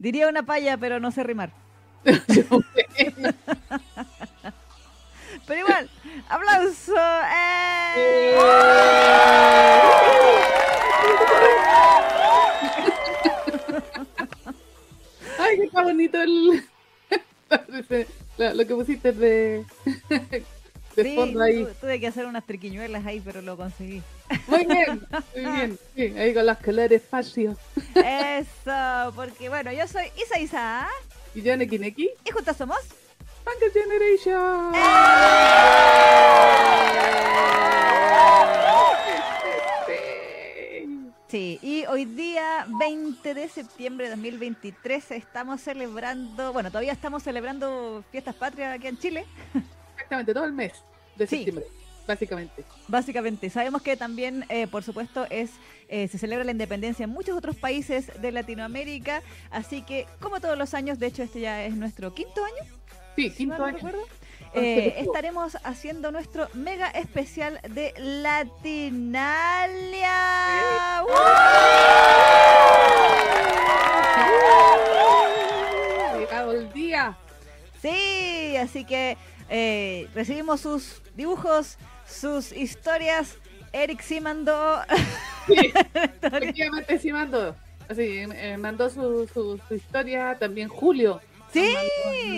Diría una palla, pero no sé rimar. pero igual, aplauso. ¡Eh! Ay, qué está bonito el... lo que pusiste de, de Sí, fondo ahí. tu- tuve que hacer unas triquiñuelas ahí, pero lo conseguí. Muy bien, muy bien. Sí, ahí con los colores espacios. Eso, porque bueno, yo soy Isa Isa Y yo, Neki Neki, y juntas somos. Funky Generation. Sí, y hoy día 20 de septiembre de 2023 estamos celebrando, bueno, todavía estamos celebrando fiestas patrias aquí en Chile, Exactamente, todo el mes de Sí. septiembre, básicamente. básicamente. Sabemos que también, eh, por supuesto, es eh, se celebra la independencia en muchos otros países de Latinoamérica, así que como todos los años, de hecho este ya es nuestro quinto año, Sí, quinto año. recuerdo, eh, estaremos haciendo nuestro mega especial de Latinalia. Llegado el día. Sí, así que eh, recibimos sus dibujos, sus historias. Eric sí mandó. Sí, efectivamente sí mandó. Así, eh, mandó su, su, su historia también Julio. Sí,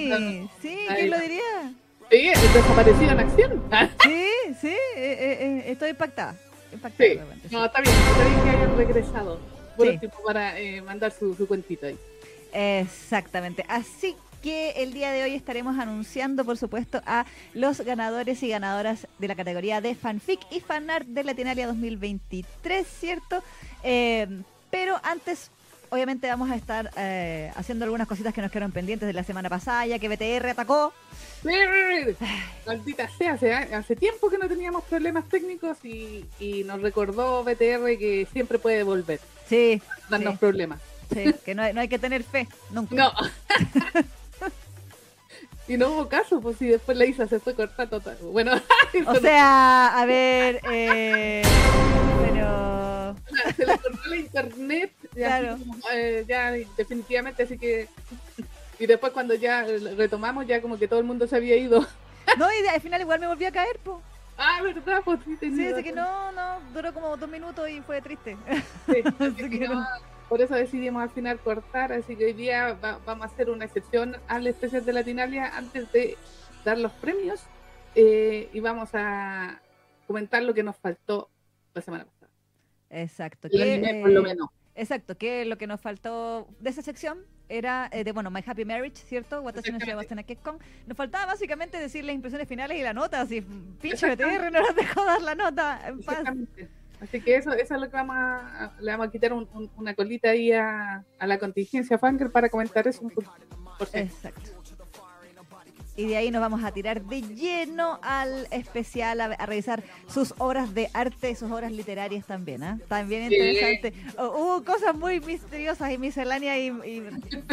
Mandó- sí, ¿quién lo diría? Sí, desaparecido en acción. Sí, sí, eh, estoy impactada. impactada Sí, realmente, sí. no, está bien, está bien que hayan regresado. Por Sí. para mandar su, su cuentito ahí. Exactamente. Así que el día de hoy estaremos anunciando, por supuesto, a los ganadores y ganadoras de la categoría de fanfic y fanart de Latinalia 2023, ¿cierto? Eh, pero antes, obviamente, vamos a estar eh, haciendo algunas cositas que nos quedaron pendientes de la semana pasada, ya que BTR atacó. Maldita sea, hace, hace tiempo que no teníamos problemas técnicos y, y nos recordó BTR que siempre puede volver, Sí, darnos Sí. problemas. sí, que no hay, no hay que tener fe, nunca. No. y no hubo caso, pues si después la Isa se fue cortando. todo. Bueno, O no- sea, a ver, eh, pero... se le cortó la internet. y así Claro. eh, ya definitivamente, así que... Y después cuando ya retomamos, ya como que todo el mundo se había ido. No, y al final igual me volví a caer, po. Ah, ¿verdad? Pues sí, Sí, así que no, no, duró como dos minutos y fue triste. Sí, así que no. Por eso decidimos al final cortar, así que hoy día va- vamos a hacer una excepción al especial de Latinalia antes de dar los premios eh, y vamos a comentar lo que nos faltó la semana pasada. Exacto. Que, por lo eh, menos. Exacto, que lo que nos faltó de esa sección era eh, de, bueno, My Happy Marriage, ¿cierto? Watashi no Nakekon. Nos faltaba básicamente decir las impresiones finales y la nota, así, pinche. BTR, no nos dejó dar la nota en paz. Exactamente. Así que eso, eso es lo que vamos a, le vamos a quitar un- un- una colita ahí a, a la contingencia Fangirl para comentar eso un poquito. Exacto. Y de ahí nos vamos a tirar de lleno al especial, a, a revisar sus obras de arte, sus obras literarias también, ¿ah? También Sí. interesante. Oh, hubo cosas muy misteriosas y misceláneas y, y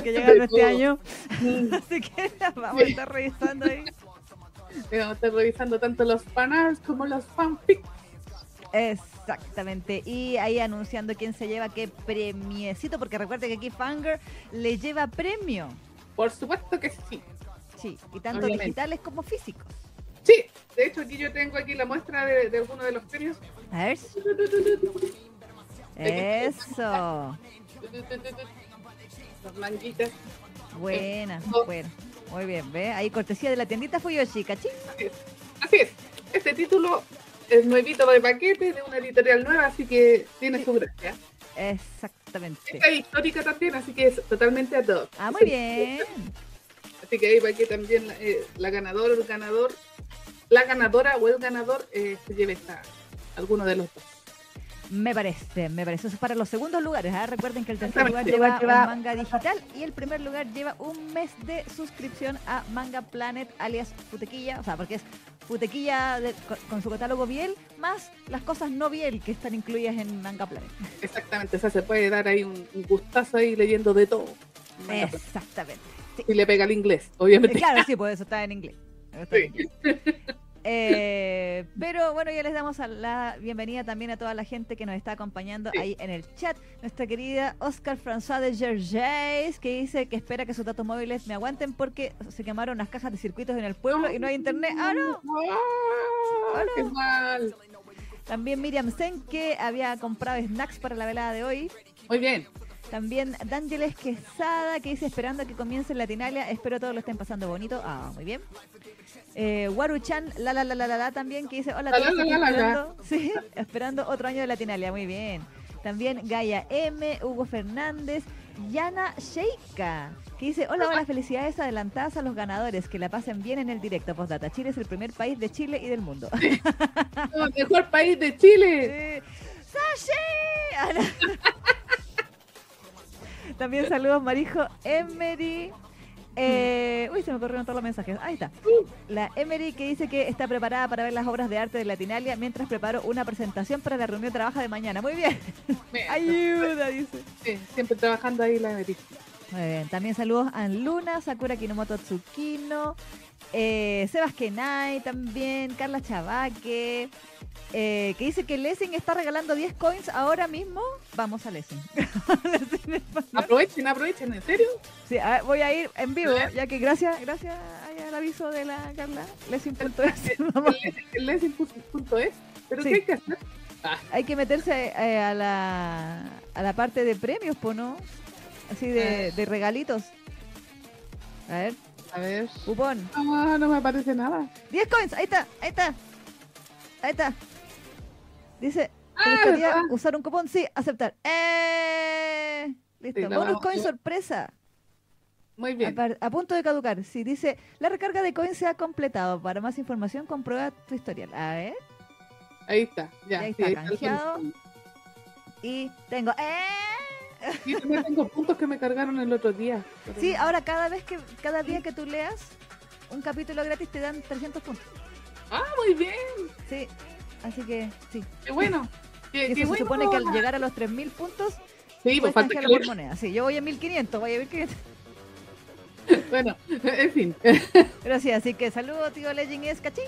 que llegaron este año. Así que las vamos a estar revisando ahí. Vamos a estar revisando tanto los fanarts como los fanfics. Exactamente. Y ahí anunciando quién se lleva qué premiecito, porque recuerde que aquí Fanger le lleva premio. Por supuesto que sí. Sí, y tanto Obviamente. digitales como físicos. Sí, de hecho aquí yo tengo aquí la muestra de, de alguno de los premios. A ver. Eso. Las manguitas. Buena, bueno. Muy bien, ¿ve? Ahí cortesía de la tiendita Fuyoshi, ¿cachín? Así es. Así es. Este título es nuevito de paquete de una editorial nueva, así que tiene su gracia. Exactamente. Esta es histórica también, así que es totalmente a todos. Ah, muy bien. Así que ahí para que también eh, la ganadora o el ganador, la ganadora o el ganador eh, se lleve esta, alguno de los dos. Me parece, me parece. Eso es para los segundos lugares. ¿ah? Recuerden que el tercer lugar lleva, Lleva- un manga digital y el primer lugar lleva un mes de suscripción a Manga Planet, alias Futequilla. O sea, porque es Futequilla de- con, con su catálogo Biel, más las cosas no Biel que están incluidas en Manga Planet. Exactamente, o sea, se puede dar ahí un, un gustazo ahí leyendo de todo. Exactamente. Sí. Si le pega el inglés, obviamente. Claro, sí, pues eso está en inglés. Está en Sí. inglés. Eh, pero bueno, ya les damos a la bienvenida también a toda la gente que nos está acompañando ahí en el chat. Nuestra querida Oscar François de Gergés, que dice que espera que sus datos móviles me aguanten porque se quemaron las cajas de circuitos en el pueblo y no hay internet. ¡Ah, no! ¡Ah, qué mal! También Miriam Sen, que había comprado snacks para la velada de hoy. Muy bien. También D'Ángeles Quesada, que dice esperando a que comience Latinalia. Espero todos lo estén pasando bonito. Ah, muy bien. Eh, Waruchan, la la la la la la también, que dice hola, todos esperando, sí, esperando otro año de Latinalia. Muy bien. También Gaia M, Hugo Fernández, Yana Sheika, que dice hola, hola, felicidades adelantadas a los ganadores, que la pasen bien en el directo. Postdata, Chile es el primer país de Chile y del mundo. Mejor país de Chile. Sí. ¡Sashi! También saludos Marijo Emery. Eh, uy, se me corrieron todos los mensajes. Ahí está. La Emery que dice que está preparada para ver las obras de arte de Latinalia mientras preparo una presentación para la reunión de trabajo de mañana. Muy bien. Bien. Ayuda, dice. Sí, siempre trabajando ahí la Emery. Muy bien. También saludos a Luna, Sakura Kinomoto Tsukino, eh, Sebas Kenai también, Carla Chavaque, eh, que dice que Lessing está regalando 10 coins ahora mismo. Vamos a Lessing. Aprovechen, aprovechen, ¿en serio? Sí, a ver, voy a ir en vivo, ya que gracias, gracias al aviso de la Carla, Lessing.es. Lessing.es. ¿Pero Sí. qué hay que hacer? Ah, Hay que meterse eh, a, la, a la parte de premios, ¿po no? Así de, Eh. de regalitos. A ver, a ver. cupón. Ah, no me aparece nada. 10 coins, ahí está, ahí está. Ahí está. Dice, ¿te Ah, gustaría ¿verdad? usar un cupón? Sí, aceptar. ¡Eh! Listo, Sí, bonus coin sorpresa. Muy bien. a punto de caducar. Sí, dice, la recarga de coins se ha completado. Para más información, comprueba tu historial. A ver. Ahí está. Ya, Y ahí sí, está, canjeado. Y tengo... ¡Eh! Sí, también tengo puntos que me cargaron el otro día. Sí, ahora cada vez que, cada día que tú leas un capítulo gratis te dan 300 puntos. Ah, muy bien. Sí, así que sí. Qué bueno. Qué, Y se bueno. supone que al llegar a los 3.000 puntos, Sí, pues falta que por moneda. Sí, yo voy a 1.500, voy a ver qué... Bueno, en fin. Pero sí, así que saludos, tío Legend es cachín.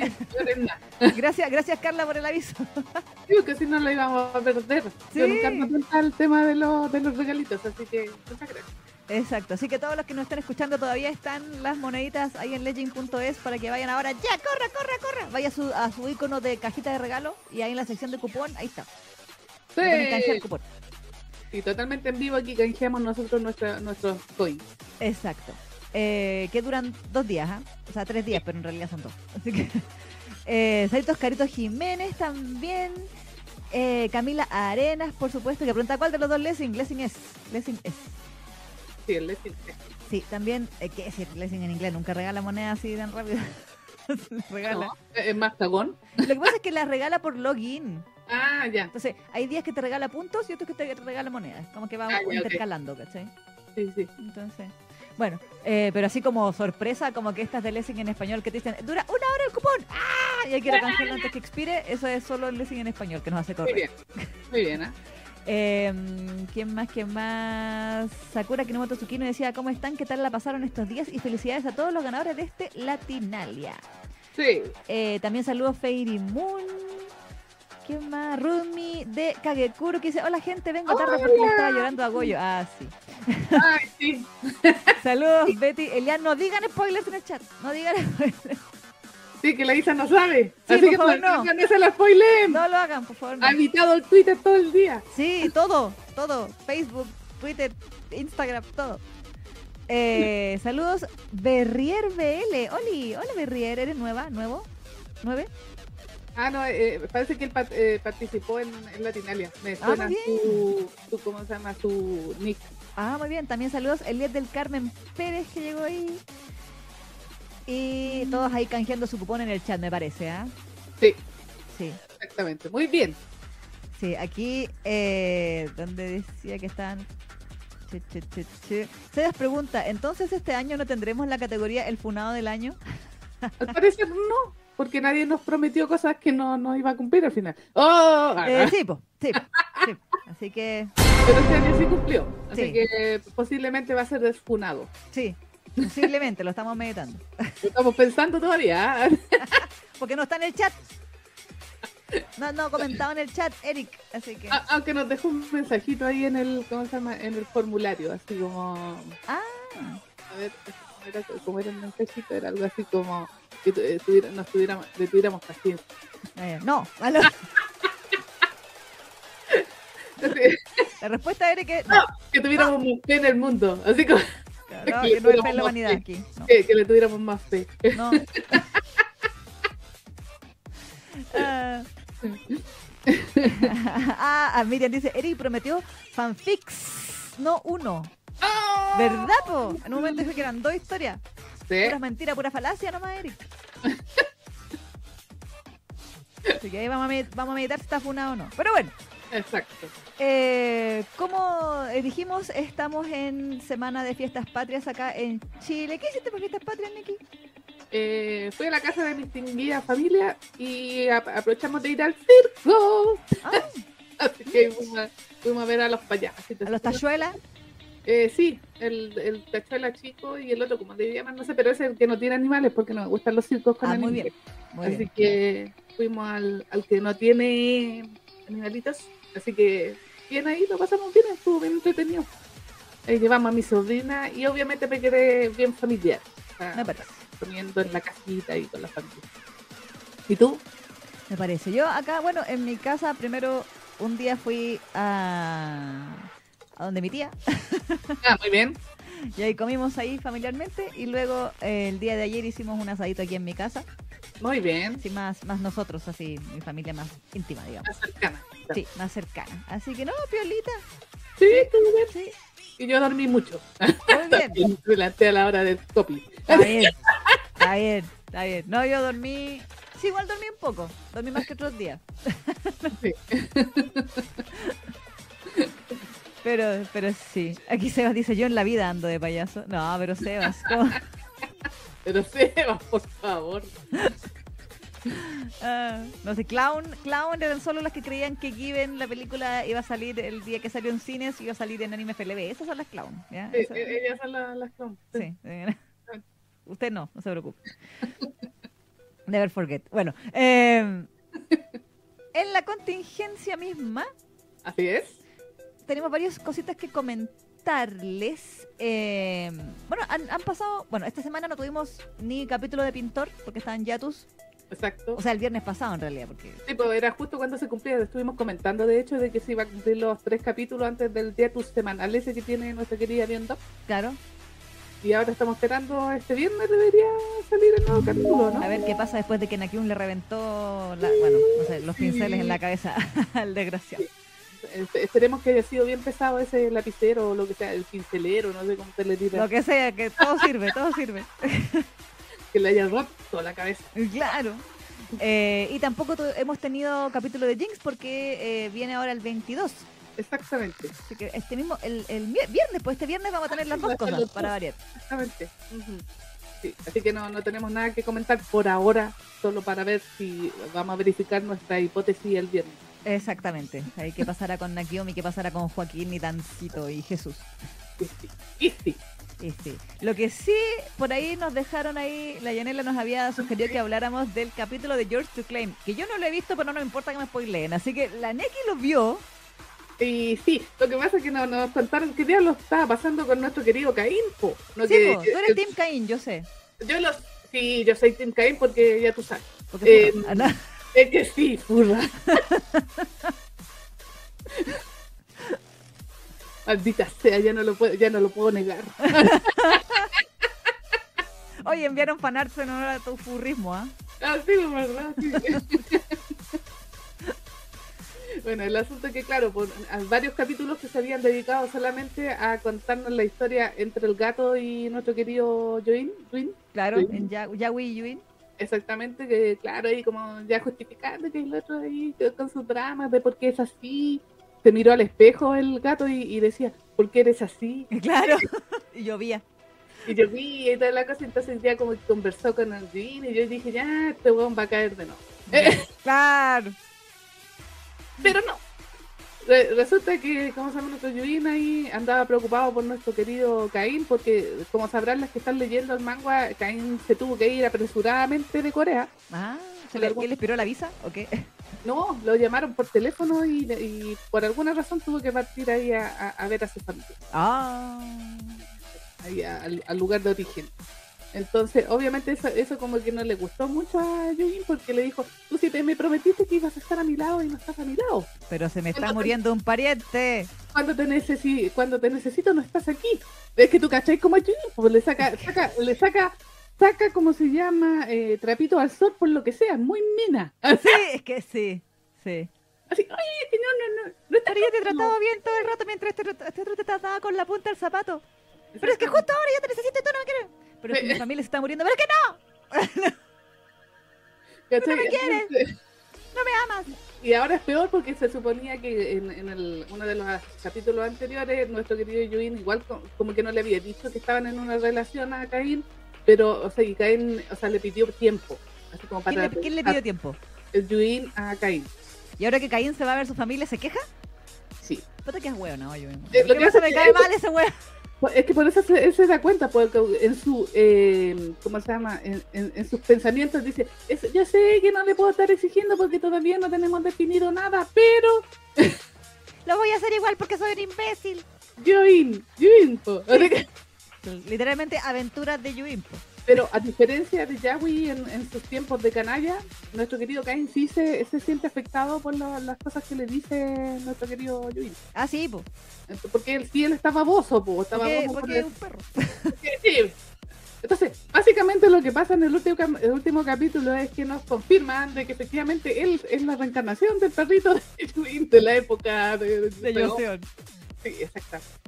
Sí. Gracias, gracias Carla por el aviso. Digo que si no lo íbamos a perder. Yo Sí. nunca me atenta al tema de, los de los regalitos, así que muchas gracias. Exacto, así que todos los que nos están escuchando todavía están las moneditas ahí en legend.es para que vayan ahora, ya, corra, corra, corra. Vaya a su, a su icono de cajita de regalo y ahí en la sección de cupón, ahí está. Sí, cupón. y totalmente en vivo aquí canjeamos nosotros nuestra, nuestros coins. Exacto. Eh, que duran dos días, ¿ah? o sea, tres días, pero en realidad son dos. Así que, eh, Saritos Carito Jiménez también. Eh, Camila Arenas, por supuesto, que pregunta cuál de los dos Lessing. Lessing es. Lessing es. Sí, el Lessing. Sí, también, eh, ¿qué decir? Lessing en inglés, nunca regala moneda así tan rápido. regala. No, es más cagón. Lo que pasa es que las regala por login. Ah, ya. Entonces, hay días que te regala puntos y otros que te regala monedas. Como que va Ah, ya, intercalando, ¿cachai? Sí, sí. Entonces, bueno, eh, pero así como sorpresa, como que estas de Lessing en español que te dicen, dura una hora el cupón, ¡ah! Y hay que ir canjearlo antes que expire, eso es solo el Lessing en español que nos hace Muy correr. bien. Muy bien. Eh, ¿Quién más? ¿Quién más? Sakura Kinomoto Tsukino decía, ¿cómo están? ¿Qué tal la pasaron estos días? Y felicidades a todos los ganadores de este Latinalia. Sí. Eh, también saludos Fairy Moon. ¿Quién más? Rumi de Kagekuro que dice, hola gente, vengo tarde porque le estaba llorando a Goyo. Ah, sí. Ay, sí. Saludos, Betty. Elian, no digan spoilers en el chat. No digan spoilers. Sí, que la Isa no sabe. Sí, Así que favor, no, no. se la spoileen. No lo hagan, por favor. no. Ha evitado el Twitter todo el día. Sí, todo, todo. Facebook, Twitter, Instagram, todo. Eh, saludos, Berrier BL. Oli, hola Berrier, ¿eres nueva? ¿Nuevo? ¿Nueve? Ah, no, eh, parece que él pat- eh, participó en, en Latinalia. Me Ah, suena su, su, ¿cómo se llama? Su nick. Ah, muy bien. También saludos, Eliet del Carmen Pérez que llegó ahí. Y todos ahí canjeando su cupón en el chat, me parece, ¿ah? Sí, Sí, exactamente. Muy bien. sí. Aquí, eh, donde decía que están... Che. Sebas pregunta, ¿entonces este año no tendremos la categoría El Funado del Año? Al parecer no, porque nadie nos prometió cosas que no, no iba a cumplir al final. ¡Oh! Ah, Eh, sí, po, sí, po, sí. Así que, Pero este año sí cumplió. Así Sí. que posiblemente va a ser desfunado. sí, posiblemente lo estamos meditando. Lo estamos pensando todavía. ¿ah? porque no está en el chat. No, no, comentado en el chat, Eric, así que... Ah, Aunque nos dejó un mensajito ahí en el, ¿cómo se llama? En el formulario, así como... Ah, A ver, ¿cómo era, cómo era el mensajito? Era algo así como que eh, tuviera- nos tuviéramos, le tuviéramos paciencia. eh, no, aló. La respuesta de Eric es no, que tuviéramos más fe en el mundo, así como no, que no hay fe en la humanidad aquí. No. que, que le tuviéramos más fe. no. Ah. ah, ah, Miriam dice, Eric prometió fanfics, no uno. ¿Verdad, po? En un momento dijo que eran dos historias. Sí, Puras mentiras, pura falacia nomás, Eric. Así que ahí vamos a, med- vamos a meditar si está funado o no. Pero bueno, exacto. eh, como dijimos, estamos en Semana de Fiestas Patrias acá en Chile. ¿Qué hiciste por Fiestas Patrias, Niki? Eh, fui a la casa de mi distinguida familia y ap- aprovechamos de ir al circo. Ah, Así que fuimos a, fuimos a ver a los payasos. a los tachuelas. Eh, sí, el, el tachuela chico y el otro, como le llaman, no sé, pero es el que no tiene animales porque no me gustan los circos con Ah, muy animales. bien. Muy así bien. que fuimos al, al que no tiene animalitos. Así que bien ahí, lo pasamos bien, estuvo bien entretenido. Ahí llevamos a mi sobrina y obviamente me quedé bien familiar. ah, Me parece. comiendo en la casita y con la familia. ¿Y tú? Me parece. Yo acá, bueno, en mi casa primero un día fui a, a donde mi tía Ah, muy bien. y ahí comimos ahí familiarmente y luego eh, el día de ayer hicimos un asadito aquí en mi casa, Muy bien. así más, más nosotros, así mi familia más íntima, digamos. Más cercana. Sí, más cercana. Así que no, piolita, Sí, estuvo bien. sí, Y yo dormí mucho. muy bien. A la hora del copy. Está bien, está bien, está bien. No, yo dormí, sí, igual dormí un poco, dormí más que otros días. Sí. Pero, pero sí. Aquí Sebas dice, yo en la vida ando de payaso. No, pero Sebas, ¿cómo? Pero Seba, por favor. Ah, no sé, Clown, Clown eran solo las que creían que Given, la película, iba a salir el día que salió en cines, iba a salir en anime FLB. Esas son las Clown, ¿ya? Sí, Esas- eh, ellas son las, las clown. sí. Usted no, no se preocupe. Never forget. Bueno, eh, en la contingencia misma, Así es. Tenemos varias cositas que comentarles. Eh, bueno, han, han pasado, bueno, esta semana no tuvimos ni capítulo de Pintor, porque estaban en Yatus. Exacto. O sea, el viernes pasado en realidad, porque Sí, pues era justo cuando se cumplía. Estuvimos comentando, de hecho, de que se iba a cumplir los tres capítulos antes del día tus semanal ese que tiene nuestra querida Viendo. claro, Y ahora estamos esperando este viernes debería salir el nuevo capítulo, ¿no? a ver qué pasa después de que Nakyun le reventó, la- bueno, no sé, los Sí. pinceles en la cabeza al desgraciado. Esperemos que haya sido bien pesado ese lapicero o lo que sea, el pincelero, no sé cómo te le tira, Lo que sea, que todo sirve, todo sirve. que le haya roto la cabeza. Claro. Eh, y tampoco hemos tenido capítulo de Jinx porque eh, viene ahora el 22. Exactamente, Así que este mismo, el, el viernes, pues este viernes vamos a tener las dos cosas los para variar. exactamente. Sí, así que no, no tenemos nada que comentar por ahora, solo para ver si vamos a verificar nuestra hipótesis el viernes. Exactamente. Ahí qué pasará con Nakiomi, qué pasará con Joaquín y Tancito y Jesús. Y sí, y sí. Lo que sí, por ahí nos dejaron ahí, la Yanela nos había sugerido que habláramos del capítulo de George to Claim, que yo no lo he visto, pero no me importa que me spoileen. Así que la Neki lo vio. Y sí, lo que pasa es que no, nos contaron qué diablos estaba pasando con nuestro querido Caín. po. No, Sí, que- po, tú eres que- Team Cain, yo sé. yo los, sí, yo soy Team Caín porque ya tú sabes. Porque Eh, ah, no. Es que sí, furra. Maldita sea, ya no lo puedo, ya no lo puedo negar. Oye, enviaron fanarts en honor a tu furrismo, ¿ah? Ah, sí, es verdad, sí. bueno, el asunto es que, claro, por varios capítulos que se habían dedicado solamente a contarnos la historia entre el gato y nuestro querido Join, Join, Claro, Sí. en Ya- Yahweh y Yuin. Exactamente, que claro, ahí como ya justificando que el otro ahí con sus dramas de por qué es así. Se miró al espejo el gato y, y decía, ¿por qué eres así? Claro. y llovía. Y yo vi y toda la cosa, entonces ya como que conversó con el Join y yo dije, ya, este weón va a caer de nuevo. Claro. Pero no. Re- resulta que, como sabemos, nuestro Yuin ahí andaba preocupado por nuestro querido Caín, porque, como sabrán las que están leyendo el manga, Caín se tuvo que ir apresuradamente de Corea. Ah, ¿Se le, ¿Él esperó la visa o qué? No, lo llamaron por teléfono y, y por alguna razón tuvo que partir ahí a, a, ver a su familia. Ah. Ahí al, al lugar de origen. Entonces, obviamente eso, eso como que no le gustó mucho a Yuin porque le dijo, tú si te me prometiste que ibas a estar a mi lado y no estás a mi lado. Pero se me está muriendo un pariente. Cuando te, necesi cuando te necesito no estás aquí. Es que tú cacháis como Yuin, pues le saca, saca, le saca, saca como se llama, eh, trapito al sol por lo que sea, muy mina. Sí, es que sí, sí. Así, oye, que no, no, no. no Pero yo te he tratado bien todo el rato mientras este, este otro te trataba con la punta del zapato. Pero es que justo ahora yo te necesito y tú no me quieres. Pero es que mi familia se está muriendo. ¡Pero es que no! no me quieres. No me amas. Y ahora es peor porque se suponía que en, el, uno de los capítulos anteriores, nuestro querido Yuin igual como que no le había dicho que estaban en una relación a Caín, pero, o sea, y Caín, o sea, le pidió tiempo. Así como para ¿Quién, le, ¿Quién le pidió tiempo? El Yuin a Caín. ¿Y ahora que Caín se va a ver su familia, se queja? Sí. Puta que es huevo, no, Yuin. Eh, lo que pasa me cae mal ese huevo. Pues, es que por eso se, él se da cuenta, porque en su, eh, ¿cómo se llama? En, en, sus pensamientos dice, yo sé que no le puedo estar exigiendo porque todavía no tenemos definido nada, pero... Lo voy a hacer igual porque soy un imbécil. Yuin, Yuin, Literalmente aventuras de Yuin, pero a diferencia de Yahweh en, sus tiempos de canalla, nuestro querido Cain sí se, se siente afectado por las cosas que le dice nuestro querido Yuin. Ah, sí, pues. Porque él sí él está baboso, pues. Está porque, porque es un perro. sí. Entonces, básicamente lo que pasa en el último, el último capítulo es que nos confirman de que efectivamente él es la reencarnación del perrito de Yuin de la época de, de, de Sí, exactamente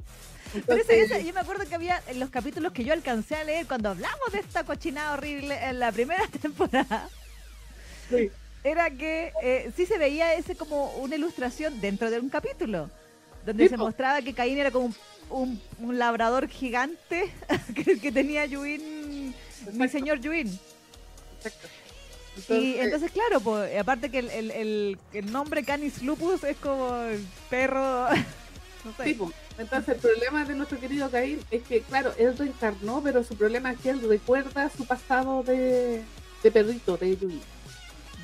yo me acuerdo que había en los capítulos que yo alcancé a leer cuando hablamos de esta cochinada horrible en la primera temporada. Era que eh, sí se veía ese como una ilustración dentro de un capítulo, donde se mostraba que Caín era como un, labrador gigante que, tenía Yuin, mi señor Yuin. Exacto. y entonces, claro, pues, aparte que el, el, nombre Canis Lupus es como el perro. no sé. Entonces el problema de nuestro querido Caín es que, claro, él reencarnó, pero su problema es que él recuerda su pasado de, perrito, de Yui.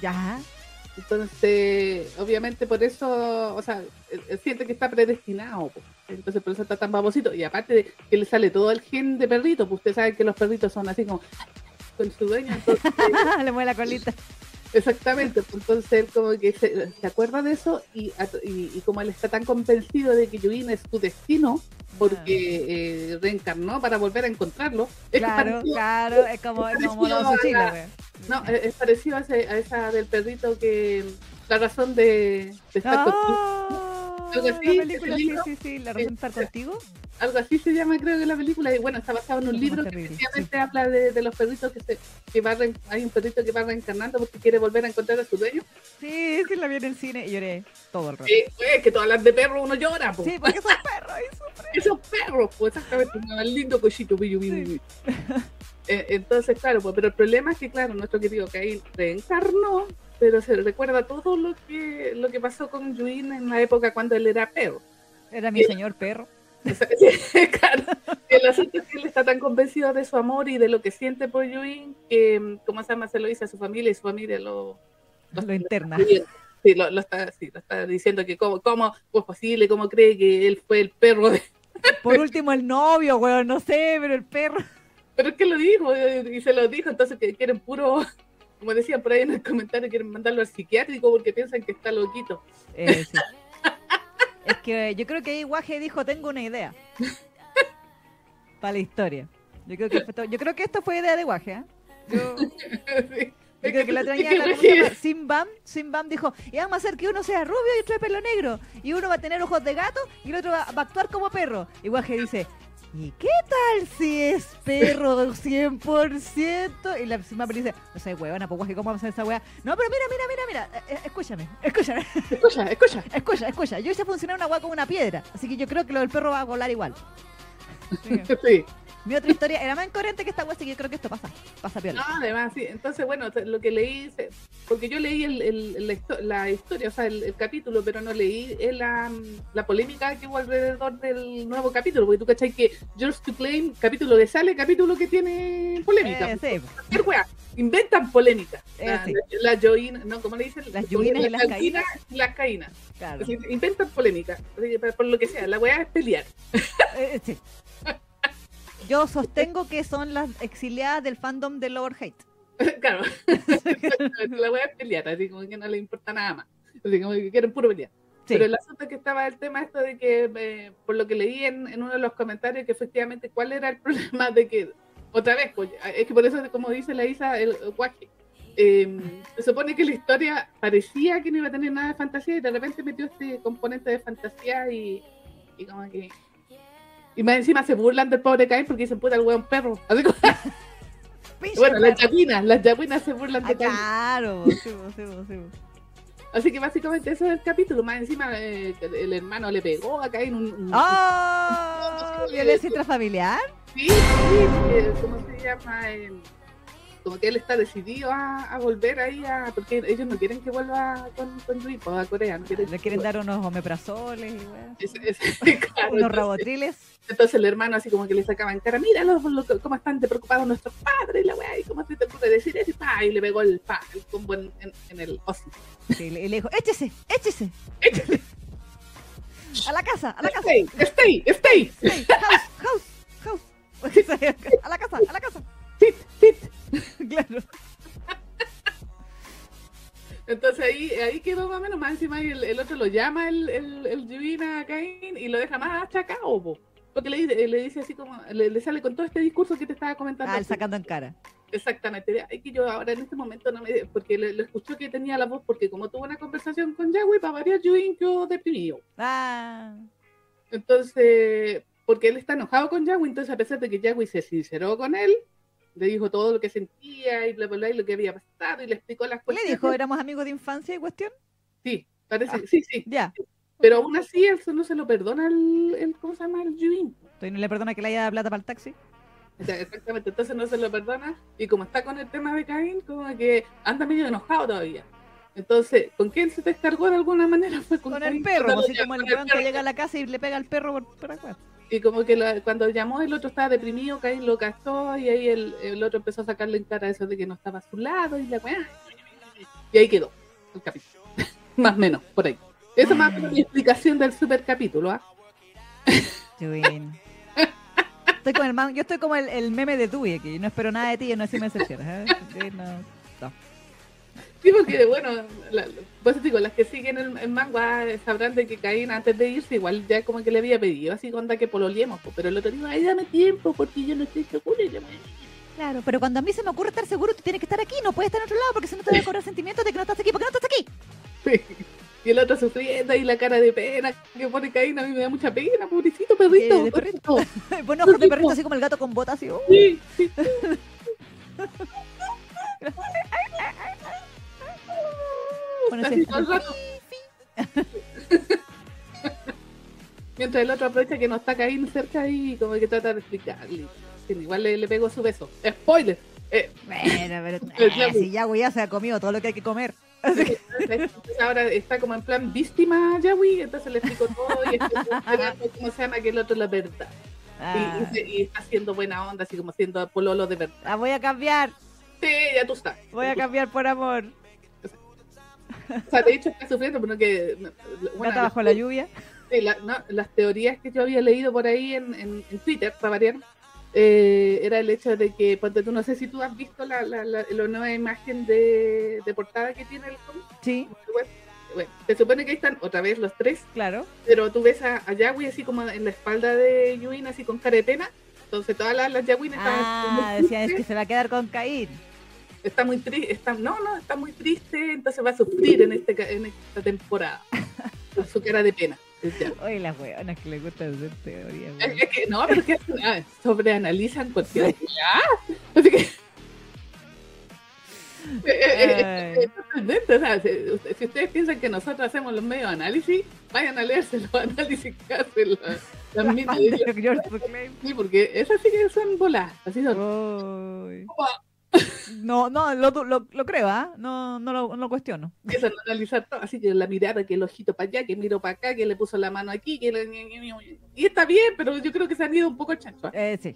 Ya. Entonces, obviamente por eso, o sea, él, siente que está predestinado, entonces por eso está tan babosito. Y aparte de que le sale todo el gen de perrito, pues usted sabe que los perritos son así como con su dueño, entonces... le mueve la colita. Exactamente, pues, entonces él como que se, acuerda de eso y, y, como él está tan convencido de que Yuin es su destino, porque eh, reencarnó para volver a encontrarlo. claro, claro, es como, como No, es, parecido a, esa del perrito que la razón de, estar oh, Algo así, la película, sí, sí, sí, la estar contigo. Algo así se llama creo que la película. Y bueno está basado en un libro que efectivamente habla de, los perritos que se que va hay un perrito que va reencarnando porque quiere volver a encontrar a su dueño. Sí sí la vi en el cine y lloré todo el rato. Sí pues que todas las de perros uno llora sí porque son perros y sufren esos perros pues exactamente un lindo cochito sí. Eh, entonces claro pues pero el problema es que claro nuestro querido Caín reencarnó pero se recuerda todo lo que lo que pasó con Yuin en la época cuando él era perro era mi señor perro. Claro, el asunto es que él está tan convencido de su amor y de lo que siente por Yuin que, como se llama, se lo dice a su familia y su familia lo, lo, interna. Sí lo, está, sí, lo está diciendo que cómo, cómo es posible, cómo cree que él fue el perro de... Por último el novio, weón, no sé, pero el perro. Pero es que lo dijo y se lo dijo, entonces que quieren puro, como decían por ahí en el comentario, quieren mandarlo al psiquiátrico porque piensan que está loquito. Eh, sí. Es que yo creo que ahí Guaje dijo, tengo una idea. Para la historia. Yo creo que, yo creo que esto fue idea de Guaje, ¿eh? Yo, creo que la traía la Simbam, Simbam dijo, y vamos a hacer que uno sea rubio y otro de pelo negro. Y uno va a tener ojos de gato y el otro va, a actuar como perro. Y Guaje dice, ¿y qué tal si es perro 100%? Y la me dice, no sé, huevona, pues ¿cómo vamos a hacer esa hueá? No, pero mira, mira, mira, mira, eh, eh, escúchame, escúchame. Escucha, escucha. escucha, escucha. Yo hice funcionar una hueá con una piedra, así que yo creo que lo del perro va a volar igual. Sí. Mi otra historia era más incoherente que esta wea, así que yo creo que esto pasa. Pasa piola. No, además, sí. Entonces, bueno, lo que leí, porque yo leí el, el- la, histo- la historia, o sea, el, el capítulo, pero no leí eh, la, la polémica que hubo alrededor del nuevo capítulo, porque tú cachai que George to Claim, capítulo que sale, capítulo que tiene polémica. Eh, sí. Cualquier wea, inventan polémica. Eh, la, sí. la, joína- no, ¿cómo le dicen? Las yuinas y las caínas. Claro. Inventan polémica, por, lo que sea, la weá es pelear. Eh, sí. Yo sostengo que son las exiliadas del fandom de Lower Hate. claro, la weá es pelear, así como que no le importa nada más. Así como que quieren puro pelear. Sí. Pero el asunto es que estaba el tema esto de que, eh, por lo que leí en, en uno de los comentarios, que efectivamente cuál era el problema de que, otra vez, pues, es que por eso, como dice la Isa, el guaje, eh, se supone que la historia parecía que no iba a tener nada de fantasía y de repente metió este componente de fantasía y, y como que... Y más encima se burlan del pobre Cain porque dicen, puta, el weón perro. Así como- bueno, las yaguinas, las yaguinas se burlan de Ah, claro. sí, sí, sí, sí. Así que básicamente eso es el capítulo. Más encima eh, el hermano le pegó a Cain un, un- ¡Oh! ¿Violencia intrafamiliar? Sí, sí, eh, ¿cómo se llama? Eh, como que él está decidido a, a volver ahí a. Porque ellos no quieren que vuelva con, con a Corea. No quieren Le quieren dar unos omeprazoles y claro, Unos entonces, rabotriles. entonces el hermano, así como que le sacaba en cara: Mira lo, lo- cómo están de preocupados nuestros padres, y la weá, y cómo se te puede decir eso, y, pa, y le pegó el, pa, el combo en, en, en el hocico. Sí, le- le dijo, échese, échese. A la casa, a la casa. Stay, stay, stay, Sí, house, house, house. A la casa, a la casa. Sit, sit. Claro. Entonces ahí, ahí quedó más o menos, más encima y el, el otro lo llama el, el, el Yuvina a Cain y lo deja más achacado, po. porque le, dice- le dice así como, le, le sale con todo este discurso que te estaba comentando. Ah, el sacando en cara. Exactamente, es que yo ahora en este momento no me, porque le, le escuchó que tenía la voz, porque como tuvo una conversación con Yahweh, para variar, Yuin quedó deprimido. Ah, Entonces, porque él está enojado con Yahweh, entonces a pesar de que Yahweh se sinceró con él, le dijo todo lo que sentía y bla, bla, bla, y lo que había pasado, y le explicó las le cuestiones. dijo, éramos amigos de infancia y cuestión. Sí, parece, Ah. sí, sí. Ya. Pero aún así, él no se lo perdona el, el ¿cómo se llama? El. Entonces no le perdona que le haya dado plata para el taxi. O sea, exactamente, entonces no se lo perdona. Y como está con el tema de Caín, como que anda medio enojado todavía. Entonces, ¿con quién se descargó de alguna manera? Fue con, Con el perro, así lo como el con weón que perro. llega a la casa y le pega al perro por, por acá. Y como que la- cuando llamó el otro estaba deprimido, Caín lo cachó y ahí el, el otro empezó a sacarle en cara eso de que no estaba a su lado y la weá. Y ahí quedó el capítulo. más o menos, por ahí. Esa es más menos mi explicación del super capítulo, ¿ah? Estoy con el man, yo estoy como el, meme de Dewey aquí. No espero nada de ti y no así me decepcionas. ¿eh? Sí, porque bueno, la, pues te digo, las que siguen el, el manga sabrán de que Caín antes de irse igual ya como que le había pedido así onda que pololeemos, po, pero el otro dijo, ay, dame tiempo porque yo no estoy seguro y. Claro, pero cuando a mí se me ocurre estar seguro, tú tienes que estar aquí, no puedes estar en otro lado porque si no te voy a cobrar sentimientos de que no estás aquí. ¿Por qué no estás aquí? Y el otro sufriendo y la cara de pena que pone Caín, a mí me da mucha pena, pobrecito perrito. De perrito. Bueno, ojos de perrito así como el gato con botas así. Sí, sí. Bueno, Así sí. todo el rato. Mientras el otro aprovecha que no está Caín cerca y como que trata de explicarle. Igual le, le pegó su beso. ¡Spoiler! Eh, Bueno, pero eh, Yahweh. si Yahweh ya se ha comido todo lo que hay que comer. entonces ahora está como en plan víctima Yahweh, entonces le explico todo y esperando cómo se llama que el otro es la verdad. Y- Ah, y está haciendo buena onda, así como siendo pololo de verdad. la voy a cambiar, Sí, ya tú estás. voy a cambiar por amor. O sea, de hecho está sufriendo, pero que... Gata bajo la lluvia. Sí, la- no, las teorías que yo había leído por ahí en, en- en Twitter, para variar, eh, era el hecho de que, ponte tú, no sé si tú has visto la, la, la- la nueva imagen de, de portada que tiene el cómic. Sí, Bueno, se supone que ahí están otra vez los tres, claro. pero tú ves a, a Yahweh así como en la espalda de Yuin, así con cara de pena. Entonces todas las, las Yahweh están Ah, decían es que se va a quedar con Caín. Está muy triste, está, no, no, está muy triste, entonces va a sufrir en, este, en esta temporada. Con su cara de pena. Oye, las weonas que les gusta hacer teoría, Es, que no, pero que ah, sobreanalizan cualquier weá. Así que Eh, o sea, si, si, ustedes piensan que nosotros hacemos los medios análisis, vayan a leerse los análisis que hacen las la minas de Sí, porque esas sí que son bolas. Así son. No, no, lo, lo, lo creo, ¿ah? No, no, lo, no lo cuestiono. Empiezan a analizar todo, así que la mirada, que el ojito para allá, que miro para acá, que le puso la mano aquí, que le... Y está bien, pero yo creo que se han ido un poco chancho. ¿ah? Eh, sí.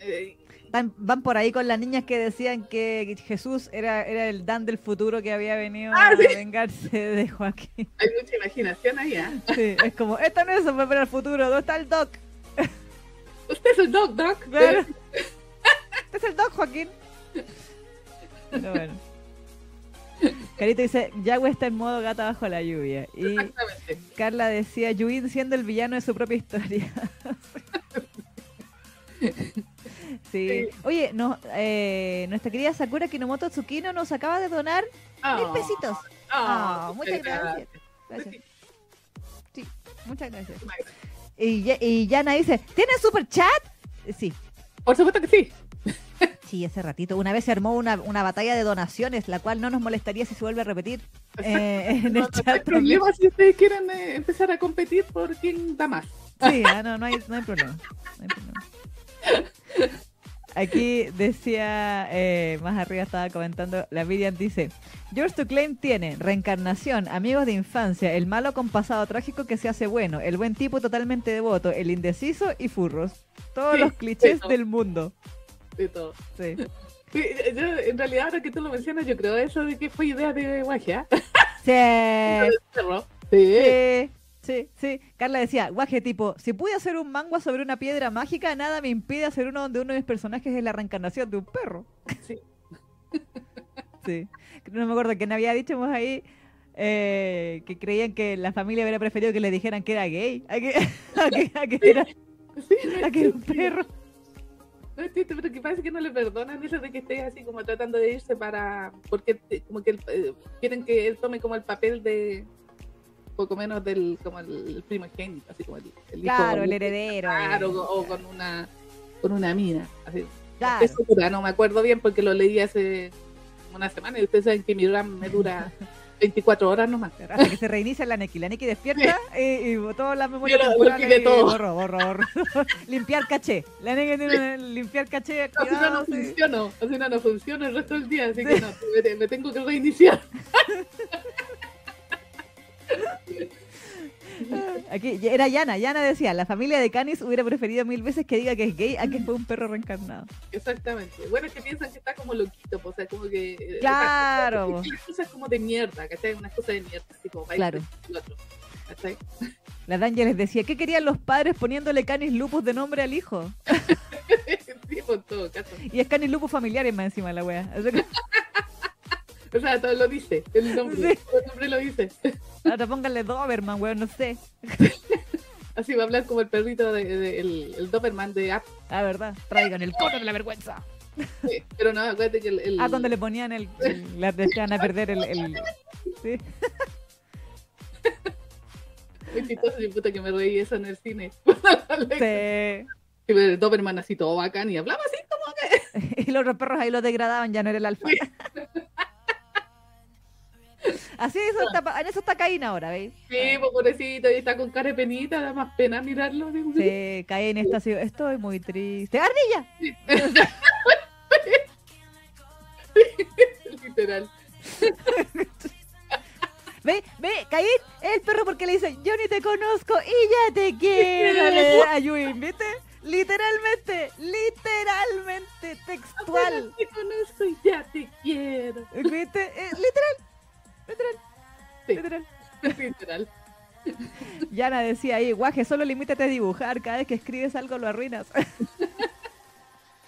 Eh, van, van, por ahí con las niñas que decían que Jesús era, era el Dan del futuro que había venido ah, a vengarse de Joaquín. Hay mucha imaginación ahí, ¿eh? Sí, es como, esta no es para el futuro, ¿dónde está el Doc? Usted es el Doc, Doc. Claro. Este es el Doc, Joaquín. Pero bueno. Carito dice, Yahweh está en modo gata bajo la lluvia. Y Carla decía, Yuin siendo el villano de su propia historia. sí. Oye, no, eh, nuestra querida Sakura Kinomoto Tsukino nos acaba de donar oh, mil pesitos. Oh, muchas gracias. gracias. Sí, muchas gracias. Y, y Yana dice, ¿tiene super chat? Sí. Por supuesto que sí. Sí, ese ratito. Una vez se armó una, una batalla de donaciones, la cual no nos molestaría si se vuelve a repetir eh, en el chat. No hay problema si ustedes quieren eh, empezar a competir por quién da más. Sí, ah, no, no, hay, no, hay problema. Aquí decía, eh, más arriba estaba comentando, la Vivian dice, George to Claim tiene reencarnación, amigos de infancia, el malo con pasado trágico que se hace bueno, el buen tipo totalmente devoto, el indeciso y furros. Todos los clichés del mundo de todo. Sí. yo, en realidad, ahora que tú lo mencionas, yo creo eso de que fue idea de Guaje. Sí. sí. Sí, sí. Carla decía, guaje, tipo, si pude hacer un manga sobre una piedra mágica, nada me impide hacer uno donde uno de mis personajes es la reencarnación de un perro. Sí. sí. No me acuerdo quién había dicho más ahí eh, que creían que la familia hubiera preferido que le dijeran que era gay, a que, a que, era, a que era un perro. Pero que parece que no le perdonan eso de que esté así como tratando de irse para. Porque como que eh, quieren que él tome como el papel de. poco menos del como el, primogénito, así como el, el Claro, el heredero. Claro, o, con una con una mina. Así. Claro. no me acuerdo bien porque lo leí hace una semana y ustedes saben que mi RAM me dura 24 horas nomás. Hasta que se reinicia la Neki. La Neki despierta y, y toda la memoria y todo. borro, borro, borro. limpiar caché. La Neki tiene limpiar caché. Así no, no funciona. Así no, no funciona el resto del día. Así que no, me, me tengo que reiniciar. Aquí era Yana. Yana decía, la familia de Canis hubiera preferido mil veces que diga que es gay a que fue un perro reencarnado. Exactamente. Bueno, es que piensan que está como loquito, pues, o sea, como que... Eh, claro. Cosas como de mierda, ¿cachai? Unas cosas de mierda, así como... Claro. La Danja les decía, ¿qué querían los padres poniéndole Canis Lupus de nombre al hijo? sí, por todo caso. Y es Canis Lupus familiar más encima la wea. O sea, todo lo dice, el nombre, el nombre lo dice. Ahora pónganle Doberman, weón, no sé. Así va a hablar como el perrito de, el, el, Doberman de App. Ah, verdad. Traigan el cono de la vergüenza. Sí, pero no, acuérdate que el, el... Ah, donde le ponían el... el la desean a perder el... el... Sí. Muy chistoso, y puta que me reí eso en el cine. sí. Y el Doberman así todo bacán y hablaba así como que... y los otros perros ahí los degradaban, ya no era el alfa. Así eso está, en eso está Caín ahora, ¿veis? Sí, pues, pobrecito, y está con cara de penita, da más pena mirarlo. Sí, Caín está así, estoy muy triste. ¡Ardilla! Sí. Literal. Ve, ve, Caín es el perro porque le dice, yo ni te conozco y ya te quiero. a Yui, ¿viste? Literalmente, literalmente, textual. Yo te conozco y ya te quiero. ¿Viste? Eh, literal. Literal. Literal. Literal. Yana decía ahí, guaje, solo limítate a dibujar, cada vez que escribes algo lo arruinas.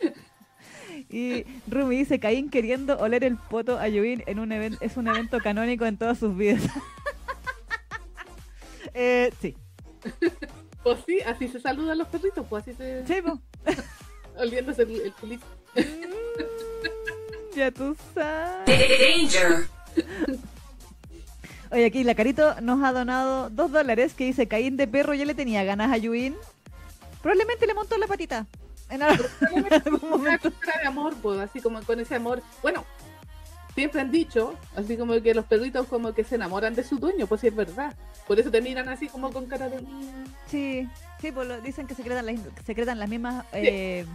y Rumi dice, Caín queriendo oler el poto a Yubin en un evento, es un evento canónico en todas sus vidas. eh, sí. Pues sí, así se saludan los perritos, pues así se... Sí, pues. Oliéndose el, el culito. Mm, ya tú sabes. Danger. Oye, aquí la Carito nos ha donado dos dólares que dice Caín de perro ya le tenía ganas a Yuin. Probablemente le montó la patita. En algún momento. de amor, pues, así como con ese amor. Bueno, siempre han dicho, así como que los perritos como que se enamoran de su dueño, pues sí es verdad. Por eso te miran así como con cara de... Sí, sí, pues lo- dicen que secretan las, secretan las mismas eh,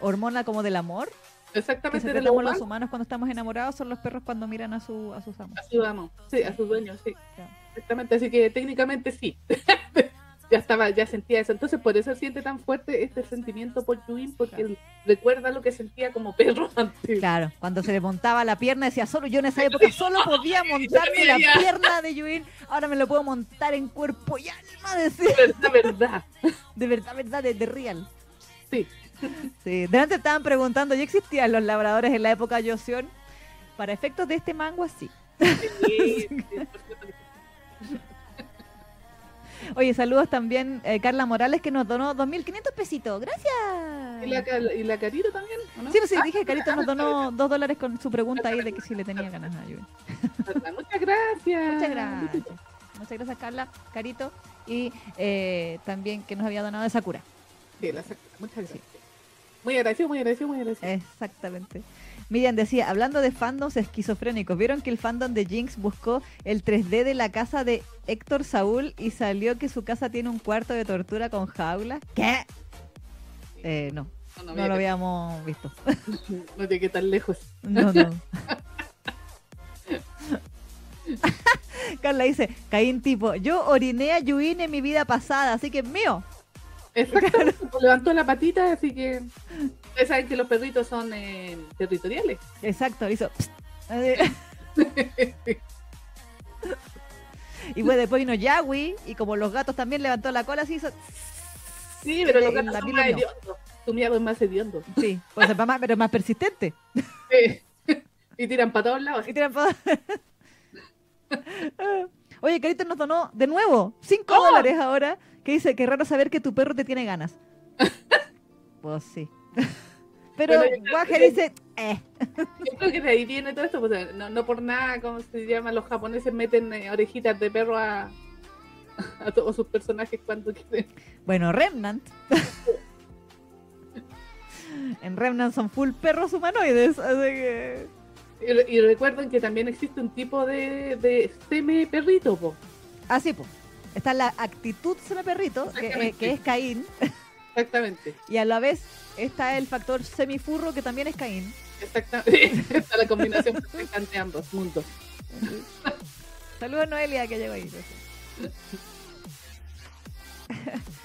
hormonas como del amor. Que Exactamente de lo secretamos los humano humanos cuando estamos enamorados son los perros cuando miran a, su, a sus amos. a su amo, sí, a su dueño, sí. Claro. Exactamente, así que técnicamente sí. ya estaba, ya sentía eso. Entonces por eso siente tan fuerte este sentimiento por Yuin, porque Claro. recuerda lo que sentía como perro antes. Claro, cuando se le montaba la pierna decía solo, yo en esa época solo podía montarme la pierna de Yuin, ahora me lo puedo montar en cuerpo y alma, decía. verdad, verdad. De verdad, verdad, de, de real. Sí. Sí, delante estaban preguntando, ¿ya existían los labradores en la época de Joseon? Para efectos de este manga, sí. Sí. Oye, saludos también eh, Carla Morales que nos donó 2.500 pesitos. Gracias. ¿Y la, y la Carito también? ¿o no? Sí, pues sí, Ah, dije que Carito nos donó dos dólares con su pregunta ahí de que si le tenía ganas a. Muchas gracias. Muchas gracias. Muchas gracias, Carla, Carito. Y eh, también que nos había donado de Sakura. Sí, la saco. Muchas gracias. Muy agradecido, muy agradecido, muy agradecido. Exactamente. Miriam decía, hablando de fandoms esquizofrénicos, ¿vieron que el fandom de Jinx buscó el 3D de la casa de Héctor Saúl y salió que su casa tiene un cuarto de tortura con jaula? ¿Qué? Eh, no, no, lo habíamos visto. no tiene que estar lejos. No, no. Carla dice, Caín tipo, yo oriné a Yuin en mi vida pasada, así que es mío. Exactamente. Levantó la patita, así que. Ustedes saben que los perritos son eh, territoriales. Exacto, hizo... y pues después vino Yagui y como los gatos también levantó la cola, así hizo... Sí, pero los Eh, gatos son más hediondos. Su miedo es más hediondo. Sí, pues es más, pero es más persistente. Sí. y tiran para todos lados. Y tiran pa- Oye, Carito nos donó de nuevo 5 ¡Oh! dólares ahora, que dice que raro saber que tu perro te tiene ganas. pues sí. Pero Guaje dice, eh. Yo creo que de ahí viene todo esto. Pues, no, no por nada, como se llama, los japoneses meten eh, orejitas de perro a, a todos sus personajes cuando quieren. Bueno, Remnant. en Remnant son full perros humanoides, así que... Y, y recuerden que también existe un tipo de, de semi perrito, po. Así pues. Está la actitud seme perrito, que, eh, que es Caín, Exactamente. y a la vez está el factor semifurro, que también es Caín. Exactamente. Está la combinación perfecta entre ambos mundos. Saludos a Noelia que llegó ahí.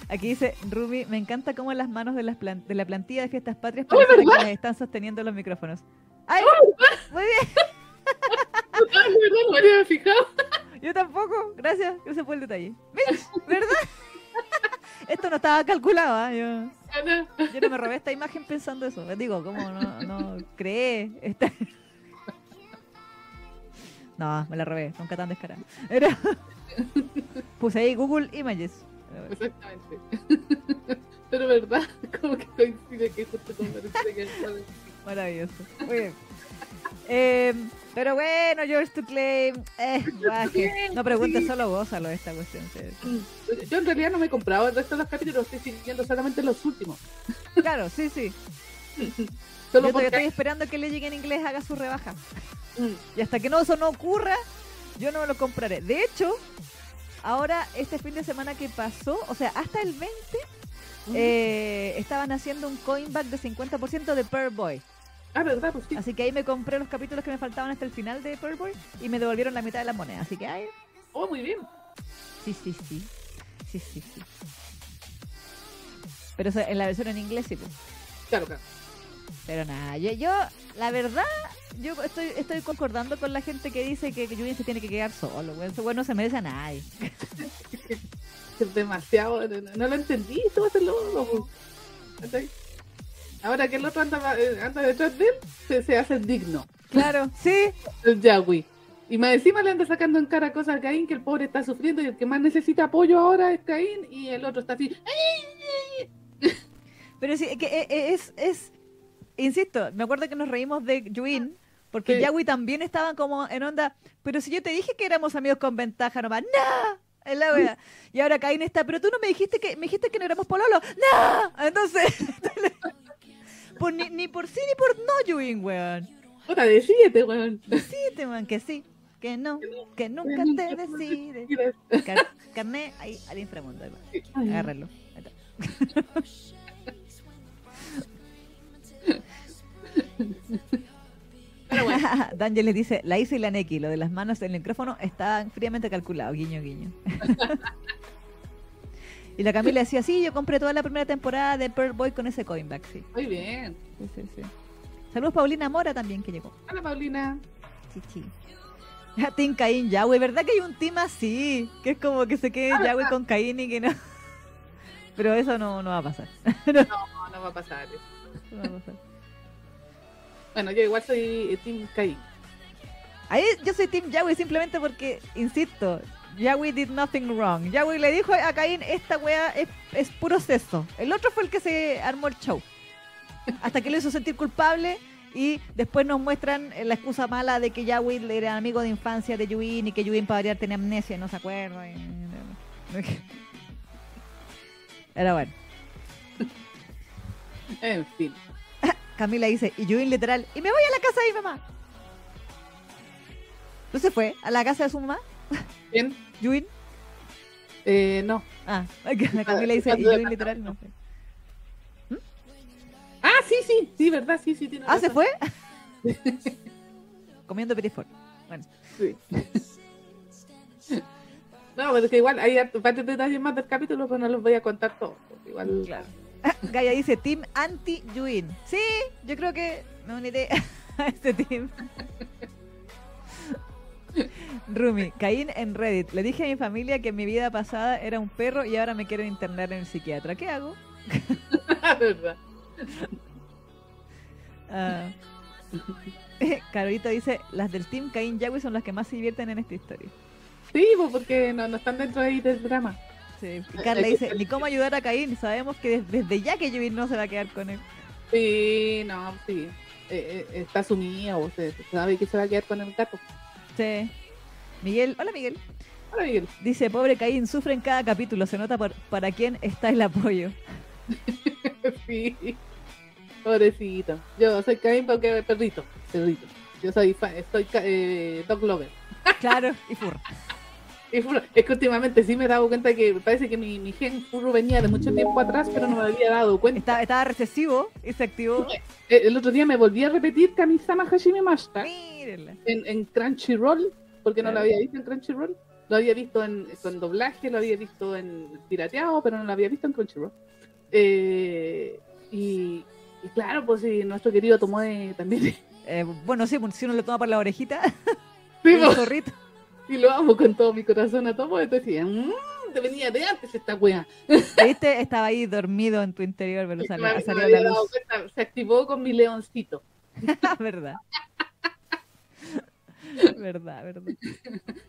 Aquí dice Rumi, me encanta cómo las manos de, las de la plantilla de fiestas patrias ¡Oh, parecen verdad! que las están sosteniendo los micrófonos. ¡Ay! Muy bien. No me había fijado. Yo tampoco. Gracias, ese fue el detalle. ¿Verdad? Esto no estaba calculado, ¿ah? yo, yo no me robé esta imagen pensando eso. Digo, ¿cómo no, no cree? Esta... No, me la robé, nunca tan descarada. Era... Puse ahí Google Images. Exactamente. Pero verdad, como que coincide que justo con que Maravilloso. Muy bien. Eh, pero bueno, George to claim. Eh. No preguntes, Sí. solo gózalo esta cuestión. sí. Yo en realidad no me he comprado el resto de los capítulos, estoy siguiendo solamente los últimos. Claro, sí, sí. Solo Yo porque estoy esperando que le llegue en inglés haga su rebaja. Mm, Y hasta que no eso no ocurra, yo no me lo compraré. De hecho, ahora este fin de semana que pasó, o sea, hasta el 20, mm. eh, estaban haciendo un coinback de 50% de Pearl Boy. Ah, verdad, pues sí. Así que ahí me compré los capítulos que me faltaban hasta el final de Pearl Boy y me devolvieron la mitad de la moneda. Así que, ay, Oh, muy bien. Sí, sí, sí. Sí, sí, sí. Pero en la versión en inglés sí, pues. Claro, claro. Pero nada, yo, yo, la verdad, yo estoy, estoy concordando con la gente que dice que Yui se tiene que quedar solo, güey. Ese güey no se merece a nadie. Demasiado. No, no lo entendí, esto va a ser loco. Ahora que el otro anda, eh, anda detrás de él, se, se hace digno. Claro, sí. El Yahweh. Y más encima le anda sacando en cara cosas a Caín, que el pobre está sufriendo y el que más necesita apoyo ahora es Caín y el otro está así. Pero sí, que eh, eh, es, es, insisto, me acuerdo que nos reímos de Yuin, porque Sí. Yagui también estaba como en onda, pero si yo te dije que éramos amigos con ventaja nomás, ¡no! Es la wea. Y ahora Caín está, pero tú no me dijiste que, me dijiste que no éramos pololo, ¡no! Entonces, pues ni, ni por sí ni por no, Yuin, weón. Puta, decídete, weón. Decídete, weón, que sí, que no, que nunca te decides. Car carné ahí al inframundo. Va. Agárralo. Pero bueno, Daniel les dice, la hice y la Neki, lo de las manos en el micrófono estaban fríamente calculado, guiño, guiño. Y la Camila decía, sí, yo compré toda la primera temporada de Pearl Boy con ese coinback, sí. muy bien. Sí, sí, sí. Saludos Paulina Mora también que llegó. Hola, Paulina. Sí, sí. Team Caín Yahweh, ¿verdad que hay un team así? Que es como que se quede Ah, Yahweh con Caín y que no. Pero eso no, no va a pasar. No, no va a pasar eso. No va a pasar. Bueno, yo igual soy Team Caín. Ahí yo soy Team Yahweh simplemente porque, insisto, Yahweh did nothing wrong. Yahweh le dijo a Caín, esta wea es, es puro sexo. El otro fue el que se armó el show. Hasta que lo hizo sentir culpable y después nos muestran la excusa mala de que Yahweh era amigo de infancia de Yuin y que Yuin para variar tenía amnesia y no se acuerda. Era bueno. En fin. Camila dice, y Yuin literal, y me voy a la casa de mi mamá. ¿No se fue a la casa de su mamá? Bien. Yuin. Eh, no. Ah, Camila dice, y Cuando- Yuin literal no fue. Ah, sí, sí, sí, verdad, sí, sí, tiene Ah, ¿se razón. fue? Comiendo petit four. Bueno, Sí. No, pero es que igual hay varios detalles más del capítulo, pero no los voy a contar todos. Igual, Claro. Gaia dice, team anti-Yuin. Sí, yo creo que me uniré a este team. Rumi, Caín en Reddit. Le dije a mi familia que en mi vida pasada era un perro y ahora me quieren internar en el psiquiatra. ¿Qué hago? verdad. Ah. Carolita dice, las del team Caín Yahweh son las que más se divierten en esta historia. Sí, porque no, no están dentro ahí del drama. Sí. Y Carla dice, ni cómo ayudar a Caín. Sabemos que des- desde ya que Yuin no se va a quedar con él. Sí, no, sí. Eh, eh, está sumida, se sabe que se va a quedar con el gato. Sí. Miguel, hola Miguel. Hola, Miguel. Dice, pobre Caín, sufre en cada capítulo. Se nota por, para quién está el apoyo. Sí. Pobrecito. Yo soy Caín porque perrito. Perrito. Yo soy, soy eh, dog lover. Claro, y furro. Y furro. Es que últimamente sí me he dado cuenta que parece que mi, mi gen furro venía de mucho tiempo atrás, pero no me había dado cuenta. Estaba, estaba recesivo y se activó. Eh, El otro día me volví a repetir Kamisama Hashime Mashita Mírenla. en, en Crunchyroll, porque no lo Claro. había visto en Crunchyroll. Lo había visto en, doblaje, lo había visto en pirateado, pero no lo había visto en Crunchyroll. Eh, y, y claro, pues sí, nuestro querido Tomoe también. Eh, bueno, sí, pues, si uno le toma por la orejita, Sí, el pues, zorrito. y lo amo con todo mi corazón a Tomoe. Entonces decía, mmm, te venía de antes esta wea. ¿Viste? Estaba ahí dormido en tu interior, pero Y salió, la luz. cuenta, se activó con mi leoncito. verdad. verdad, verdad.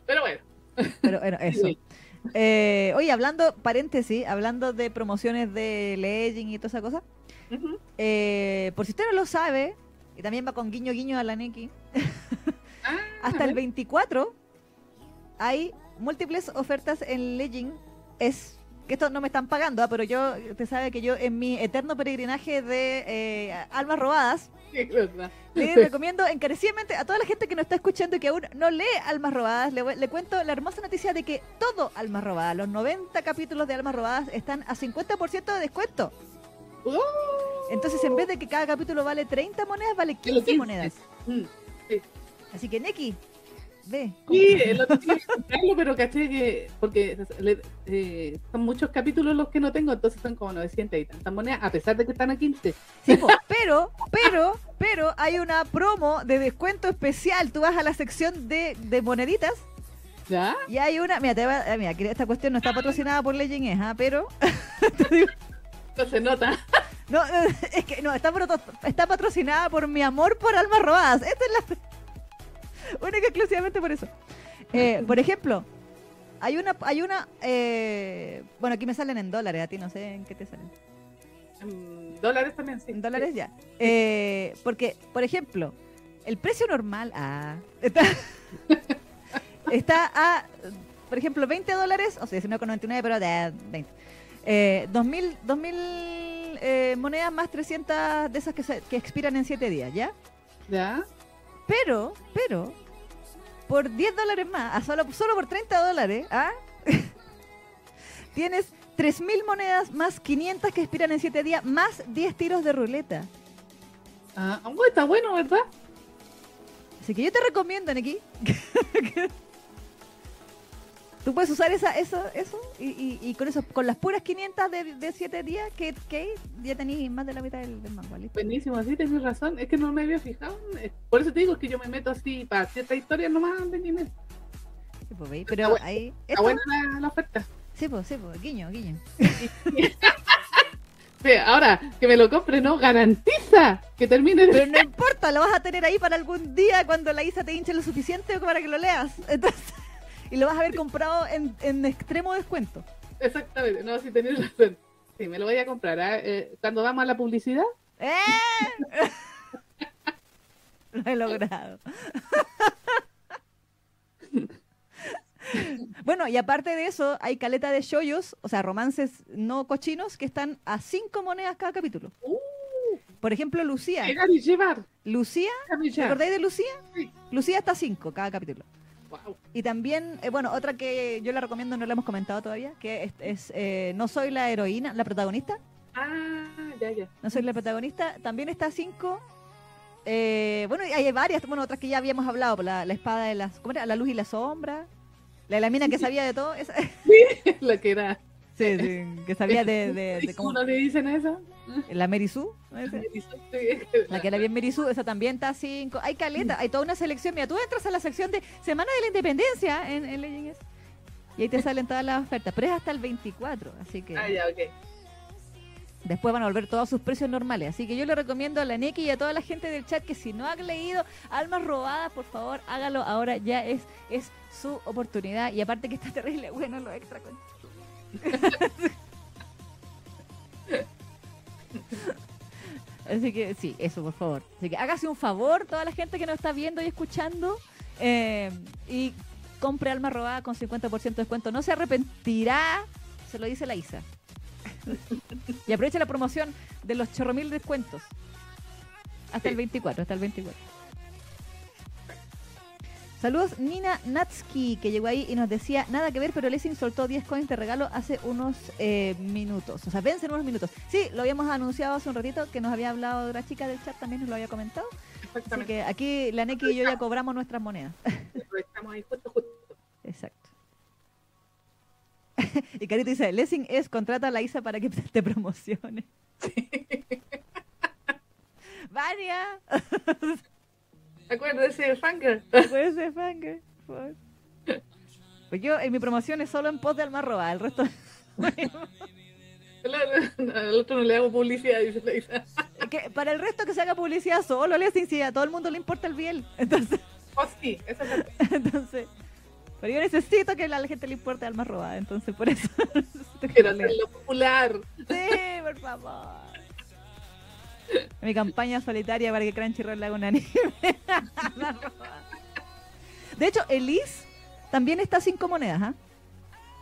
Pero bueno, Pero bueno, eso. Eh, oye, hablando, paréntesis, hablando de promociones de Legend y toda esa cosa, eh, por si usted no lo sabe, y también va con guiño guiño a la Neki, Ah, hasta el ver. 24 hay múltiples ofertas en Legend. Es que esto no me están pagando, ah, pero yo, usted sabe que yo en mi eterno peregrinaje de eh, almas robadas, Sí, le recomiendo encarecidamente a toda la gente que nos está escuchando y que aún no lee Almas Robadas, le, cuento la hermosa noticia de que todo Almas Robadas, los 90 capítulos de Almas Robadas están a 50% de descuento. ¡Oh! Entonces, en vez de que cada capítulo vale 30 monedas, vale Que lo 15 tienes. monedas. Mm. Así que, Neki, Sí, el otro día quería comprarlo, pero caché que. Porque eh, son muchos capítulos los que no tengo, entonces son como 900 y tantas monedas, a pesar de que están a 15. Sí, po, pero, pero, pero hay una promo de descuento especial. Tú vas a la sección de, de moneditas ¿Ya? y hay una. Mira, te va- eh, mira, que esta cuestión no está patrocinada por Legend, es, ¿ah? pero. No se nota. No, es que no, está, está patrocinada por mi amor por almas robadas. Esta es la. Única exclusivamente por eso. Eh, por ejemplo, hay una. hay una eh, Bueno, aquí me salen en dólares, a ti no sé en qué te salen. En dólares también, sí. En dólares ya. Eh, porque, por ejemplo, el precio normal ah, está, está a, por ejemplo, 20 dólares, o sea, 19,99, pero de 20. Eh, 2000, 2000 eh, monedas más 300 de esas que, se- que expiran en 7 días, ¿ya? ¿Ya? Pero, pero, por 10 dólares más, a solo, solo por 30 dólares, ¿ah? tienes 3.000 monedas más 500 que expiran en 7 días, más 10 tiros de ruleta. Ah, está bueno, ¿verdad? Así que yo te recomiendo, Neki, Tú puedes usar esa, eso, eso y, y, y con eso, con las puras 500 de, de 7 días, que, que ya tenéis más de la mitad del, del mango, ¿listo? Buenísimo, sí, tenés razón. Es que no me había fijado. Por eso te digo que yo me meto así para cierta historia nomás de anime. Sí, pues, Pero ahí... Está esto- buena la, la oferta. Sí, pues, sí, pues, guiño, guiño. Sí, ahora, que me lo compre no garantiza que termine de... Pero no importa, lo vas a tener ahí para algún día cuando la Isa te hinche lo suficiente para que lo leas. Entonces, y lo vas a haber comprado en, en extremo descuento. Exactamente, no, si tenés razón. Sí, me lo voy a comprar. ¿ah? Eh, cuando vamos a la publicidad, ¡Eh! Lo he logrado. Bueno, y aparte de eso, hay caleta de shoyos, o sea, romances no cochinos, que están a cinco monedas cada capítulo. uh, Por ejemplo, Lucía. llevar. Lucía, ¿te acordáis de Lucía? Sí. Lucía está a cinco cada capítulo. Wow. Y también, eh, bueno, otra que yo la recomiendo, no la hemos comentado todavía, que es, es, eh, No soy la heroína, la protagonista. Ah, ya, ya. No soy la protagonista. También está a 5. bueno, hay varias, bueno, otras que ya habíamos hablado, la, la espada de las. ¿Cómo era? La luz y la sombra. La de la mina que sabía de todo. Esa, la que era. Sí, sí, que sabía de, de, de cómo. ¿Cómo no le dicen eso? La. Esa. La que era bien Merisu, esa también está 5. Hay caleta, hay toda una selección. Mira, tú entras a la sección de Semana de la Independencia en, en Legends. Y ahí te salen todas las ofertas. Pero es hasta el 24, así que. Ah, ya, ok. Después van a volver todos sus precios normales. Así que yo le recomiendo a la Neki y a toda la gente del chat que si no ha leído Almas Robadas, por favor, hágalo ahora. Ya es, es su oportunidad. Y aparte que está terrible, bueno, lo extra con... Así que sí, eso, por favor. Así que hágase un favor, toda la gente que nos está viendo y escuchando, eh, y compre Alma Robada con 50% de descuento. No se arrepentirá, se lo dice la Isa. y aprovecha la promoción de los chorro mil descuentos. Hasta el 24, hasta el 24. Saludos Nina Natsuki, que llegó ahí y nos decía, nada que ver, pero Lessing soltó 10 coins de regalo hace unos eh, minutos. O sea, vence en unos minutos. Sí, lo habíamos anunciado hace un ratito, que nos había hablado la chica del chat, también nos lo había comentado. Así que aquí la Neki y yo ya cobramos nuestras monedas. Estamos ahí justo, justo. Exacto. y Carito dice, Lessing es contrata a la Isa para que te promocione. Vania, Acuérdese de Fanger. puede ser fanga. por favor. Pues yo en mi promoción es solo en pos de alma roba, el resto Al otro no le hago publicidad, dice la Isa. que para el resto que se haga publicidad solo Lessing, si a todo el mundo le importa el biel. Entonces, Oh, sí, eso es entonces, pero yo necesito que a la gente le importe alma robada, entonces por eso Quiero hacerlo popular. Sí, por favor. Mi campaña solitaria para que Crunchyroll haga un anime. de hecho, Elise también está a cinco monedas, ¿ah?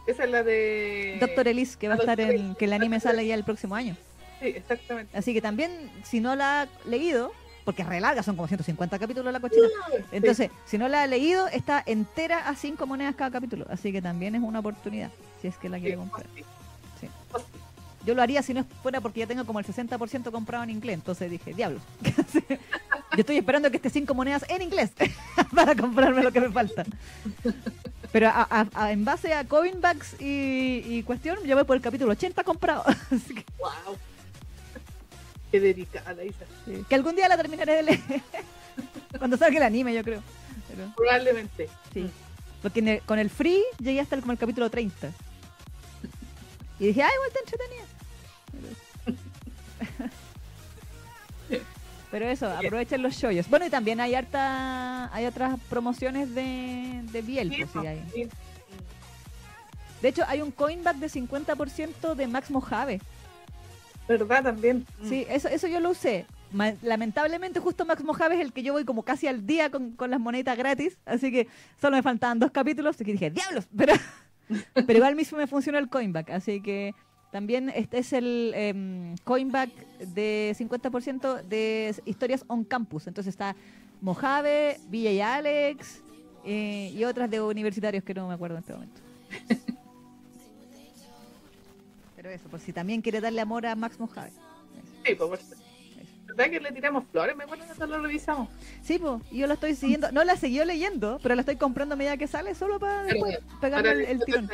Esa es la de. Doctor Elise, que va a estar en. Que el anime sale ya el próximo año. Sí, exactamente. Así que también, si no la ha leído, porque es re larga, son como 150 capítulos la cochina. Entonces, si no la ha leído, está entera a cinco monedas cada capítulo. Así que también es una oportunidad, si es que la quiere comprar. Sí. Yo lo haría si no fuera porque ya tengo como el 60% comprado en inglés. Entonces dije, diablos. Yo estoy esperando que esté cinco monedas en inglés para comprarme lo que me falta. Pero a- a- a- en base a Coinbacks y, y cuestión, yo voy por el capítulo 80 comprado. Así que, Wow. Qué dedicada, Isa. sí, que algún día la terminaré de leer. Cuando salga el anime, yo creo. Pero, Probablemente. sí. Porque el- con el free llegué hasta el, como el capítulo 30. Y dije, ay, igual está entretenida. Pero, eso, aprovechen los shoyos. Bueno, y también hay harta, hay otras promociones de, de Biel. Sí, pues, sí, hay. sí. De hecho, hay un coinback de 50% de Max Mojave. ¿Verdad también? Sí, eso, eso yo lo usé. Lamentablemente, justo Max Mojave es el que yo voy como casi al día con, con las monedas gratis. Así que solo me faltaban dos capítulos. Así que dije, ¡diablos! Pero, pero igual mismo me funcionó el coinback. Así que también este es el em, coinback de 50% de historias on campus. Entonces está Mojave, Villa y Alex eh, y otras de universitarios que no me acuerdo en este momento. Pero eso, pues si también quiere darle amor a Max Mojave. Sí, pues por. ¿Verdad que le tiramos flores? Me acuerdo cuando lo revisamos. Sí, pues yo la estoy siguiendo, no la seguí leyendo, pero la estoy comprando a medida que sale solo para después pegarle el, el tirón.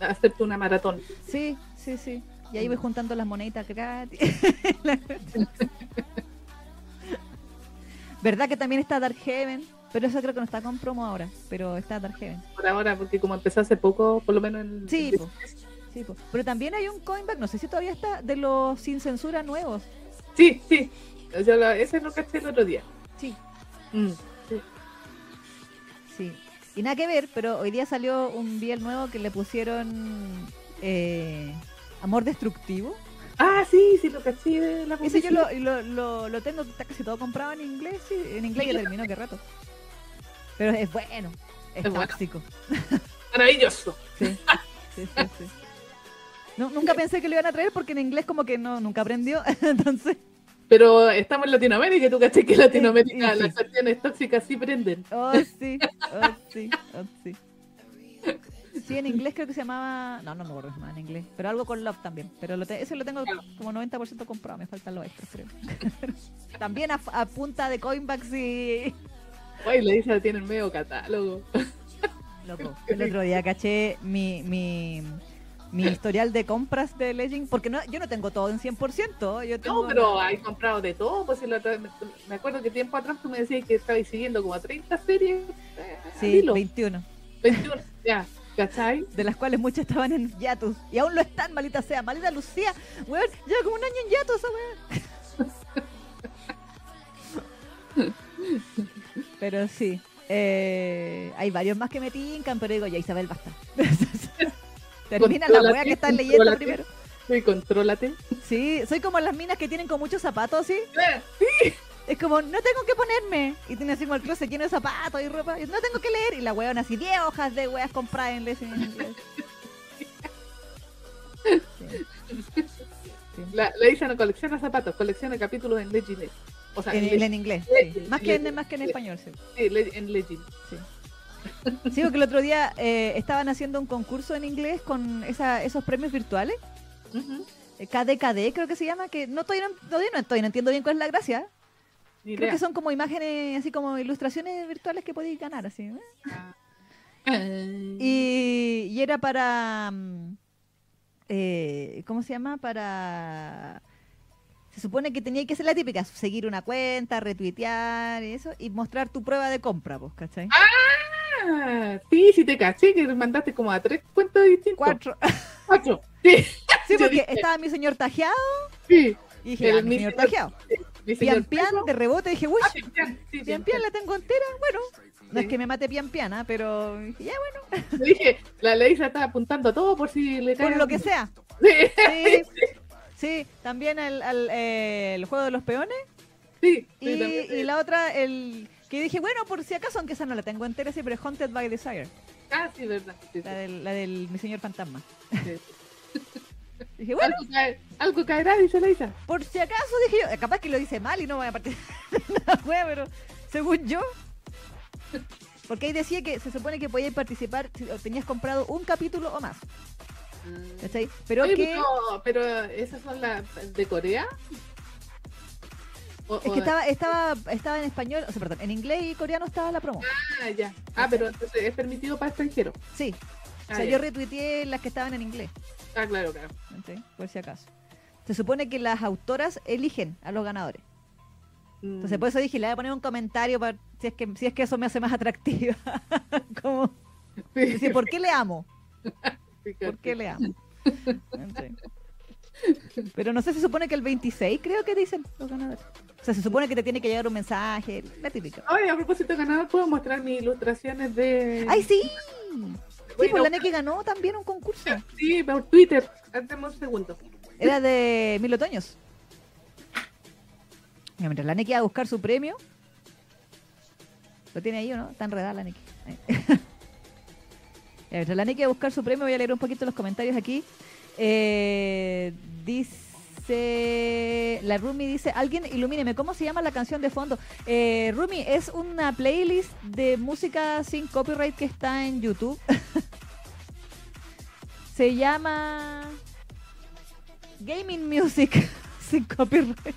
Mm, hacerte una maratón. Sí, sí, sí. Y ahí voy juntando las moneditas gratis. ¿Verdad que también está Dark Heaven? Pero eso creo que no está con promo ahora, pero está Dark Heaven. Por ahora, porque como empezó hace poco, por lo menos en... Sí, po. sí po. pero también hay un comeback, no sé si todavía está, de los sin censura nuevos. Sí, sí. Yo lo, ese lo caché el otro día. Sí. Mm, sí. Sí. Y nada que ver, pero hoy día salió un biel nuevo que le pusieron eh, Amor Destructivo. Ah, sí, sí, lo caché de la Ese yo lo, lo, lo, lo tengo está casi todo comprado en inglés, sí, en inglés ya terminó, qué rato. Pero es bueno, es, Es bueno. tóxico. Maravilloso. Sí, sí, sí, sí. No, nunca pensé que lo iban a traer porque en inglés como que no, nunca aprendió, entonces... Pero estamos en Latinoamérica y tú caché que en Latinoamérica las cuestiones tóxicas sí prenden. Oh, sí, oh, sí, oh, sí. Sí, en inglés creo que se llamaba... No, no me acuerdo llamaba en inglés, pero algo con Love también. Pero lo te- ese lo tengo como 90% comprado, me faltan los extras, creo. también a, a punta de coinbacks y... Ay, le dice tienen medio catálogo. Loco, el otro día caché mi, mi, mi historial de compras de Legend, porque no, yo no tengo todo en 100%. Yo tengo No, pero hay comprado de todo. Pues otra vez me, me acuerdo que tiempo atrás tú me decías que estabas siguiendo como a 30 series. eh, Sí, hilo. 21, 21. Ya, ¿cachai? de las cuales muchas estaban en Yatus. Y aún lo están, malita sea. Malita Lucía, weón, lleva como un año en Yatus esa weón. Pero sí. eh, hay varios más que me tincan, pero digo, ya Isabel, basta. Termina la weá que están leyendo primero. Sí, contrólate. Sí, soy como las minas que tienen con muchos zapatos, ¿sí? Eh, Es como, no tengo que ponerme. Y tiene así como el closet lleno de zapatos y ropa. Y no tengo que leer. Y la weona así, 10 hojas de weas compradas en inglés. Sí. Sí. La, la Isa no colecciona zapatos, colecciona capítulos en Legend. O sea, En, en, en inglés, sí. Más que, en, más que en español, sí. sí, en Legend. Sí, porque el otro día eh, estaban haciendo un concurso en inglés con esa, esos premios virtuales. Ujú. eh, KDKD creo que se llama, que no todavía no, todavía no, todavía no entiendo bien cuál es la gracia. Ni Creo idea. que son como imágenes, así como ilustraciones virtuales que podéis ganar, así. ¿eh? Eh, Y, y era para. mm, eh, ¿Cómo se llama? Para. Se supone que tenía que ser la típica: seguir una cuenta, retuitear y eso, y mostrar tu prueba de compra, pues, ¿cachai? Ah, sí, sí te caché que mandaste como a tres cuentos distintos. Cuatro. Cuatro. Sí, Sí, porque dije- estaba mi señor tajeado sí. y dije, El ah, mi señor señor- tajeado. Mi Pian pian, de rebote, dije, uy, Ah, pian, pian, sí, pian pian la tengo entera. Bueno, no es que me mate pian pian, ¿ah? pero dije, ya bueno, Le dije, la ley se está apuntando todo por si le cae. por lo que sea. Sí, Sí, también el, al- eh, el juego de los peones. sí. sí, Y, y la otra, el que dije, bueno, por si acaso, aunque esa no la tengo entera, sí, pero es Haunted by Desire, Ah, sí, verdad. Sí, sí, la del, la del Mi Señor Fantasma. sí. Dije, bueno, Algo, cae- algo caerá, dice la Isa. por si acaso, dije yo, capaz que lo dice mal y no voy a participar en la wea, pero según yo, porque ahí decía que se supone que podías participar si tenías comprado un capítulo o más, ¿cachai? Pero Oye, que pero, pero esas son las de Corea. O- es o- que estaba, estaba, estaba en español, o sea, perdón, en inglés y coreano estaba la promo. Ah, ya. Ah, pero entonces es permitido para extranjeros. Sí, o Ah, sea, ya. yo retuiteé las que estaban en inglés. Ah, claro, claro. Por si acaso. Se supone que las autoras eligen a los ganadores. Mm. Entonces por eso dije, le voy a poner un comentario para si es que, si es que eso me hace más atractiva. Como Sí, decir, ¿por qué le amo? ¿Por qué le amo? Pero no sé, se supone que el 26 creo que dicen los ganadores. O sea, se supone que te tiene que llegar un mensaje, la típica. Oye, a propósito de ganador, ¿puedo mostrar mis ilustraciones de... ¡Ay, sí! Sí, Bueno, pues la Neki ganó también un concurso. Sí, por Twitter. Hacemos un segundo. Era de Mil Otoños. Mira, mientras la Neki va a buscar su premio. ¿Lo tiene ahí o no? Está enredada la Neki. Mientras la Neki va a buscar su premio, voy a leer un poquito los comentarios aquí. Eh, dice la Rumi dice, alguien ilumíneme, ¿cómo se llama la canción de fondo? Eh, Rumi, es una playlist de música sin copyright que está en YouTube. se llama Gaming Music sin copyright.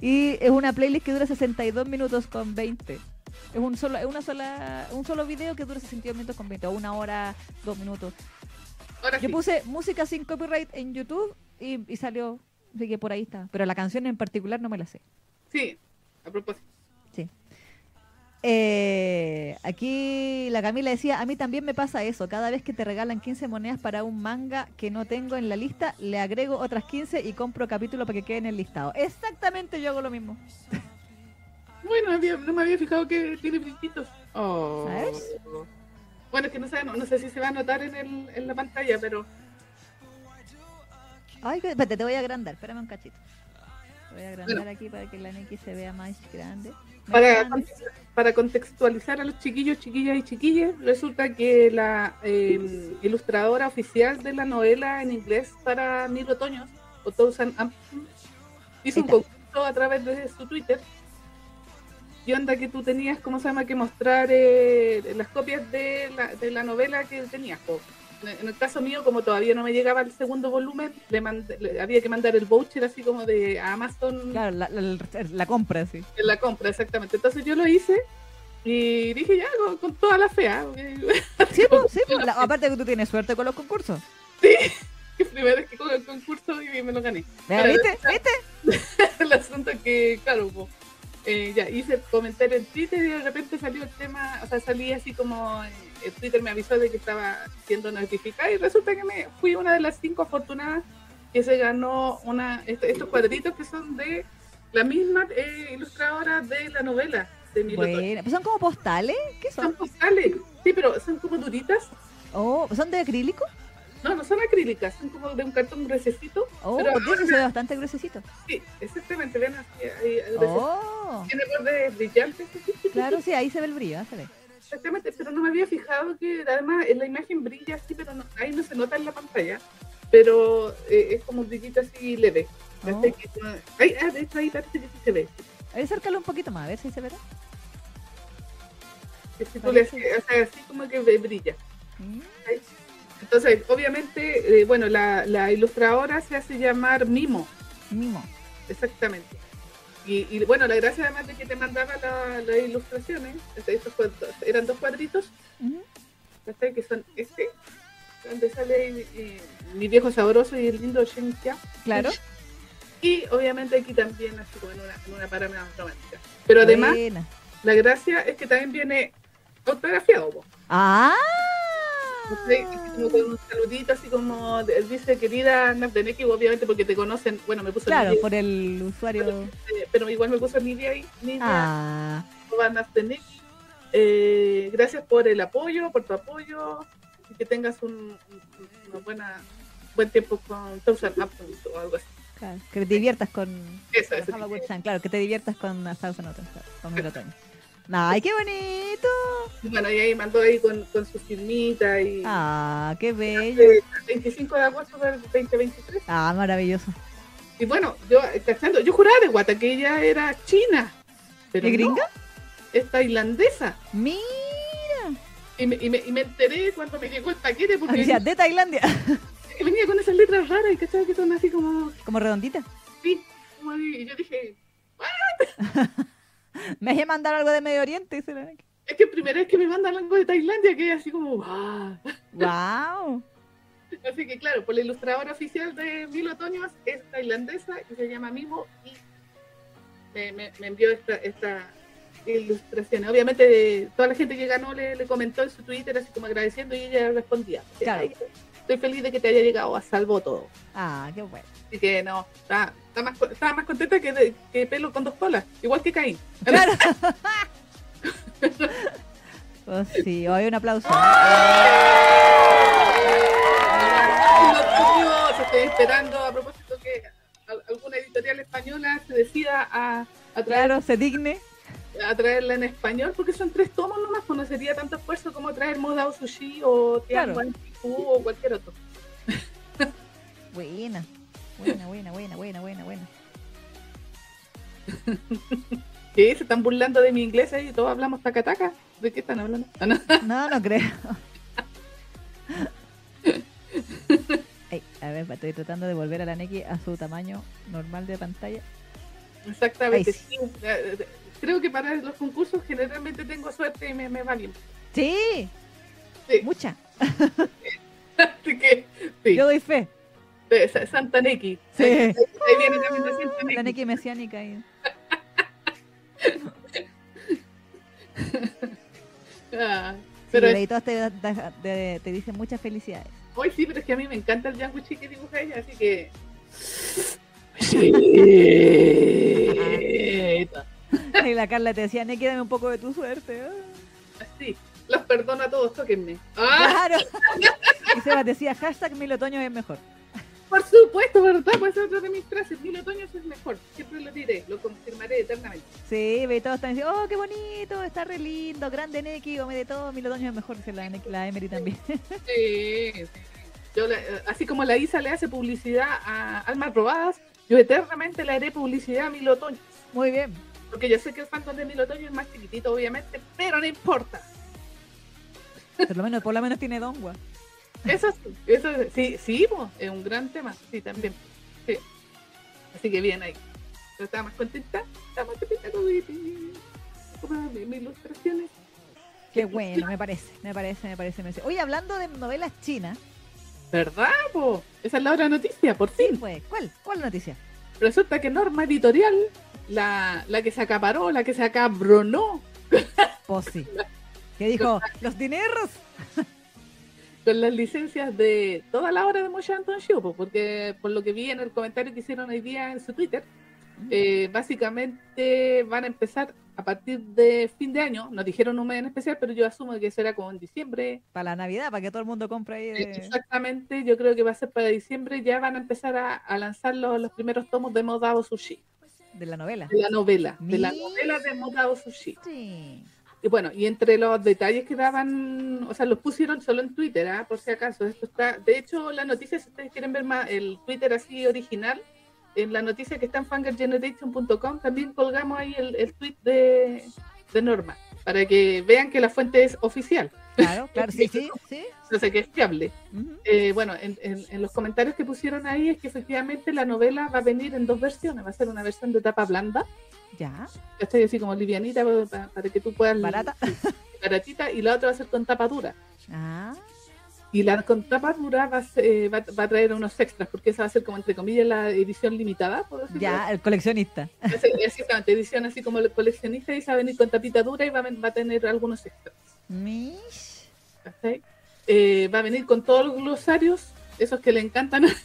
Y es una playlist que dura 62 minutos con 20. Es un solo, una sola, un solo video que dura 62 minutos con 20, o una hora, dos minutos. Ahora Yo sí. puse música sin copyright en YouTube y, y salió, así que por ahí está. Pero la canción en particular no me la sé. Sí, a propósito. Sí. Eh, aquí la Camila decía, a mí también me pasa eso. Cada vez que te regalan 15 monedas para un manga que no tengo en la lista, le agrego otras 15 y compro capítulo para que quede en el listado. Exactamente, yo hago lo mismo. Bueno, no me había fijado que tiene brillitos. Oh. ¿Sabes? Bueno, es que no sé, no, no sé si se va a notar en, el, en la pantalla, pero Ay, espérate, te voy a agrandar. Espérame un cachito. Te voy a agrandar Bueno. aquí para que la Neki se vea más grande. Más para, grande. para contextualizar a los chiquillos, chiquillas y chiquilles, resulta que la eh, ilustradora oficial de la novela en inglés para Mil Otoños, o Thousand Ampson, hizo un concurso a través de su Twitter. Onda que tú tenías, ¿cómo se llama?, que mostrar eh, las copias de la, de la novela que tenías. po. En el caso mío, como todavía no me llegaba el segundo volumen, le, mandé- le- había que mandar el voucher así como de Amazon Claro, la, la- la compra, sí. la compra, exactamente. Entonces yo lo hice y dije ya, con, con toda la Sí, pues, sí, pues, la- aparte que tú tienes suerte con los concursos. que primera vez que con el concurso y me lo gané. ¿Viste? ¿Viste? el asunto es que, claro, po, eh, ya hice el comentario en Twitter y de repente salió el tema, o sea, salí así como eh, el Twitter me avisó de que estaba siendo notificada y resulta que me fui una de las cinco afortunadas que se ganó una est- estos cuadritos que son de la misma eh, ilustradora de la novela de mi Bueno, son como postales. ¿Qué Son son? postales, sí, pero son como duritas. Oh, ¿son de acrílico? No, no son acrílicas, son como de un cartón gruesecito. Oh, Pero ese se ve bastante gruesecito. Sí, exactamente, ven así, ahí, ahí. Oh, Tiene bordes brillantes. claro, sí, ahí se ve el brillo, se ve. Exactamente, pero no me había fijado que además en la imagen brilla así, pero no- ahí no se nota en la pantalla. Pero eh, es como un brillito así leve. Oh. Así que, ahí, ah, de hecho ahí parece que sí se ve. Ver, acércalo un poquito más, a ver si se verá. Que si tú le Parece. haces- o sea, así como que brilla. Mm, Entonces, obviamente, eh, bueno, la, la ilustradora se hace llamar Mimo. Mimo. Exactamente. Y, y, bueno, la gracia además de que te mandaba la- las ilustraciones, este, estos cuadros- eran dos cuadritos, Ujú. ¿cachai? que son este, donde sale eh, mi viejo sabroso y el lindo Shen Xia. Claro. Y obviamente aquí también, así como en una, en una parada romántica. Pero además, Buena. la gracia es que también viene autografiado. ¡Ah! Un saludito, así como dice querida Nafdeneki, obviamente porque te conocen, bueno, me puso Claro, Nidia, por el usuario. eh, pero igual me puso Nidia ahí, Nidia. Ah. Eh, gracias por el apoyo, por tu apoyo y que tengas un, una buena buen tiempo con Thousand Apples o algo así. claro, que te diviertas con. Eso, eso. Claro, que te diviertas con Thousand claro, con Mil Otoño. ¡Ay, qué bonito! Bueno, y ahí mandó ahí con, con su firmita y ¡Ah, qué bello! el 25 de agosto del 2023. ¡Ah, maravilloso! Y bueno, yo cachando, yo juraba de guata que ella era china. Pero ¿De no, gringa? es tailandesa. ¡Mira! Y me, y, me, y me enteré cuando me llegó el paquete porque Decía, de Tailandia. venía con esas letras raras y cachaba que son así como Como redondita. Sí, como y yo dije, Me dejé mandar algo de Medio Oriente. dice la es que primera vez que me mandan algo de Tailandia, que es así como, ¡guau! ¡Wow! Así que claro, por la ilustradora oficial de Mil Otoños es tailandesa y se llama Mimo y me, me- me envió esta, esta ilustración. Obviamente toda la gente que ganó le, le comentó en su Twitter así como agradeciendo y ella respondía. Claro. "Ay, Estoy feliz de que te haya llegado a salvo todo. ¡Ah, qué bueno! Así que no, está, más, estaba más contenta que, de- que pelo con dos colas, igual que Caín. ¡Claro! Pues sí, hoy un aplauso. Estoy esperando a propósito que al- alguna editorial española se decida a, a, traer, Claro, se digne. a traerla en español, porque son tres tomos nomás, pues no sería tanto esfuerzo como traer Modao Sushi o Claro. Tianguan Kiku o cualquier otro. Buena. Buena, buena, buena, buena, buena, buena. ¿Qué? ¿Se están burlando de mi inglés ahí? ¿Todos hablamos taca-taca? ¿De qué están hablando? Ah, no. No, no creo. A ver, estoy tratando de volver a la Neki a su tamaño normal de pantalla. Exactamente. Sí. sí. Eh, eh, Creo que para los concursos generalmente tengo suerte y me, me va bien. Sí, Sí. mucha. Así que. Yo doy fe. De Sa- Santa Neki. Sí. Ahí, ahí viene también de Santa La Neki. Neki mesiánica ahí. Ah, Pero y todos te, te, te dicen muchas felicidades. hoy sí, pero es que a mí me encanta el Yanguchi que dibuja ella, así que. Sí. Y la Carla te decía, Neki, dame un poco de tu suerte. Ah. Así. Los perdono a todos, tóquenme. ¡Ah! Claro. Y Sebas decía, hashtag mil otoños es mejor. Por supuesto, ¿verdad? Pues es otra de mis frases. Mil otoños es mejor. Siempre lo diré, lo confirmaré eternamente. Sí, ve, todos están diciendo, oh, qué bonito, está re lindo, grande Neki, come de todo, mil otoños es mejor, dice la, la Emery también. Sí, sí. Yo así como la Isa le hace publicidad a Almas Robadas, yo eternamente le haré publicidad a Mil Otoños. Muy bien. Porque yo sé que el fandom de Mil Otoños es más chiquitito, obviamente, pero no importa. Por lo menos, por lo menos tiene Dongua. Eso sí, eso sí, sí, po, es un gran tema, sí, también. Sí. Así que bien ahí. Yo estaba más contenta, estaba más contenta con mi, con mi- mis ilustraciones. Qué bueno, me parece, me parece, me parece. me parece. Oye, hablando de novelas chinas, ¿Verdad, po? Esa es la otra noticia, por sí, fin. pues, ¿cuál? ¿Cuál noticia? Resulta que Norma Editorial, la, la que se acaparó, la que se acabronó Pues sí. Que dijo, los dineros. con las licencias de toda la hora de Mocha Anton Show, po, porque por lo que vi en el comentario que hicieron hoy día en su Twitter, eh, básicamente van a empezar a partir de fin de año, nos dijeron un mes en especial, pero yo asumo que será como en diciembre. Para la Navidad, para que todo el mundo compre ahí. de- Exactamente, yo creo que va a ser para diciembre, ya van a empezar a, a lanzar los, los primeros tomos de Modao Sushi, de la novela. de la novela, de la novela de Modao Sushi. Sí. Y bueno, y entre los detalles que daban, o sea, los pusieron solo en Twitter, ¿ah? por si acaso. Esto está, de hecho, la noticia, si ustedes quieren ver más el Twitter así original, en la noticia que está en fangergeneration.com también colgamos ahí el, el tweet de, de Norma, para que vean que la fuente es oficial, Claro, claro, sí, sí, sí. que es fiable. Eh, bueno, en, en- en los comentarios que pusieron ahí es que efectivamente la novela va a venir en dos versiones, va a ser una versión de tapa blanda, Ya, ¿cachai? Así como livianita para, que tú puedas... barata. Baratita, y la otra va a ser con tapa dura. Ah, Y la con tapa dura va a, ser- eh, va, va a traer unos extras, porque esa va a ser como entre comillas la edición limitada, por decirlo. ya, el coleccionista. Exactamente, edición así como el coleccionista y se va a venir con tapita dura y va a, ven- va a tener algunos extras. Mish. ¿cachai? Eh, va a venir con todos los glosarios, esos que le encantan.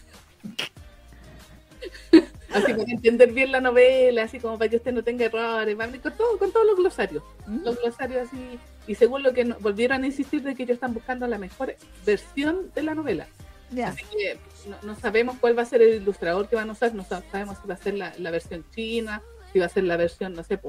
así para entender bien la novela, así como para que usted no tenga errores. Con, todo, con todos los glosarios. Ujú. Los glosarios así. Y según lo que no- volvieron a insistir de que ellos están buscando la mejor versión de la novela. Ya, Así que no, no sabemos cuál va a ser el ilustrador que van a usar, no sab- sabemos si va a ser la, la versión china, si va a ser la versión, no sé,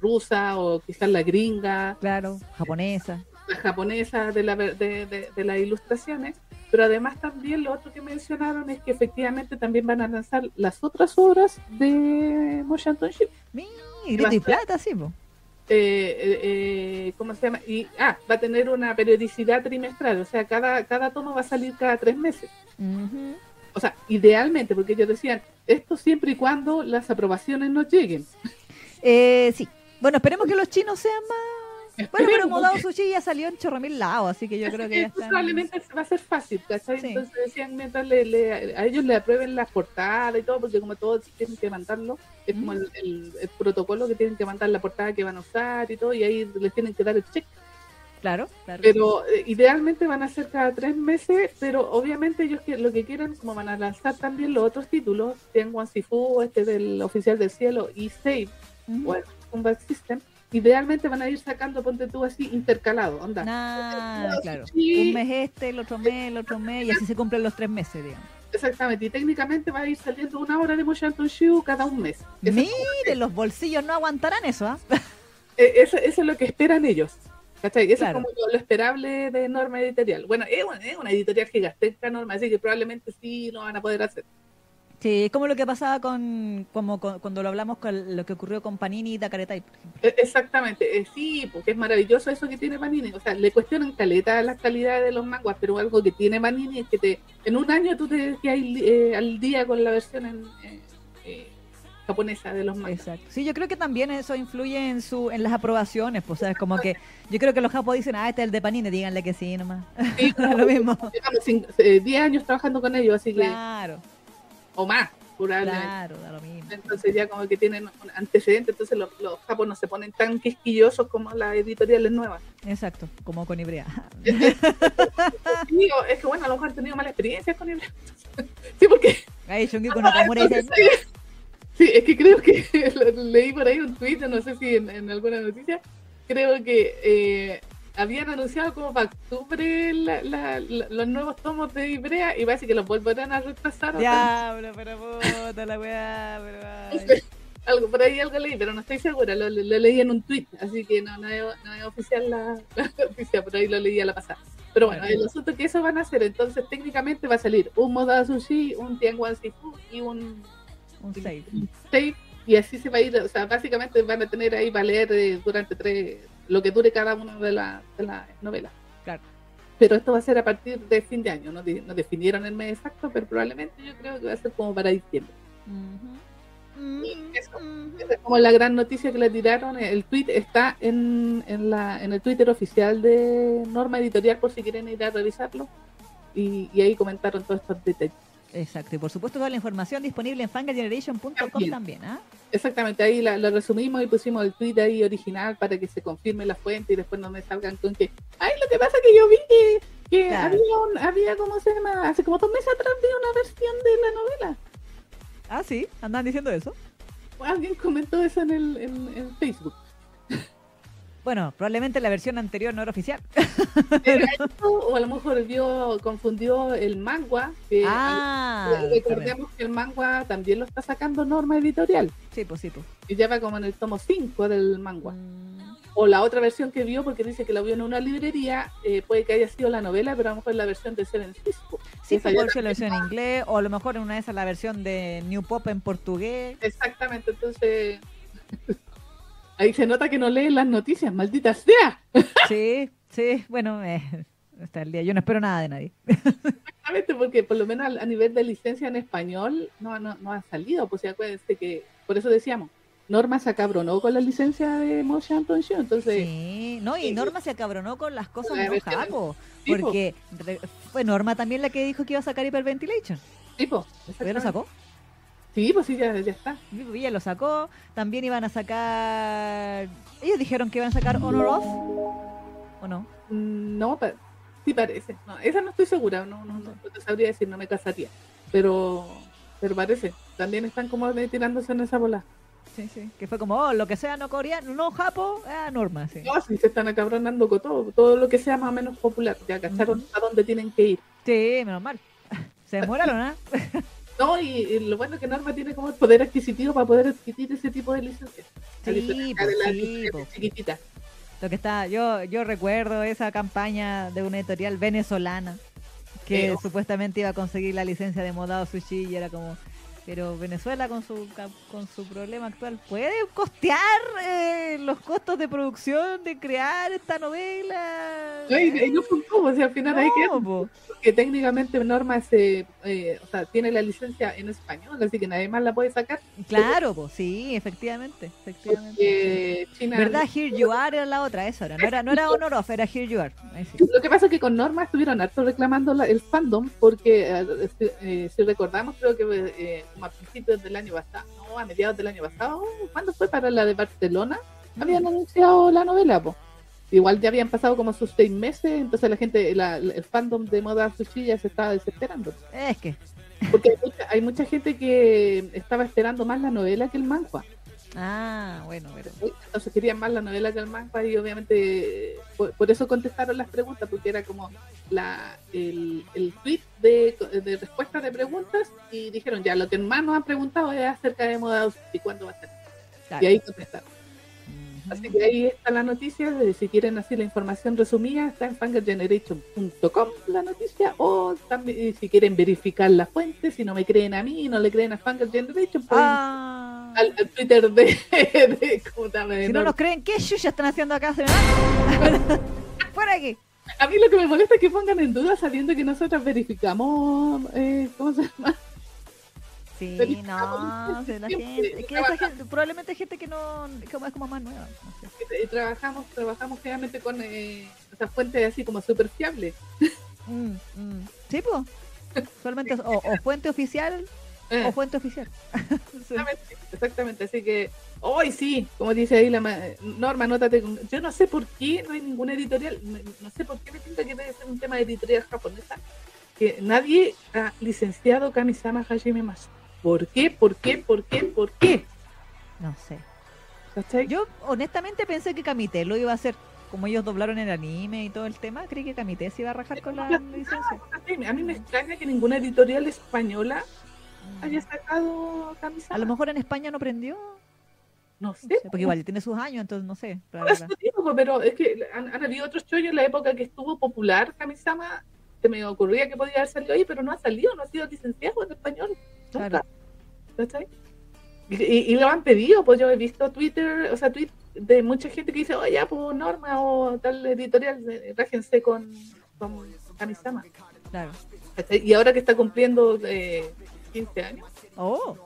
rusa o quizás la gringa, claro, japonesa. La japonesa de, la, de, de- de las ilustraciones. Pero además también lo otro que mencionaron es que efectivamente también van a lanzar las otras obras de Motion Township. Mi, grito y plata, sí, po. Eh, eh, eh, ¿Cómo se llama? Y, ah, va a tener una periodicidad trimestral, o sea, cada, cada tomo va a salir cada tres meses. Ujú. o sea, idealmente, porque ellos decían, esto siempre y cuando las aprobaciones nos lleguen. Eh, sí. Bueno, esperemos que los chinos sean más. Bueno, pero Modao Sushi ya salió en chorromil lados, así que yo creo que ya están. probablemente va a ser fácil, ¿cachai? Sí. Entonces decían, mientras le, le- a ellos le aprueben las portadas y todo, porque como todos tienen que mandarlo, es como Mm. el, el- el protocolo que tienen que mandar la portada que van a usar y todo, y ahí les tienen que dar el check. Claro, claro. Pero eh, idealmente van a ser cada tres meses, pero obviamente ellos que, lo que quieren, como van a lanzar también los otros títulos, Tianguan Sifu, este del Oficial del Cielo y Save, Ujú. o el Combat System, idealmente van a ir sacando, ponte tú así, intercalado, onda. Nah, claro. Sí. Un mes este, el otro mes, el otro mes, y así se cumplen los tres meses, digamos. Exactamente, y técnicamente va a ir saliendo una hora de Motion Shiu cada un mes. Eso, Mire, los bolsillos no aguantarán eso, ¿ah? eh, eso, eso es lo que esperan ellos. ¿Cachai? Eso Claro. es como lo, lo esperable de Norma Editorial. Bueno, es una, es una editorial gigantesca, Norma, así que probablemente sí lo van a poder hacer. Sí, es como lo que pasaba con, como con- cuando lo hablamos con lo que ocurrió con Panini y Tacaretay, por ejemplo. E- Exactamente, eh, sí, porque es maravilloso eso que tiene Panini. O sea, le cuestionan caleta las calidades de los manguas, pero algo que tiene Panini es que te, en un año tú te quedas eh, al día con la versión en, eh, eh, japonesa de los mangas. Exacto. Sí, yo creo que también eso influye en su en las aprobaciones, pues, o sea, es como que yo creo que los japos dicen, ah, este es el de Panini, díganle que sí nomás. Sí, lo mismo. Llevamos cin- eh, 10 años trabajando con ellos, así que, Claro, o más, probablemente. claro, da lo mismo. Entonces ya como que tienen un antecedente, entonces los, los japos no se ponen tan quisquillosos como las editoriales nuevas. Exacto, como con Ibrea. Es que bueno, a lo mejor han tenido mala experiencia con ellos. sí, porque Shungiku Nakamura dice, Sí, es que creo que leí por ahí un tweet, no sé si en, en alguna noticia, creo que eh, habían anunciado como para octubre la- la- la- los nuevos tomos de Ibrea y parece que los volverán a retrasar. diablo, pero puta la weá, pero no ay". sé, algo, por ahí algo leí, pero no estoy segura, lo, lo- lo leí en un tweet, así que no, no, es, no es oficial la, noticia, por ahí lo leí a la pasada. Pero bueno, el asunto es que eso van a hacer, entonces técnicamente va a salir un Moda Sushi, un Tianguan Sifu y un un save. tape y así se va a ir, o sea, básicamente van a tener ahí va a leer eh, durante tres, lo que dure cada una de las de las novelas. Claro. Pero esto va a ser a partir de fin de año, no, di- no definieron el mes exacto, pero probablemente yo creo que va a ser como para diciembre. Ujú. Y eso. Esa es como la gran noticia que le tiraron, el tweet está en, en, la, en el Twitter oficial de Norma Editorial por si quieren ir a revisarlo. Y, y ahí comentaron todos estos detalles. Exacto, y por supuesto toda la información disponible en fangageneration.com También. también, ¿ah? Exactamente, ahí la- lo resumimos y pusimos el tweet ahí original para que se confirme la fuente y después no me salgan con que, ay, lo que pasa que yo vi que, que Claro. había, un, había, ¿cómo se llama? Hace como dos meses atrás vi una versión de la novela. Ah, sí, andan diciendo eso. Alguien comentó eso en, el, en, en Facebook. Bueno, probablemente la versión anterior no era oficial. Era eso, o a lo mejor vio, confundió el manga, que ah, al- recordemos que el manga también lo está sacando Norma Editorial. sí, pues sí, pues. Y ya va como en el tomo 5 del manga. Mm, o la otra versión que vio, porque dice que la vio en una librería, eh, puede que haya sido la novela, pero a lo mejor es la versión de Seven Cisco. Sí, pues puede ser la versión en inglés, o a lo mejor en una de esas la versión de New Pop en portugués. Exactamente, entonces ahí se nota que no leen las noticias, maldita sea. Sí, sí, bueno, eh, está el día. Yo no espero nada de nadie. Exactamente, porque por lo menos a nivel de licencia en español no, no, no ha salido, pues acuérdense que, por eso decíamos, Norma se acabronó con la licencia de Motion Show, entonces Sí, no, y. Norma se acabronó con las cosas Sí, po. porque fue Norma también la que dijo que iba a sacar Hyperventilation. tipo, ¿Ya lo sacó? Sí, pues sí, ya, ya está. Ella lo sacó. También iban a sacar. Ellos dijeron que iban a sacar Honor of. ¿O no? Mm, No, pa- sí parece. No, esa no estoy segura, no, no, no, no te sabría decir, no me casaría. Pero, pero parece. También están como tirándose en esa bola. Sí, sí. Que fue como, oh, lo que sea no coreano, no japo, ah, Norma, sí. No, sí, se están acabronando con todo, todo lo que sea más o menos popular. Ya cacharon a dónde tienen que ir. Sí, menos mal. Se demoraron, ¿ah? No, y, y lo bueno es que Norma tiene como el poder adquisitivo para poder adquirir ese tipo de licencias. Sí, pues sí, pues. chiquititas. Lo que está, yo, yo recuerdo esa campaña de una editorial venezolana que Eh, supuestamente iba a conseguir la licencia de Modado Sushi y era como, pero Venezuela con su con su problema actual puede costear eh, los costos de producción de crear esta novela. No, y, y no fue como, o sea, al final hay que No, po. porque técnicamente Norma se, eh, o sea, tiene la licencia en español, así que nadie más la puede sacar. Claro, pues sí, efectivamente, efectivamente. Porque China. ¿Verdad? Here You Are era la otra, esa era. No era, no era Honor of, era Here You Are. Sí. Lo que pasa es que con Norma estuvieron harto reclamando la- el fandom, porque eh, si- eh, si recordamos, creo que eh, como a principios del año pasado, no, a mediados del año pasado, ¿cuándo fue para la de Barcelona? Habían anunciado la novela, pues. Igual ya habían pasado como sus seis meses, entonces la gente, la- el fandom de Moda Sushi ya se estaba desesperando. Es que, Porque hay mucha, hay mucha gente que estaba esperando más la novela que el manhua. Ah, bueno, pero Entonces querían más la novela que el manga y obviamente eh, por, por eso contestaron las preguntas, porque era como la, el, el tweet de, de respuesta de preguntas y dijeron ya, lo que más nos han preguntado es acerca de moda y cuándo va a ser. claro. Y ahí contestaron. Así que ahí está la noticia. de Si quieren así la información resumida, está en fangergeneration.com la noticia. O también si quieren verificar la fuente, si no me creen a mí, no le creen a Fanger Generation, pueden Ah. Al, al Twitter de, de ¿cómo? De Si no nos creen, ¿qué chucha están haciendo acá? Fuera de aquí. A mí lo que me molesta es que pongan en duda sabiendo que nosotros verificamos, eh, ¿cómo se llama? Sí, no, la gente, que esa probablemente gente que no, como es como más nueva, no sé. Eh, trabajamos, trabajamos generalmente con eh, esas fuentes así como súper fiables. Mm, mm. Sí, pues. Solamente o, o fuente oficial Eh, o fuente oficial. Exactamente, exactamente, así que hoy sí, como dice ahí la ma- Norma, anótate con... Yo no sé por qué no hay ninguna editorial, no, sé por qué me pinta que debe ser un tema de editorial japonesa, que nadie ha licenciado Kamisama Hajime Masu. ¿Por qué? ¿Por qué? ¿Por qué? ¿Por qué? No sé. ¿Cachai? Yo honestamente pensé que Kamite lo iba a hacer. Como ellos doblaron el anime y todo el tema, creí que Kamite se iba a rajar con la licencia. A mí me extraña que ninguna editorial española haya sacado Kamisama. A lo mejor en España no prendió. no no sé, porque igual tiene sus años, entonces no sé. la Por eso verdad. digo, pero es que han, han habido otros chollos en la época que estuvo popular Kamisama, se me ocurría que podía haber salido ahí, pero no ha salido, no ha sido licenciado en español. Nunca. Claro. ¿Cachai? Y, y- lo han pedido, pues yo he visto Twitter, o sea, tweet de mucha gente que dice, oye, ya, pues Norma o tal editorial, eh, rájense con, con Kamisama. Claro. ¿Cachai? Y ahora que está cumpliendo eh, 15 años, Oh,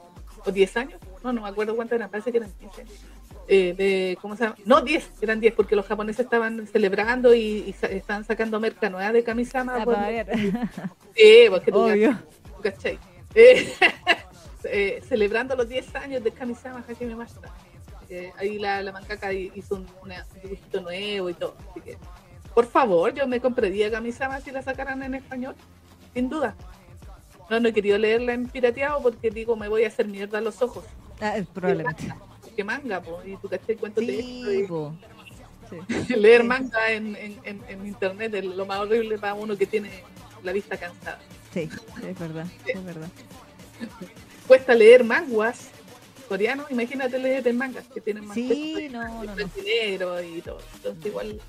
o 10 años, no, no me acuerdo cuánto eran, parece que eran 15 años. Eh, de, ¿cómo se llama? No, 10, eran 10, porque los japoneses estaban celebrando y, y sa- estaban sacando merca nueva de Kamisama. a por-. Sí, porque tú Obvio. ¿cachai? Eh, eh, celebrando los 10 años de Kamisama Hajime Mashita. Ahí la, la mancaca hizo un, una- un dibujito nuevo y todo. Así que, por favor, yo me compraría Kamisama si la sacaran en español, sin duda. No, no he querido leerla en pirateado porque digo, me voy a hacer mierda a los ojos. Ah, eh, probablemente. Que manga, po, y tú cachai cuánto te Sí, po. Sí. leer manga en, en, en, en internet es lo más horrible para uno que tiene la vista cansada. Sí, es verdad, es verdad. Cuesta leer manguas coreanos, imagínate leer en mangas que tienen más Sí, no, no, y no. todo. Entonces igual.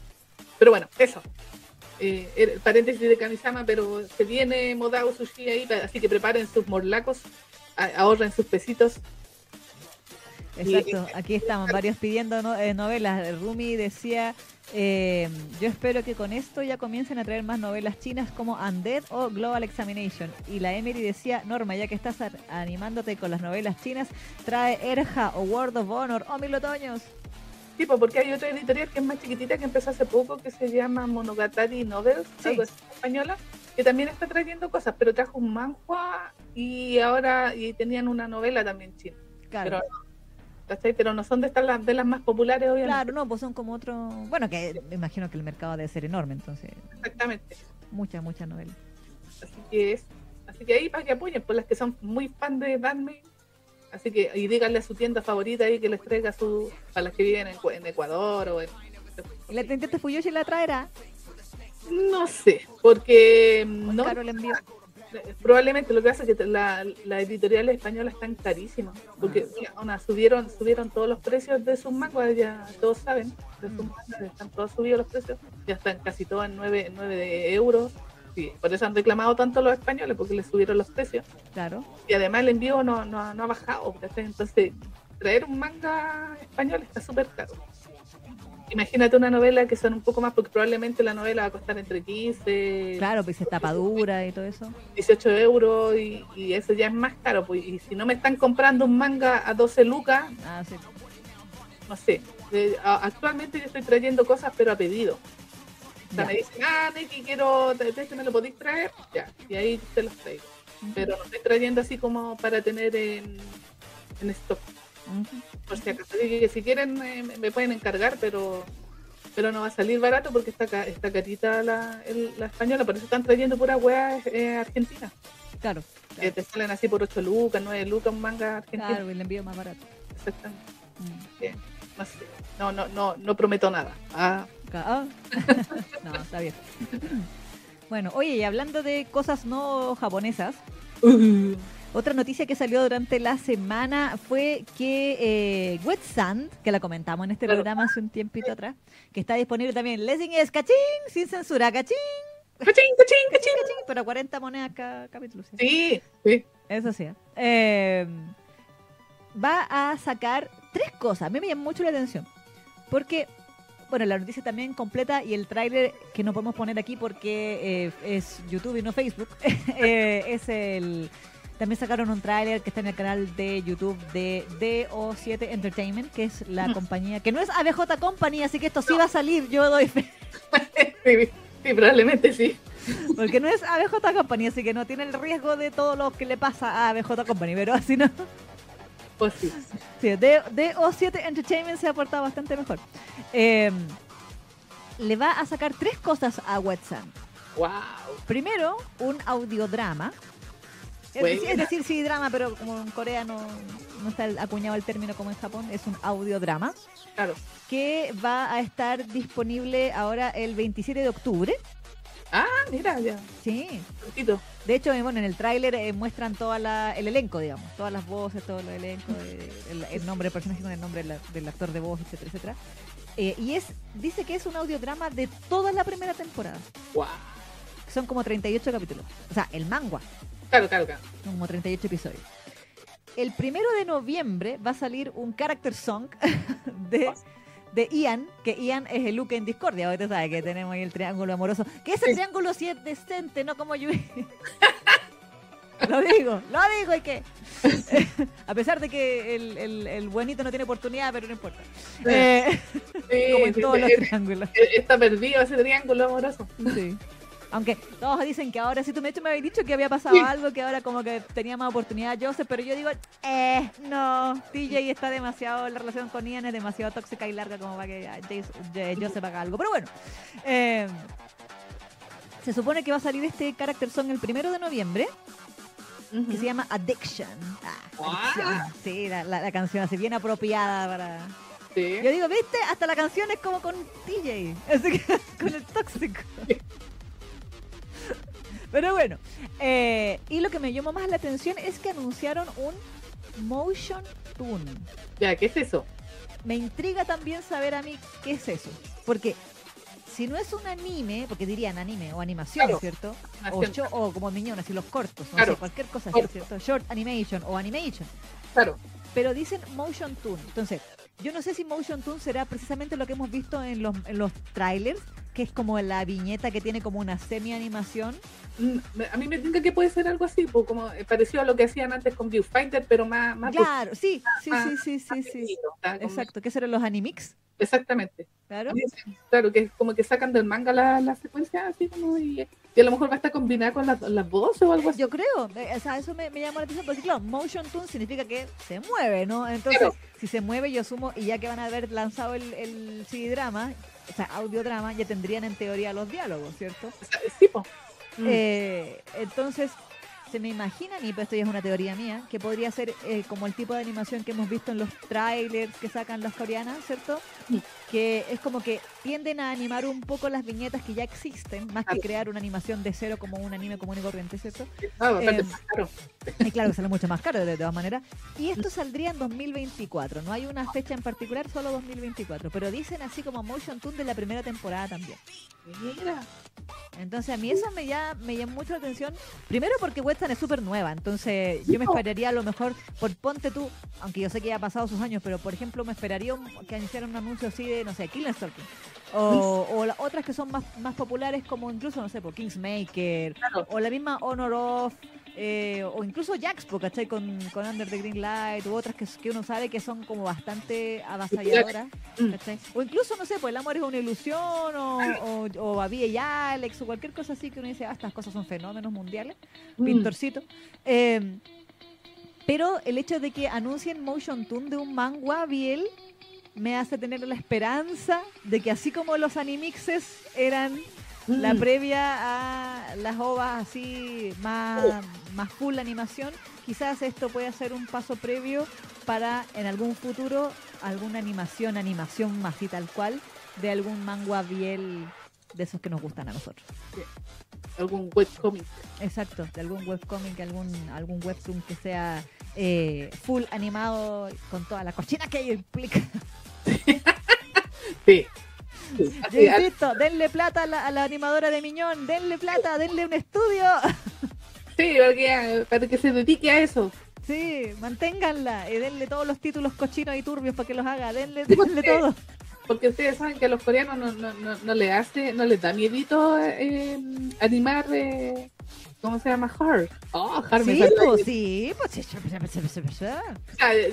Pero bueno, eso. Eh, el paréntesis de Kamisama, pero se viene Modao Sushi ahí, así que preparen sus morlacos, ahorren sus pesitos. Exacto, aquí estamos varios pidiendo no- eh, novelas. Rumi decía, eh, yo espero que con esto ya comiencen a traer más novelas chinas como Undead o Global Examination. Y la Emery decía, Norma, ya que estás animándote con las novelas chinas, trae Erja o World of Honor o Mil Otoños. Tipo, porque hay otra editorial que es más chiquitita que empezó hace poco que se llama Monogatari Novels, Sí. algo así, española, que también está trayendo cosas, pero trajo un manhua y ahora y tenían una novela también china. Claro. Pero no son de estas las, de las más populares, obviamente. claro, no, pues son como otro... Bueno, que me imagino que el mercado debe ser enorme, entonces Exactamente. muchas, muchas novelas. Así que es, así que ahí para que apoyen, por las que son muy fan de Batman. Así que, y díganle a su tienda favorita ahí que les traiga su, para las que viven en, en Ecuador o en, ¿Y la tendente Fuyoshi la traerá? no sé, porque ¿O no, caro el envío? probablemente lo que pasa es que la, la editorial española están carísimas, porque mira, una, subieron, subieron todos los precios de sus mangas, ya todos saben, de sus Mm. mangas, están todos subidos los precios, ya están casi todos en 9, 9 de euros, sí, por eso han reclamado tanto los españoles, porque les subieron los precios. Claro. y además el envío no, no, no ha bajado. Entonces, traer un manga español está súper caro. Imagínate una novela que son un poco más, porque probablemente la novela va a costar entre 15, Claro, pues es tapadura y todo eso. 18 euros y, y eso ya es más caro. Pues, y si no me están comprando un manga a 12 lucas, Ah, sí. no sé. Eh, actualmente yo estoy trayendo cosas, pero a pedido. O sea, Ya. me dicen, ah, Neki, quiero, te, te- me lo podéis traer, ya, y ahí te los traigo. Pero no estoy trayendo así como para tener en, en stock. Ujú. por si acaso. Que si quieren eh, me- pueden encargar, pero pero no va a salir barato porque está, está carita la, el- la española, por eso están trayendo pura weá eh, argentina. Claro. Que te salen así por 8 lucas, 9 lucas un manga argentino. Claro, el envío más barato. Exactamente. Mm. Bien. No sé. No, no, no, no prometo nada. Ah, ah. no, está bien. Bueno, oye, y hablando de cosas no japonesas, Uh, Otra noticia que salió durante la semana fue que eh, Wet Sand, que la comentamos en este Claro. programa hace un tiempito atrás, que está disponible también. Lessing es cachín, sin censura, cachín, cachín, cachín, cachín. cachín, pero 40 monedas cada capítulo. sí. Sí, sí. Eso sí. Eh, va a sacar tres cosas. A mí me llama mucho la atención. Porque, bueno, la noticia también completa y el tráiler que no podemos poner aquí porque eh, es YouTube y no Facebook. eh, es el... También sacaron un tráiler que está en el canal de YouTube de DO7 Entertainment, que es la compañía, que no es ABJ Company, así que esto sí va a salir, yo doy fe. Sí, sí, probablemente sí. Porque no es ABJ Company, así que no tiene el riesgo de todo lo que le pasa a ABJ Company, pero así no. Pues sí. Sí, de, de O7 Entertainment se ha portado bastante mejor. Eh, le va a sacar tres cosas a Wetsan. Wow. Primero, un audiodrama. Es decir, es decir, sí, drama, pero como en Corea no, no está acuñado el término como en Japón, es un audiodrama Claro. que va a estar disponible ahora el 27 de octubre. Ah, mira, ya. Sí. Poquito. De hecho, bueno, en el tráiler eh, muestran toda la, el elenco, digamos, todas las voces, todo el elenco, eh, el, el nombre del personaje con el nombre del, del actor de voz, etcétera, etcétera. Eh, y es, dice que es un audiodrama de toda la primera temporada. Wow. Son como 38 capítulos. O sea, el manga, Claro, claro, claro. son como 38 episodios. El primero de noviembre va a salir un character song de, de Ian, que Ian es el Luke en Discordia. Ahorita sabes que tenemos ahí el triángulo amoroso. Que ese triángulo sí es decente, no como Yui. lo digo, lo digo y que. a pesar de que el, el- el buenito no tiene oportunidad, pero no importa. Eh, como en sí, todos los triángulos. Está perdido ese triángulo amoroso. Sí. Aunque todos dicen que ahora, si tú de hecho me habías dicho que había pasado Sí. algo, que ahora como que tenía más oportunidad Joseph, pero yo digo, eh, no, TJ está demasiado, la relación con Ian es demasiado tóxica y larga como para que ah, Jace- Joseph haga algo. Pero bueno, eh, se supone que va a salir este character song el primero de noviembre, que se llama Addiction. Ah, Addiction. Sí, la, la- la canción así bien apropiada para... Sí. Yo digo, ¿viste? Hasta la canción es como con TJ, así que con el tóxico. Pero bueno, eh, y lo que me llamó más la atención es que anunciaron un motion tune. Ya, ¿qué es eso? Me intriga también saber a mí qué es eso, porque si no es un anime, porque dirían anime o animación, Claro. ¿cierto? O, Animación. sho- o como miñones y los cortos, no Claro. sé, cualquier cosa así, Corto. ¿cierto? Short animation o animation Claro. pero dicen motion tune. Entonces, yo no sé si motion tune será precisamente lo que hemos visto en los, en los trailers, que es como la viñeta que tiene como una semi-animación. Mm, A mí me tinca que puede ser algo así, como eh, parecido a lo que hacían antes con Viewfinder, pero más, más Claro, sí, sí, más- sí, sí, sí, más sí. está como- Exacto, que serán los animix, Exactamente. claro. Claro, que es como que sacan del manga la, la secuencia así como y, y a lo mejor va a estar combinada con las las voces o algo así. Yo creo, eh, o sea, eso me, me llamó la atención, porque claro, motion tune significa que se mueve, ¿no? Entonces, Claro. si se mueve, yo asumo, y ya que van a haber lanzado el, el CD-drama, o sea, audiodrama, ya tendrían en teoría los diálogos, ¿cierto? Sí, po. Mm. Eh, entonces, se me imagina, y esto ya es una teoría mía, que podría ser eh, como el tipo de animación que hemos visto en los trailers que sacan las coreanas, ¿cierto? Mm. Que es como que tienden a animar un poco las viñetas que ya existen, más que crear una animación de cero como un anime común y corriente, ¿cierto? Ah, bastante eh, más caro. Y claro que sale mucho más caro de, todas maneras. Y esto saldría en 2024, no hay una fecha en particular, solo 2024, pero dicen así como Motion Tune de la primera temporada también. Mira. Entonces a mí eso me, ya, me llamó mucho la atención. Primero porque Western es súper nueva, entonces yo me esperaría a lo mejor, por ponte tú, aunque yo sé que ya ha pasado sus años, pero por ejemplo me esperaría un- que anunciaran un anuncio así de, no sé, Killing Stalking. O, o otras que son más, más populares como incluso, no sé, por Kingsmaker, Claro. o la misma Honor of, eh, o incluso Jaxpo, ¿cachai? Con, con Under the Green Light, u otras que, que uno sabe que son como bastante avasalladoras, Mm. ¿cachai? O incluso, no sé, pues el amor es una ilusión, o, o, o Abby y Alex, o cualquier cosa así que uno dice, ah, estas cosas son fenómenos mundiales, Mm. pintorcito. Eh, pero el hecho de que anuncien Motion Tune de un manga biel me hace tener la esperanza de que así como los animixes eran la Mm. previa a las ovas así más, más full animación, quizás esto pueda ser un paso previo para en algún futuro alguna animación, animación más y tal cual, de algún manga biel de esos que nos gustan a nosotros. algún webcomic. Exacto, de algún webcomic, algún, algún webtoon que sea eh, full animado con toda la cochina que ello implica. Sí. Sí. Así, insisto, denle plata a la, a la animadora de Miñón, denle plata, denle un estudio. sí, porque, para que se dedique a eso. Sí, manténganla y denle todos los títulos cochinos y turbios para que los haga, denle, Sí, denle todo. Porque ustedes saben que a los coreanos no, no, no, no les hace, no les da miedito eh, animar, eh, ¿cómo se llama? Heart. Oh, Heart me Sí, pues sí, pues sea,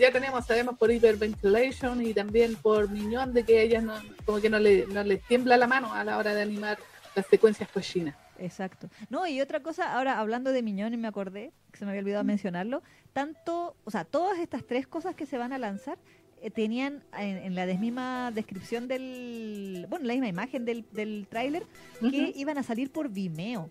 ya tenemos, sabemos por hyperventilation y también por Miñón de que a ellas no, como que no, le, no les tiembla la mano a la hora de animar las secuencias cochinas. Exacto. No, y otra cosa, ahora hablando de Miñón, y me acordé, que se me había olvidado mencionarlo, tanto, o sea, todas estas tres cosas que se van a lanzar eh, tenían en, en la misma descripción del, bueno, la misma imagen del, del tráiler, que iban a salir por Vimeo.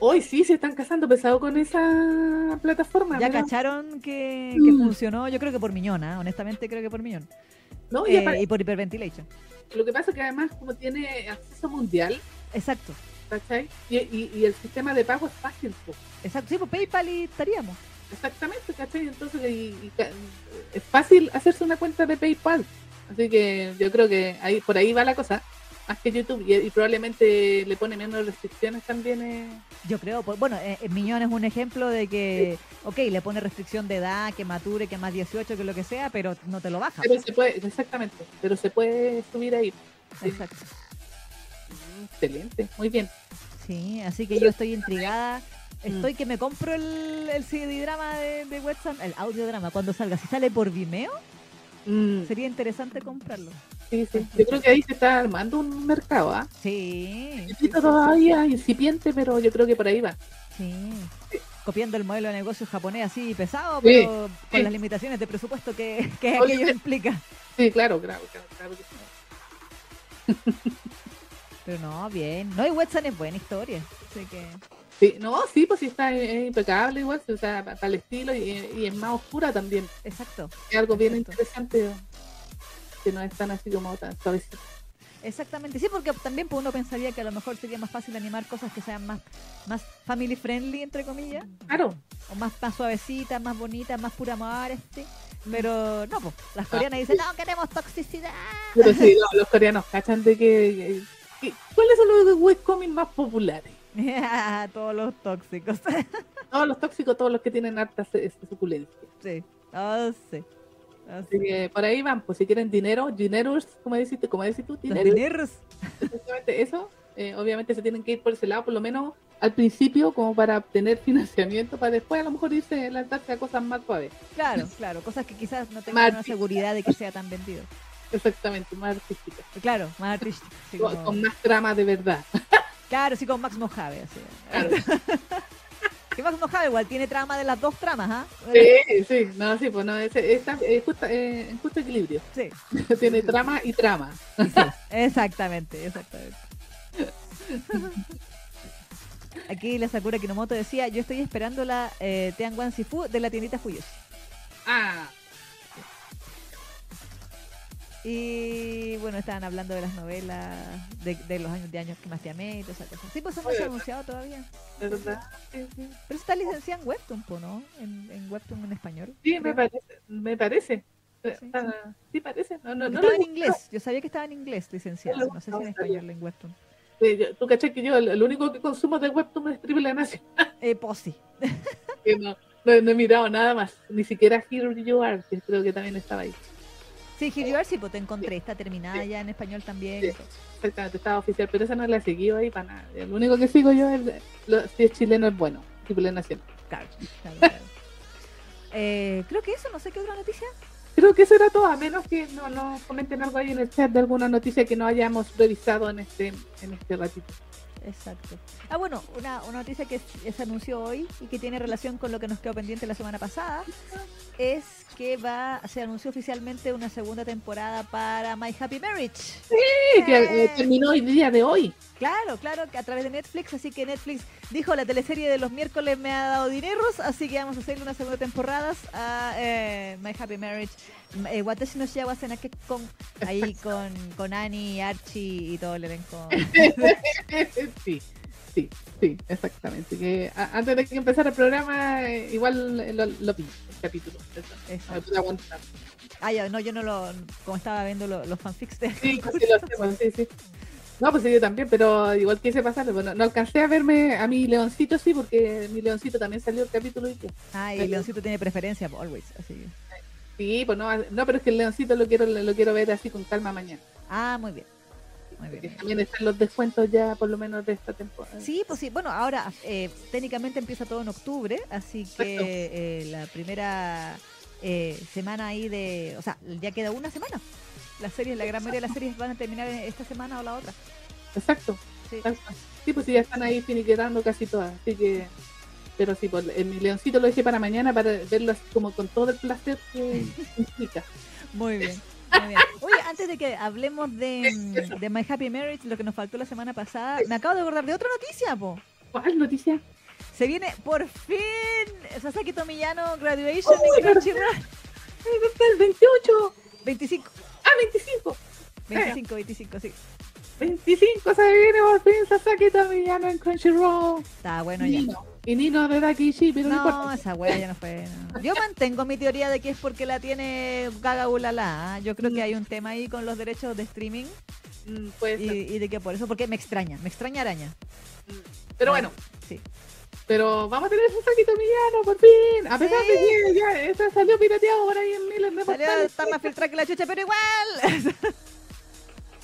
Hoy sí se están casando pesado con esa plataforma. Ya cacharon que, que Mm. funcionó, yo creo que por Miñón, ¿ah? honestamente creo que por Miñón. No, y Eh, y por Hyperventilation. lo que pasa es que además como tiene acceso mundial, Exacto, ¿cachai? Y, y, y el sistema de pago es fácil, exacto. Sí, por PayPal y estaríamos. Exactamente, ¿cachai? Entonces y- es fácil hacerse una cuenta de PayPal. Así que yo creo que ahí por ahí va la cosa, más que YouTube. Y, y probablemente le pone menos restricciones también. eh. Yo creo, pues, bueno, eh, eh, Miñón es un ejemplo de que, ok, le pone restricción de edad, que mature, que más 18, que lo que sea, pero no te lo baja. Pero se puede, exactamente, pero se puede subir ahí. Sí. Exacto. Mm, Excelente, muy bien. Sí, así que yo estoy intrigada. Estoy que me compro el, el CD drama de, de Websam, el audiodrama cuando salga. Si sale por Vimeo, Mm, sería interesante comprarlo. sí, sí. Yo creo que ahí se está armando un mercado, ¿ah? Sí, sí, todavía, incipiente, pero yo creo que por ahí va. sí. Copiando el modelo de negocio japonés así pesado, pero con las limitaciones de presupuesto que, que Oye, aquello implica. Sí, claro, claro, claro, claro que sí. Pero no, bien. No, y Websam es buena historia. Así que, Sí, no, sí, pues sí está eh, impecable igual, o sea, para el estilo y, y es más oscura también. exacto. Es algo bien interesante que no es tan así como tan suavecito. Exactamente, sí, porque también pues, uno pensaría que a lo mejor sería más fácil animar cosas que sean más, más family friendly, entre comillas, Claro, o más, más suavecitas, más bonitas, más pura amor, este. Pero no, pues, las Ah, coreanas dicen, no, queremos toxicidad. pero sí, no, los coreanos cachan de que, que- ¿Cuáles son los webcomics más populares? Todos los tóxicos. Todos los tóxicos, todos los que tienen harta suculencia. sí, oh, sí. Oh, Así sí. que por ahí van, pues si quieren dinero, dineros, como decís, como decís tú, Los dinero, dineros. exactamente eso, eh, obviamente se tienen que ir por ese lado, por lo menos al principio, como para obtener financiamiento, para después a lo mejor irse lanzarse a cosas más suaves. Claro, claro, cosas que quizás no tengan una seguridad de que sea tan vendido. Exactamente, más artísticas. Claro, más artístico. así Con, como- con más trama de verdad. Claro, sí, con Max Mojave. Así. Claro. Que Max Mojave igual tiene trama de las dos tramas, ¿ah? Sí, sí, no, sí, pues no, ese- está eh, eh, justo equilibrio. Sí, Tiene trama y trama. exactamente, exactamente. Aquí la Sakura Kinomoto decía, yo estoy esperando la eh, Sifu de la tiendita Fuyoshi. Ah, Y bueno, estaban hablando de las novelas, de, de los años de años que más te amé y todas esas cosas. Sí, pues eso no se ha anunciado todavía. verdad. Sí, sí. Pero está licenciada en Webtoon, po, ¿no? En, en Webtoon en español. Sí, me creo. parece. Me parece. Sí, Ah, sí, parece. No, no, no estaba en inglés, yo sabía que estaba en inglés licenciada. No sé si en español en Webtoon. Sí, Tú caché que yo el, el único que consumo de Webtoon es Triple Nación. Eh, pues sí. no, no, he mirado nada más. Ni siquiera Here You Are, que creo que también estaba ahí. Sí, You Are, sí, pues te encontré, está terminada Sí. ya en español también. Sí. Exactamente, estaba oficial, pero esa no la he seguido ahí para nada. El único que sigo yo es, lo- si es chileno es bueno, Triple Nación. Claro, claro, claro. Eh, creo que eso, no sé qué otra noticia. Creo que eso era todo, a menos que no, no comenten algo ahí en el chat de alguna noticia que no hayamos revisado en este, en este ratito. Exacto. Ah, bueno, una, una noticia que se anunció hoy y que tiene relación con lo que nos quedó pendiente la semana pasada es que va se anunció oficialmente una segunda temporada para My Happy Marriage. Sí, que eh, terminó el día de hoy. Claro, claro, que a través de Netflix, así que Netflix dijo la teleserie de los miércoles me ha dado dineros, así que vamos a hacerle una segunda temporada a eh, My Happy Marriage. Eh, Watashi no Shiawa con ahí con, con Annie, Archie y todo el elenco. sí. Sí, sí, exactamente. Que antes de que empezara el programa, eh, igual lo, lo, vi, el capítulo. Pude aguantar. Ah, ya, no, yo no lo. Como estaba viendo los fanfics de. Sí, sí, lo hacemos, sí, sí. No, pues sí, yo también, pero igual quise pasarlo. Bueno, no alcancé a verme a mi leoncito, sí, porque mi leoncito también salió el capítulo. Y ah, y el leoncito tiene preferencia, always, así Sí, pues no, no, pero es que el leoncito lo quiero, lo quiero ver así con calma mañana. Ah, muy bien. También están los descuentos ya, por lo menos, de esta temporada. Sí, pues sí. Bueno, ahora eh, técnicamente empieza todo en octubre, así que eh, la primera eh, semana ahí de. O sea, ya queda una semana. Las series, la gran mayoría de las series van a terminar esta semana o la otra. Exacto. Sí, sí pues sí, ya están ahí finiquetando casi todas. Así que. Pero sí, pues, mi leoncito lo dejé para mañana para verlo así como con todo el placer que implica. Muy bien. Oye, antes de que hablemos de, mm, de, My Happy Marriage, lo que nos faltó la semana pasada, me acabo de acordar de otra noticia, po. ¿Cuál noticia? Se viene por fin Sasaki Tomillano Graduation oh, en Crunchyroll. el 28. 25. Ah, 25. 25, 25, sí. 25 se viene por fin Sasaki Tomillano en Crunchyroll. Está bueno ya. Y Nino de Dakishi, pero no, no esa wea ya no fue. Yo mantengo mi teoría de que es porque la tiene Gaga Ulala. ¿ah? Yo creo que hay un tema ahí con los derechos de streaming. Mm, y, de que por eso, porque me extraña, me extraña araña. Mm, pero bueno, sí. Pero vamos a tener un saquito millano, por fin. A pesar de que ya esto salió pirateado por ahí en miles de Salió, está más filtrada que la chucha, pero igual.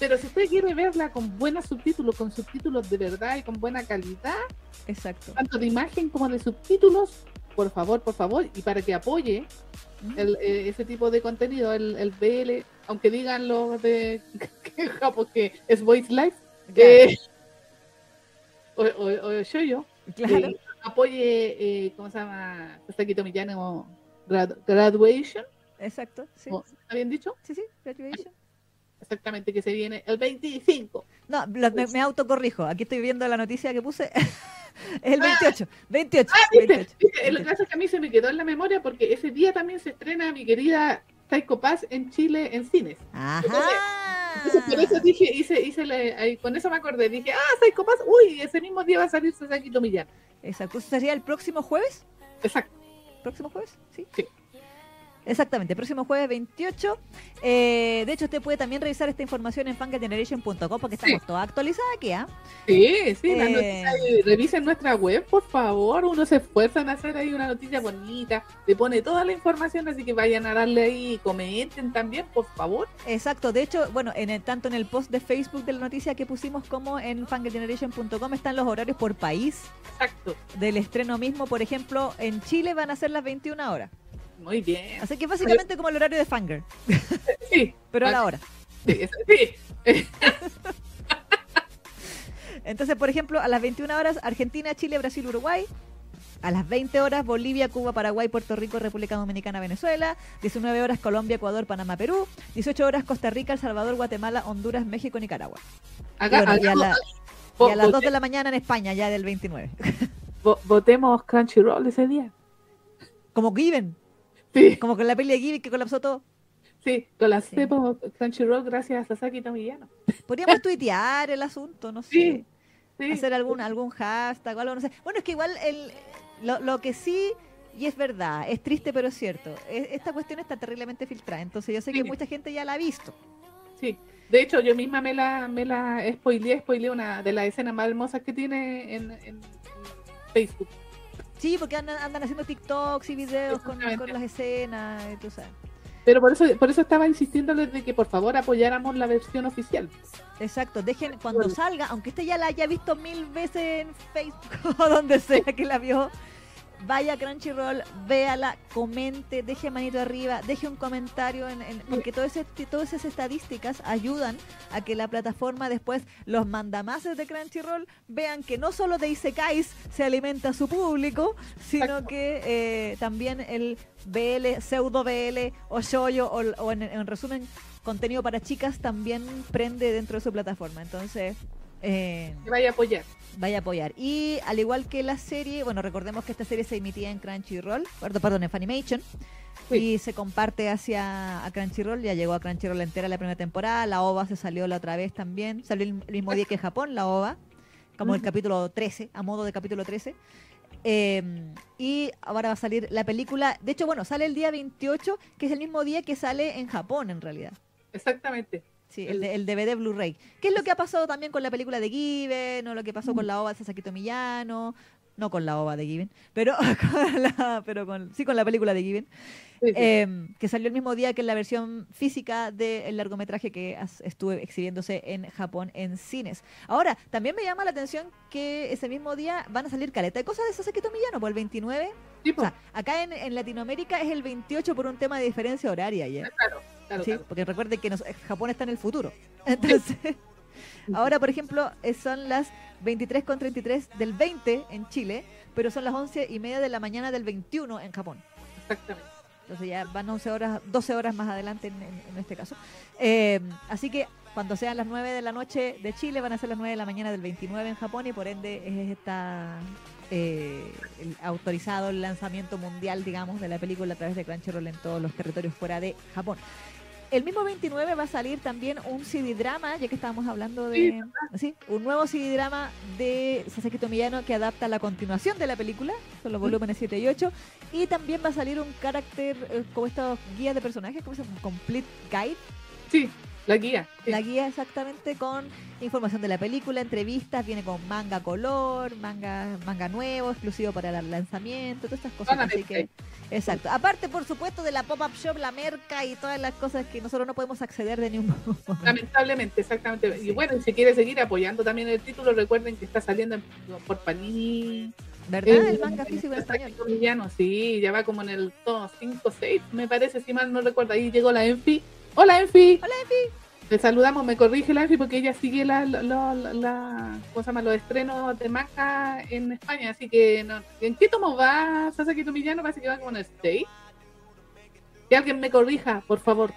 Pero si usted quiere verla con buenos subtítulos, con subtítulos de verdad y con buena calidad, exacto, tanto de imagen como de subtítulos, por favor, por favor, y para que apoye eh, ese tipo de contenido, el, el BL, aunque digan los de Japón que es Voice Live, eh, o, o, yo yo, claro. apoye, eh, ¿cómo se llama? Saquito Millano Graduation. Exacto, sí. ¿Está bien dicho? Sí, sí, Graduation exactamente que se viene el 25. No, me, autocorrijo. Aquí estoy viendo la noticia que puse. el 28. 28. Ah, Lo que pasa es que a mí se me quedó en la memoria porque ese día también se estrena mi querida Psycho Pass en Chile en cines. Ajá. Entonces, por eso dije, hice, hice con eso me acordé. Dije, ah, Psycho Pass, uy, ese mismo día va a salir Sasaki Millán. Exacto. ¿Sería el próximo jueves? Exacto. ¿Próximo jueves? Sí. Sí. Exactamente, próximo jueves 28. Eh, de hecho, usted puede también revisar esta información en fangageneration.com porque estamos todos actualizados aquí, ¿ah? Sí, sí, eh, revisen nuestra web, por favor. Uno se esfuerza en hacer ahí una noticia bonita, le pone toda la información, así que vayan a darle ahí y comenten también, por favor. Exacto, de hecho, bueno, en el, tanto en el post de Facebook de la noticia que pusimos como en fangageneration.com están los horarios por país. Exacto. Del estreno mismo, por ejemplo, en Chile van a ser las 21 horas. Muy bien. Así que básicamente como el horario de Fanger. Sí. Pero a la hora. Sí, sí. Entonces, por ejemplo, a las 21 horas Argentina, Chile, Brasil, Uruguay. A las 20 horas Bolivia, Cuba, Paraguay, Puerto Rico, República Dominicana, Venezuela. 19 horas Colombia, Ecuador, Panamá, Perú. 18 horas Costa Rica, El Salvador, Guatemala, Honduras, México, Nicaragua. Acá, y, a las 2 de la mañana en España, ya del 29. Votemos Crunchyroll ese día. Como Given. Sí. Como con la peli de Ghibli que colapsó todo. Sí, colapsó sí. Crunchyroll gracias a Sasaki Tomillano. Podríamos tuitear el asunto, no sé. Sí, Hacer algún, algún hashtag o algo, no sé. Bueno, es que igual el, lo, que sí, y es verdad, es triste pero es cierto, esta cuestión está terriblemente filtrada, entonces yo sé que mucha gente ya la ha visto. Sí, de hecho yo misma me la, me la spoileé, spoileé una de las escenas más hermosas que tiene en, en Facebook. Sí, porque andan, haciendo TikToks y videos con, las escenas, tú sabes. Pero por eso, por eso estaba insistiéndoles de que por favor apoyáramos la versión oficial. Exacto, dejen cuando salga, aunque usted ya la haya visto mil veces en Facebook o donde sea que la vio, vaya a Crunchyroll, véala, comente, deje manito arriba, deje un comentario, en, porque todo ese, todas esas estadísticas ayudan a que la plataforma después, los mandamases de Crunchyroll, vean que no solo de Isekais se alimenta su público, sino que eh, también el BL, pseudo BL o shoyo o, en resumen contenido para chicas también prende dentro de su plataforma. Entonces, eh, vaya a apoyar. Vaya a apoyar. Y al igual que la serie, bueno, recordemos que esta serie se emitía en Crunchyroll, perdón, en Funimation. Y se comparte hacia a Crunchyroll, ya llegó a Crunchyroll entera la primera temporada, la OVA se salió la otra vez también, salió el mismo día que Japón, la OVA, como el capítulo 13, a modo de capítulo 13. Eh, y ahora va a salir la película. De hecho, bueno, sale el día 28, que es el mismo día que sale en Japón, en realidad. Exactamente. Sí, el, el DVD Blu-ray. ¿Qué es lo que ha pasado también con la película de Given o lo que pasó con la ova de Sasaki Tomiyano? No con la ova de Given, pero, con la- pero con, sí con la película de Given, Sí, sí. eh, que salió el mismo día que la versión física del largometraje que estuve exhibiéndose en Japón en cines. Ahora, también me llama la atención que ese mismo día van a salir caleta de cosas de Sasaki Tomiyano, por el 29. Sí, O pues, sea, acá en, en Latinoamérica es el 28 por un tema de diferencia horaria ya. claro, claro, Sí, claro. porque recuerde que nos- Japón está en el futuro. Entonces, ahora, por ejemplo, son las 23.33 del 20 en Chile, pero son las 11 y media de la mañana del 21 en Japón. Exactamente. Entonces ya van 11 horas, 12 horas más adelante en, en- en este caso. Eh, así que cuando sean las 9 de la noche de Chile, van a ser las 9 de la mañana del 29 en Japón y por ende es está eh, el- autorizado el lanzamiento mundial, digamos, de la película a través de Crunchyroll en todos los territorios fuera de Japón. El mismo 29 va a salir también un CD drama, ya que estábamos hablando de sí, un nuevo CD drama de Sasaki Tomiyano que adapta la continuación de la película, son los volúmenes 7 y 8, y también va a salir un carácter eh, como estos guías de personajes, como se llama? Complete guide, Sí, la guía. sí. la guía exactamente con información de la película, entrevistas, viene con manga color, manga manga nuevo, exclusivo para el lanzamiento, todas estas cosas. Así Solamente. que, exacto. Aparte, por supuesto, de la pop-up shop, la merca y todas las cosas que nosotros no podemos acceder de ningún modo. Lamentablemente, exactamente. Sí. Y bueno, si quiere seguir apoyando también el título, recuerden que está saliendo en- por Panini. ¿Verdad? El manga físico en español. Villano, sí, ya va como en el tono 5 6, me parece, si mal no recuerdo. Ahí llegó la Enfi. Hola, Enfi. Hola, Enfi. Le saludamos, me corrige la Enfi porque ella sigue la, la, la, la- ¿cómo se llama? los estrenos de manga en España. Así que, no, ¿en qué tomo va Sasaki Tomillano? Parece que va como en 6. Que alguien me corrija, por favor.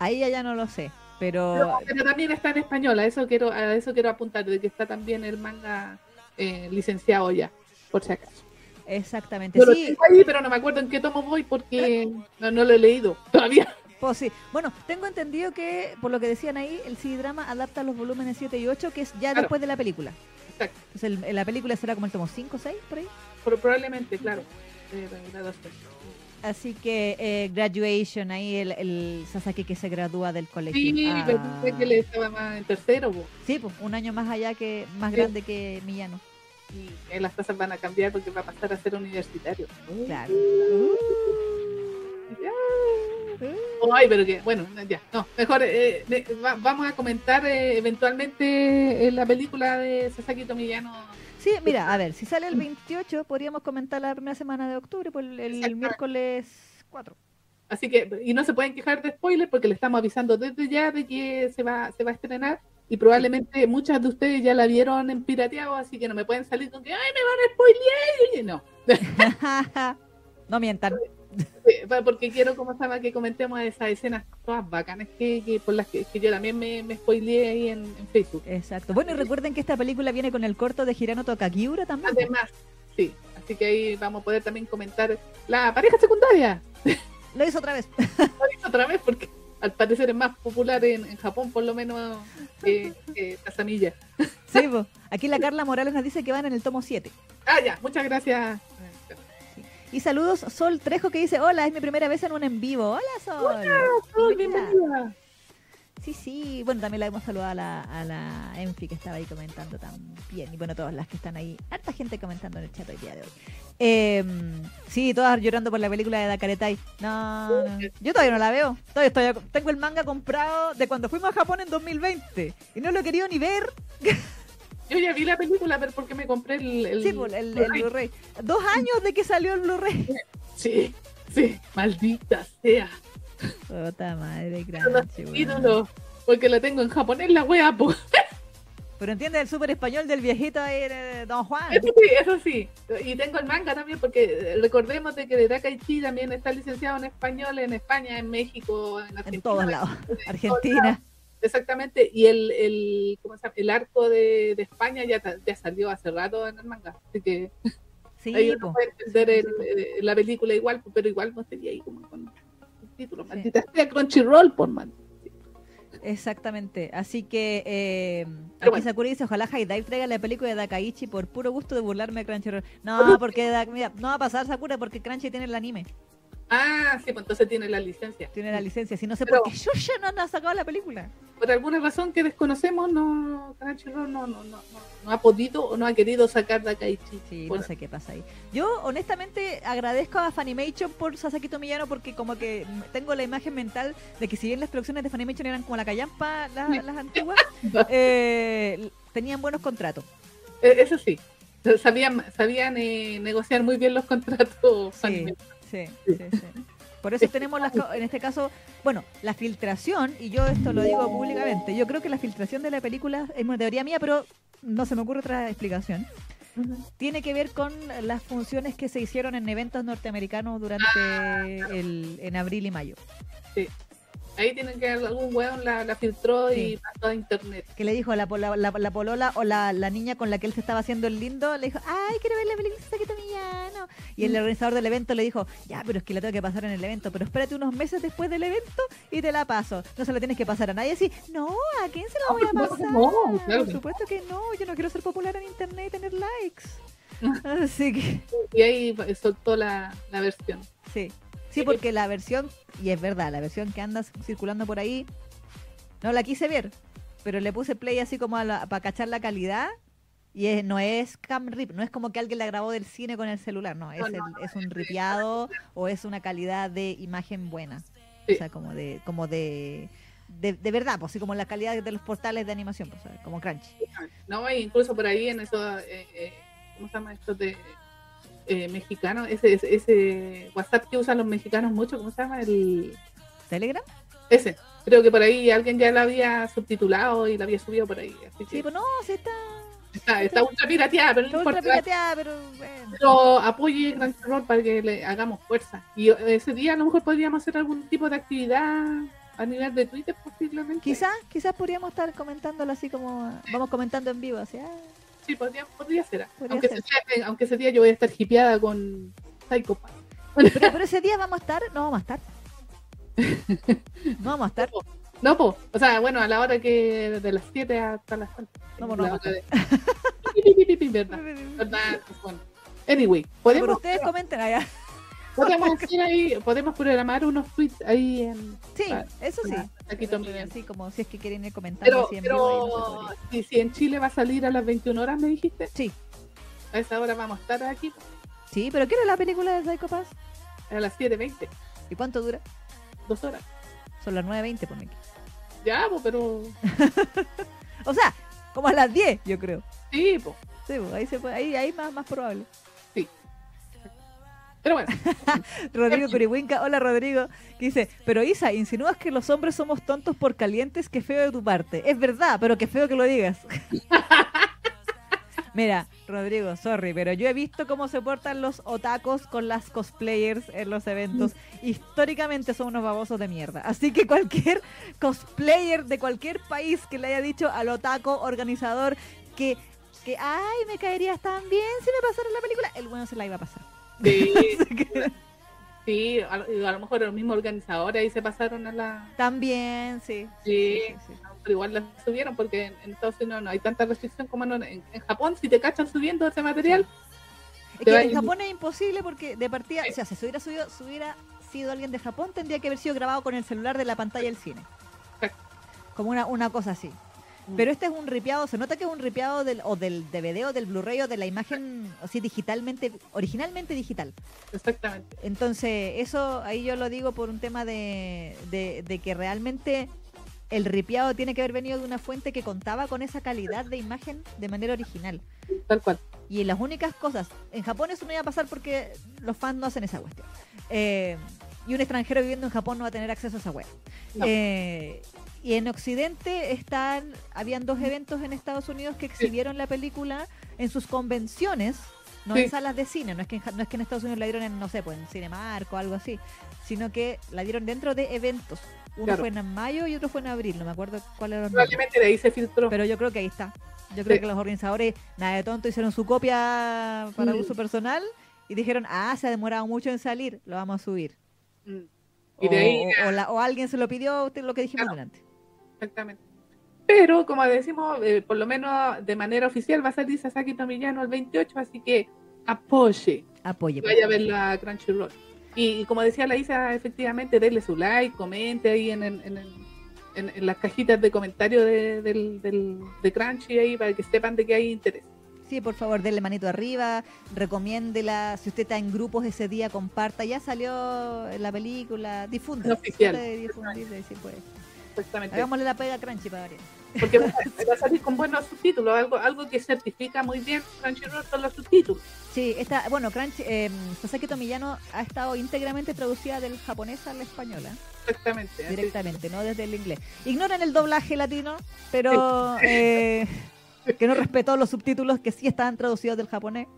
Ahí ya, no lo sé, pero Pero, pero también está en español, a eso quiero, a eso quiero apuntar, de que está también el manga eh, licenciado ya, por si acaso. exactamente. Yo lo Sí, tengo ahí, pero no me acuerdo en qué tomo voy porque no, no lo he leído todavía. Sí. Bueno, tengo entendido que, por lo que decían ahí, el CD-drama adapta los volúmenes 7 y 8, que es ya Claro. después de la película. Exacto, Entonces, el- la película será como el tomo 5 o 6, por ahí. pero probablemente, claro. eh. Así que eh, Graduation, ahí el, el Sasaki que se gradúa del colegio. Sí, Ah. pensé que le estaba más en tercero, po, Sí, pues un año más allá que, más Sí. grande que Millano. y eh, las cosas van a cambiar porque va a pasar a ser universitario. Claro. Ya. Ay, pero que, bueno, ya, no, mejor eh, de- va- vamos a comentar eh, eventualmente eh, la película de Sasaki Tomillano. Sí, mira, a ver, si sale el 28, podríamos comentar la primera semana de octubre, pues el, el miércoles 4. Así que, y no se pueden quejar de spoiler porque le estamos avisando desde ya de que se va, se va a estrenar y probablemente muchas de ustedes ya la vieron en pirateado, así que no me pueden salir con que, ay, me van a spoilear. No, no mientan. Eh, porque quiero, como estaba, que comentemos esas escenas todas bacanas que, que por las que, que yo también me, me spoileé ahí en, en Facebook. Exacto. Bueno, y recuerden que esta película viene con el corto de Hirano Tokagiura también. Además, sí, así que ahí vamos a poder también comentar la pareja secundaria. Lo hizo otra vez. Lo hizo otra vez porque al parecer es más popular en, en Japón, por lo menos, que, que Casamilla. Sí. Aquí la Carla Morales nos dice que van en el tomo 7. Ah, ya, muchas gracias. Y saludos Sol Trejo que dice, hola, es mi primera vez en un en vivo. Hola Sol. Sol, Bienvenida. Sí, sí. Bueno, también la hemos saludado a la, a la Enfi que estaba ahí comentando también. Y bueno, todas las que están ahí. Harta gente comentando en el chat hoy día de hoy. Eh, sí, todas llorando por la película de Dakaretai. No, no. Yo todavía no la veo. Todavía estoy, tengo el manga comprado de cuando fuimos a Japón en 2020. Y no lo he querido ni ver. Yo ya vi la película, pero porque me compré el. el Sí, pues, el, el Blu-ray. Dos años de que salió el Blu-ray. Sí, sí, maldita sea. Puta madre, gracias. porque la tengo en japonés la wea, po. Pero entiende el súper español del viejito ahí, Don Juan. Eso sí, eso sí. Y tengo el manga también, porque recordemos de que de Dakaichi también está licenciado en español en España, en México, en Argentina. En todos lados. Argentina. Exactamente, y el, el, ¿cómo se llama? el arco de, de España ya, ya salió hace rato en el manga, así que Sí, ahí uno puede entender el- eh, la película igual, pero igual no sería ahí como con el título, maldita sea Crunchyroll, por man. Exactamente. Así que eh, aquí bueno. Sakura dice, ojalá Dive traiga la película de Dakaichi por puro gusto de burlarme de Crunchyroll. No, porque Da- mira, no va a pasar Sakura porque Crunchy tiene el anime, Ah, sí, pues entonces tiene la licencia. tiene la licencia. Si no sé Pero- por qué Shusha no ha sacado la película. Por alguna razón que desconocemos, no, no, no, no, no, no ha podido o no ha querido sacar Dakaichi. Sí, Por- no sé qué pasa ahí. Yo honestamente agradezco a Funimation por Sasaki Tomiyano porque como que tengo la imagen mental de que si bien las producciones de Funimation eran como la callampa, la- Sí. las antiguas, eh, tenían buenos contratos. Eh, Eso sí, sabían, sabían eh, negociar muy bien los contratos. Sí, anime. Sí, sí, sí. Por eso tenemos las, en este caso, bueno, la filtración, y yo esto lo digo públicamente, yo creo que la filtración de la película es una teoría mía, pero no se me ocurre otra explicación. Tiene que ver con las funciones que se hicieron en eventos norteamericanos durante el, en abril y mayo. Ahí tienen que algún weón la, la filtró y pasó a internet. Que le dijo la, la, la polola o la, niña con la que él se estaba haciendo el lindo, le dijo, ay, quiero ver la película. Y el organizador del evento le dijo, ya, pero es que la tengo que pasar en el evento, pero espérate unos meses después del evento y te la paso. No se la tienes que pasar a nadie así, no, ¿a quién se la No, voy a pasar? no, claro Por que no. supuesto que no, yo no quiero ser popular en internet y tener likes. Así que... Y ahí soltó la, la versión. Sí. Sí, porque la versión, y es verdad, la versión que anda circulando por ahí, no la quise ver, pero le puse play así como para cachar la calidad. Y es- no es cam rip, no es como que alguien la grabó del cine con el celular, no, es, No, el- no, es un ripiado o es una calidad de imagen buena. Sí. O sea, como de, como de, de, de verdad, pues así como la calidad de los portales de animación, pues, como Crunchy. No, incluso por ahí en eso, eh, eh, ¿cómo se llama esto de eh, mexicano? Ese, ese, ese WhatsApp que usan los mexicanos mucho, ¿cómo se llama? El, ¿Telegram? ese. Creo que por ahí alguien ya la había subtitulado y la había subido por ahí. Así que Sí, pues no, sí está, está, está ultra pirateada, pero no importa. pirateada, pero bueno. Pero apoye Crunchyroll para que le hagamos fuerza. Y ese día a lo mejor podríamos hacer algún tipo de actividad a nivel de Twitter posiblemente. Quizás, quizás podríamos estar comentándolo así como vamos comentando en vivo, así, ah, Sí, podría, podría ser. Podría aunque, ser. Ese día, aunque ese día yo voy a estar hipeada con Psycho. Pero, pero ese día vamos a estar, no vamos a estar. No vamos a estar. No, po. O sea, bueno, a la hora que de las 7 hasta las tantas. No, pues no La de- pi, ¿Verdad? ¿Verdad? Pues bueno. Anyway, Pero ustedes comenten allá. Podemos hacer ahí, podemos programar unos tweets ahí en Sí, Ah, eso sí. aquí también. Así como si es que quieren ir comentando Pero, pero podría. si, si en Chile va a salir a las 21 horas, me dijiste, Sí, a esa hora vamos a estar aquí sí, pero ¿qué era la película de Psycho Pass? a las 7.20, ¿Y cuánto dura? dos horas. Son las 9.20 por mí. Ya, po, pero O sea, como a las 10, yo creo. sí, po. Sí, pues, ahí se puede, ahí, ahí más, más probable. Pero bueno, Rodrigo Curihuinca, hola Rodrigo, que dice, pero Isa, insinúas que los hombres somos tontos por calientes, qué feo de tu parte. Es verdad, pero qué feo que lo digas. Mira, Rodrigo, sorry, pero yo he visto cómo se portan los otacos con las cosplayers en los eventos. Históricamente son unos babosos de mierda. Así que cualquier cosplayer de cualquier país que le haya dicho al otaco organizador que, que ay, me caerías tan bien si me pasara la película, el bueno se la iba a pasar. sí, a, lo- a lo mejor los mismos organizadores ahí se pasaron a la... También, sí. Sí, sí, sí. pero igual la subieron porque en, en Estados Unidos no hay tanta restricción como en, en- en Japón. Si te cachan subiendo ese material, Es que en ir- Japón es imposible porque de partida, o sea, si se hubiera, subido, si hubiera sido alguien de Japón, tendría que haber sido grabado con el celular de la pantalla del cine. Como una, una cosa así. Mm. Pero este es un ripiado, se nota que es un ripiado del, o del DVD o del Blu-ray o de la imagen, así digitalmente, originalmente digital. exactamente. Entonces, eso ahí yo lo digo por un tema de, de, de que realmente el ripiado tiene que haber venido de una fuente que contaba con esa calidad de imagen de manera original. Tal cual. Y las únicas cosas, en Japón eso no iba a pasar porque los fans no hacen esa cuestión. Eh, y un extranjero viviendo en Japón no va a tener acceso a esa web. No. Eh, y en Occidente están, habían dos eventos en Estados Unidos que exhibieron la película en sus convenciones, no en Sí. salas de cine, no es que en, no es que en Estados Unidos la dieron en, no sé, pues en Cinemark o algo así, sino que la dieron dentro de eventos. Uno Claro. fue en mayo y otro fue en abril, no me acuerdo cuál era. Probablemente de ahí se filtró. Pero yo creo que ahí está. Yo creo Sí. que los organizadores, nada de tonto, hicieron su copia para Mm. uso personal y dijeron, ah, se ha demorado mucho en salir, lo vamos a subir. O, Y de ahí, o- o la- o alguien se lo pidió, usted lo que dijimos Claro. delante. Exactamente. Pero, como decimos, eh, por lo menos de manera oficial va a salir Sasaki Tomillano el 28, así que apoye. Apoye. Vaya a ver la Crunchyroll. Y, y como decía la Isa, efectivamente, denle su like, comente ahí en, en, en, en- en las cajitas de comentarios de, del, del- de Crunchy ahí para que sepan de que hay interés. Sí, por favor, denle manito arriba, recomiéndela. Si usted está en grupos ese día, comparta. Ya salió la película, difunda. Es oficial. Trate de difundirla y sí, pues. Exactamente. Hagámosle la pega a Crunchy para variar. Porque va, a- salir con buenos subtítulos, algo, algo que certifica muy bien Crunchyroll son los subtítulos. Sí, esta, bueno, Crunchy, eh, Sasaki Tomillano ha estado íntegramente traducida del japonés a la española, Exactamente. así. directamente, no desde el inglés. Ignoran el doblaje latino, pero eh, que no respetó los subtítulos que sí estaban traducidos del japonés.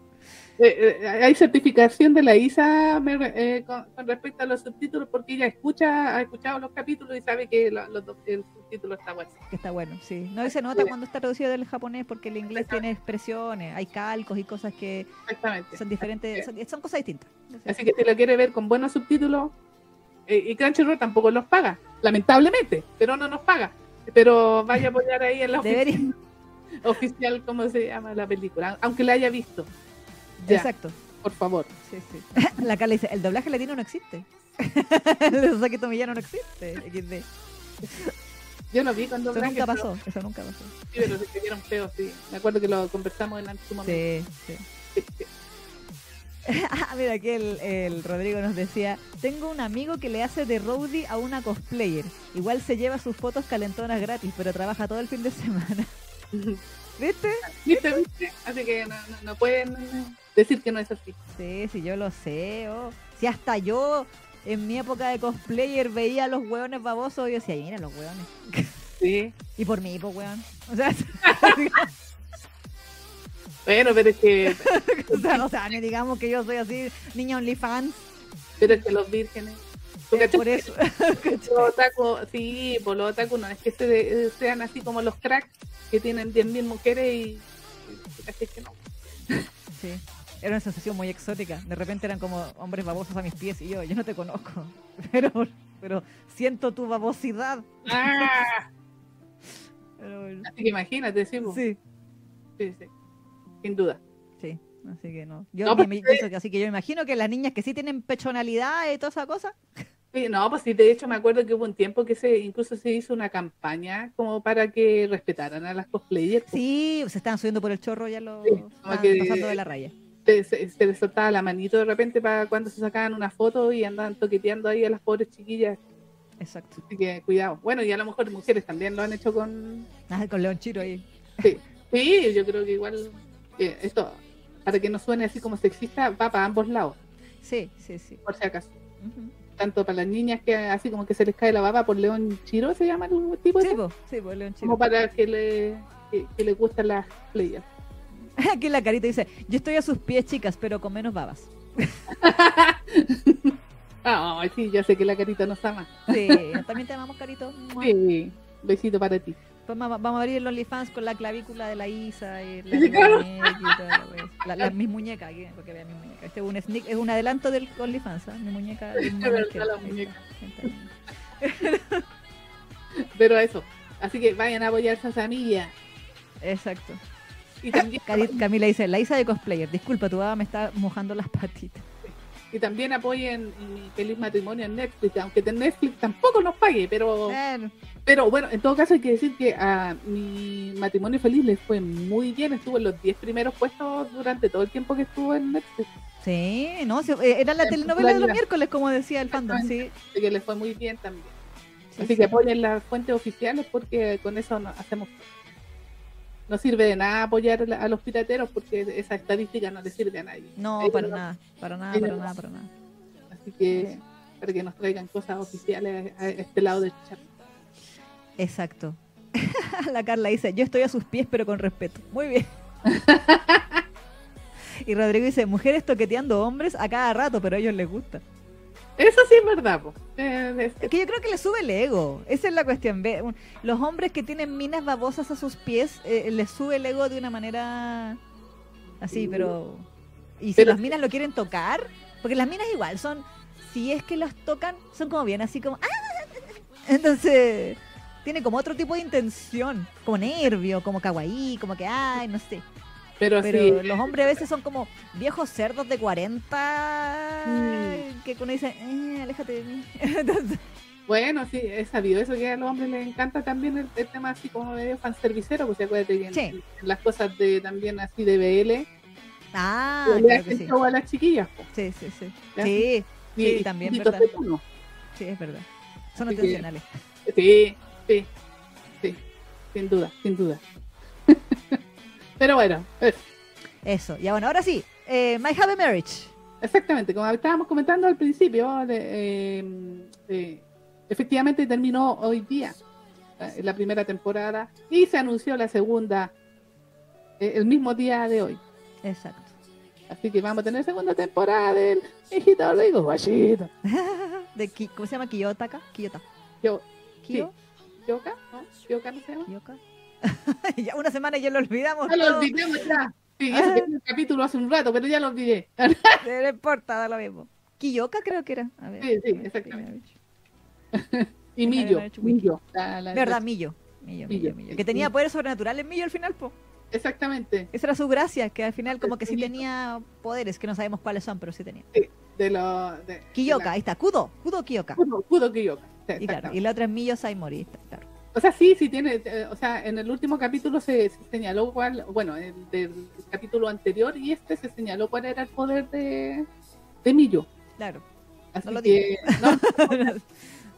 Eh, eh, hay certificación de la ISA eh, con, con respecto a los subtítulos porque ella escucha, ha escuchado los capítulos y sabe que los el subtítulo está bueno. Que está bueno, sí. No y se nota cuando está traducido del japonés porque el inglés tiene expresiones, hay calcos y cosas que son diferentes, son, son cosas distintas. Así que si lo quiere ver con buenos subtítulos, eh, y Crunchyroll tampoco los paga, lamentablemente, pero no nos paga. Pero vaya a apoyar ahí en la Debería. oficial, ¿cómo se llama la película? Aunque la haya visto. Ya, Exacto. por favor. Sí, sí. La Carla dice, el doblaje latino no existe. el Sasaki Tomillano no existe. XD. Yo lo vi cuando Eso nunca pasó, eso nunca pasó. Sí, pero se vieron feos, sí. Me acuerdo que lo conversamos en su momento. Sí, sí. Ah, mira, aquí el, el Rodrigo nos decía, tengo un amigo que le hace de roadie a una cosplayer. Igual se lleva sus fotos calentonas gratis, pero trabaja todo el fin de semana. ¿Viste? ¿Viste, viste? Así que no, no- no pueden decir que no es así. Sí, sí, yo lo sé. oh. Si hasta yo en mi época de cosplayer veía a los hueones babosos, yo decía, mira los hueones. Sí. Y por mí, pues hueón. O sea, Bueno, pero es que, o sea, o sea, digamos que yo soy así, niña OnlyFans. pero es que los vírgenes. ¿Tú eh, por eso. Los otaku, sí, por los otaku no es que se, sean así como los cracks que tienen 10.000 mujeres y, cachai que no. Sí. Era una sensación muy exótica. De repente eran como hombres babosos a mis pies y yo, yo no te conozco. Pero, pero siento tu babosidad. Ah, Pero bueno. así que imagínate, sí, po. Sí, sí, sí, sin duda. sí. Así que no. Yo, No, ni pues, me- eso, así que yo imagino que las niñas que sí tienen pechonalidad y toda esa cosa. Sí, no, pues sí, de hecho me acuerdo que hubo un tiempo que se incluso se hizo una campaña como para que respetaran a las cosplayers. pues. Sí, se estaban subiendo por el chorro, ya lo Sí, estaban que- pasando de la raya. Se, se- se les soltaba la manito de repente para cuando se sacaban una foto y andaban toqueteando ahí a las pobres chiquillas. Exacto. Así que cuidado. Bueno, y a lo mejor mujeres también lo han hecho con... Ah, con León Chiro ahí. Sí, sí yo creo que igual eh, esto, para que no suene así como sexista, va para ambos lados, Sí, sí, sí. por si acaso. Ujú. Tanto para las niñas que así como que se les cae la baba por León Chiro, se llama el tipo Sí, po, sí, po, León Chiro. como para que le, que, que le gustan las playas. Aquí la carita dice, yo estoy a sus pies, chicas, pero con menos babas. Ah, sí, ya sé que la carita nos ama. Sí, también te amamos, carito. Sí, besito para ti. Vamos, vamos a abrir el OnlyFans con la clavícula de la Isa y la, Sí, claro. muñeca y toda la. La- mis muñecas, aquí, porque vean mis muñecas. Este es un, sneak, es un adelanto del OnlyFans, ¿ah? mi muñeca. de la. Pero eso, así que vayan a apoyar a amiga. Exacto. Y también, Cari- Camila dice, la Isa de cosplayer, disculpa, tu baba me está mojando las patitas. Y también apoyen mi feliz matrimonio en Netflix, aunque Netflix tampoco nos pague, pero Pero bueno, en todo caso hay que decir que a mi matrimonio feliz les fue muy bien. Estuvo en los 10 primeros puestos durante todo el tiempo que estuvo en Netflix. sí, no, eh, era la En telenovela de los miércoles, como decía el fandom, sí. Así que les fue muy bien también. Sí, Así sí. que apoyen las fuentes oficiales porque con eso hacemos. No sirve de nada apoyar a los pirateros porque esa estadística no le sirve a nadie. No, para no- nada, para nada, para no- nada, para nada. Así que para que nos traigan cosas oficiales a a este lado del chat. Exacto. La Carla dice, yo estoy a sus pies pero con respeto. Muy bien. y Rodrigo dice, mujeres toqueteando hombres a cada rato, pero a ellos les gusta. Eso sí es verdad. po. Eh, es- que yo creo que le sube el ego. Esa es la cuestión. Los hombres que tienen minas babosas a sus pies, eh, les sube el ego de una manera así, pero... Y si Pero- las minas lo quieren tocar, porque las minas igual son, si es que los tocan, son como bien así como... "Ah". Entonces, tiene como otro tipo de intención, como nervio, como kawaii, como que, ay, no sé. Pero, Pero sí, los hombres a veces son como viejos cerdos de 40 Mm. que uno dice, eh, aléjate de mí. Entonces, bueno, sí, he sabido eso que a los hombres les encanta también el, el tema así como medio fanservicero, pues acuérdate que Sí. en las cosas de también así de BL, ah, le claro que sí. a las chiquillas. pues. Sí, sí, sí. Sí, Y- Sí, también, y ¿verdad? sí, es verdad. Son Así que- intencionales. Sí, sí, sí, sin duda, sin duda. Pero bueno, es- Eso. Ya bueno, ahora sí. Eh, My Have a Marriage. exactamente, como estábamos comentando al principio, de- eh, eh, efectivamente terminó hoy día eh, la primera temporada y se anunció la segunda eh, el mismo día de hoy. Exacto. Así que vamos a tener segunda temporada del hijito rico, guachito. De ¿Cómo se llama? Kiyotaka. Kiyota. Yo, Kiyo. ¿Yoka? ¿No? ¿Yoka no se llama? Kiyoka. ya una semana y ya lo olvidamos. Ya lo olvidamos ya. Sí, vi el capítulo hace un rato, pero ya lo olvidé. No importa, da lo mismo. Kiyoka creo que era. A ver. Sí, sí, exactamente. Y Millo. Millo. la- la- Verdad, Millo. Millo, Millo, Millo. Millo. Que tenía poderes sobrenaturales Millo al final, po. Exactamente. Esa era su gracia, que al final como que sí tenía poderes, que no sabemos cuáles son, pero sí tenía. De lo, de, Kiyoka, de ahí está. Kudo. Kudo Kiyoka. Kudo, Kudo Kiyoka. Sí, Y claro, y la otra es Millo Saimori. está Claro. O sea, sí, sí tiene, eh, o sea, en el último capítulo se, se señaló cuál, bueno, el del capítulo anterior y este se señaló cuál era el poder de, de Millo. Claro. Así No lo que, no,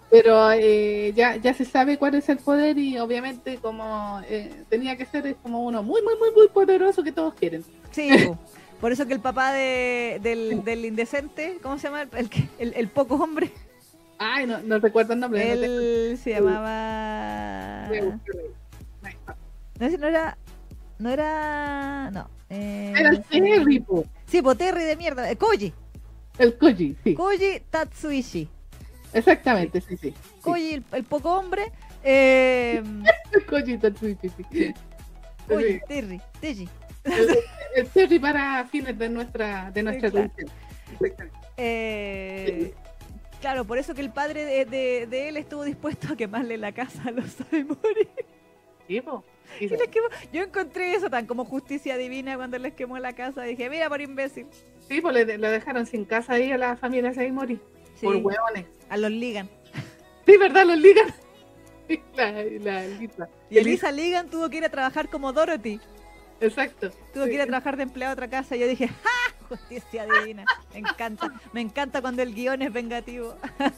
pero eh, ya, ya se sabe cuál es el poder y obviamente como eh, tenía que ser es como uno muy, muy, muy, muy poderoso que todos quieren. Sí, po. por eso que el papá de, del, del indecente, ¿cómo se llama? El, el, el poco hombre, Ay, no, no recuerdo el nombre. no tengo- él se llamaba... No, no era... No era... No. eh, Era el Terry, po. Sí, po, Terry de mierda. eh, Koji. el Koji, sí, Koji Tatsuishi. exactamente, sí, sí. sí. Koji, el, el poco hombre. Eh, El Koji Tatsuichi, sí. Koji, Sí. Terry, Teji. El, el Terry para fines de nuestra, de nuestra claro. tradición. Exactamente. Eh, claro, por eso que el padre de, de- de él estuvo dispuesto a quemarle la casa a los Saimori. Sí. Sí, Yo encontré eso tan como justicia divina cuando les quemó la casa. Dije, mira, por imbécil. Sí, pues le, le dejaron sin casa ahí a la familia Seymour Sí, por hueones. a los Ligan. Sí, ¿verdad? Los ligan. La, la Lisa. Y Elisa Ligan tuvo que ir a trabajar como Dorothy. Exacto. Tuvo que ir a trabajar de empleado a otra casa. Y yo dije, ¡ja! Justicia divina. Me encanta. Me encanta cuando el guion es vengativo.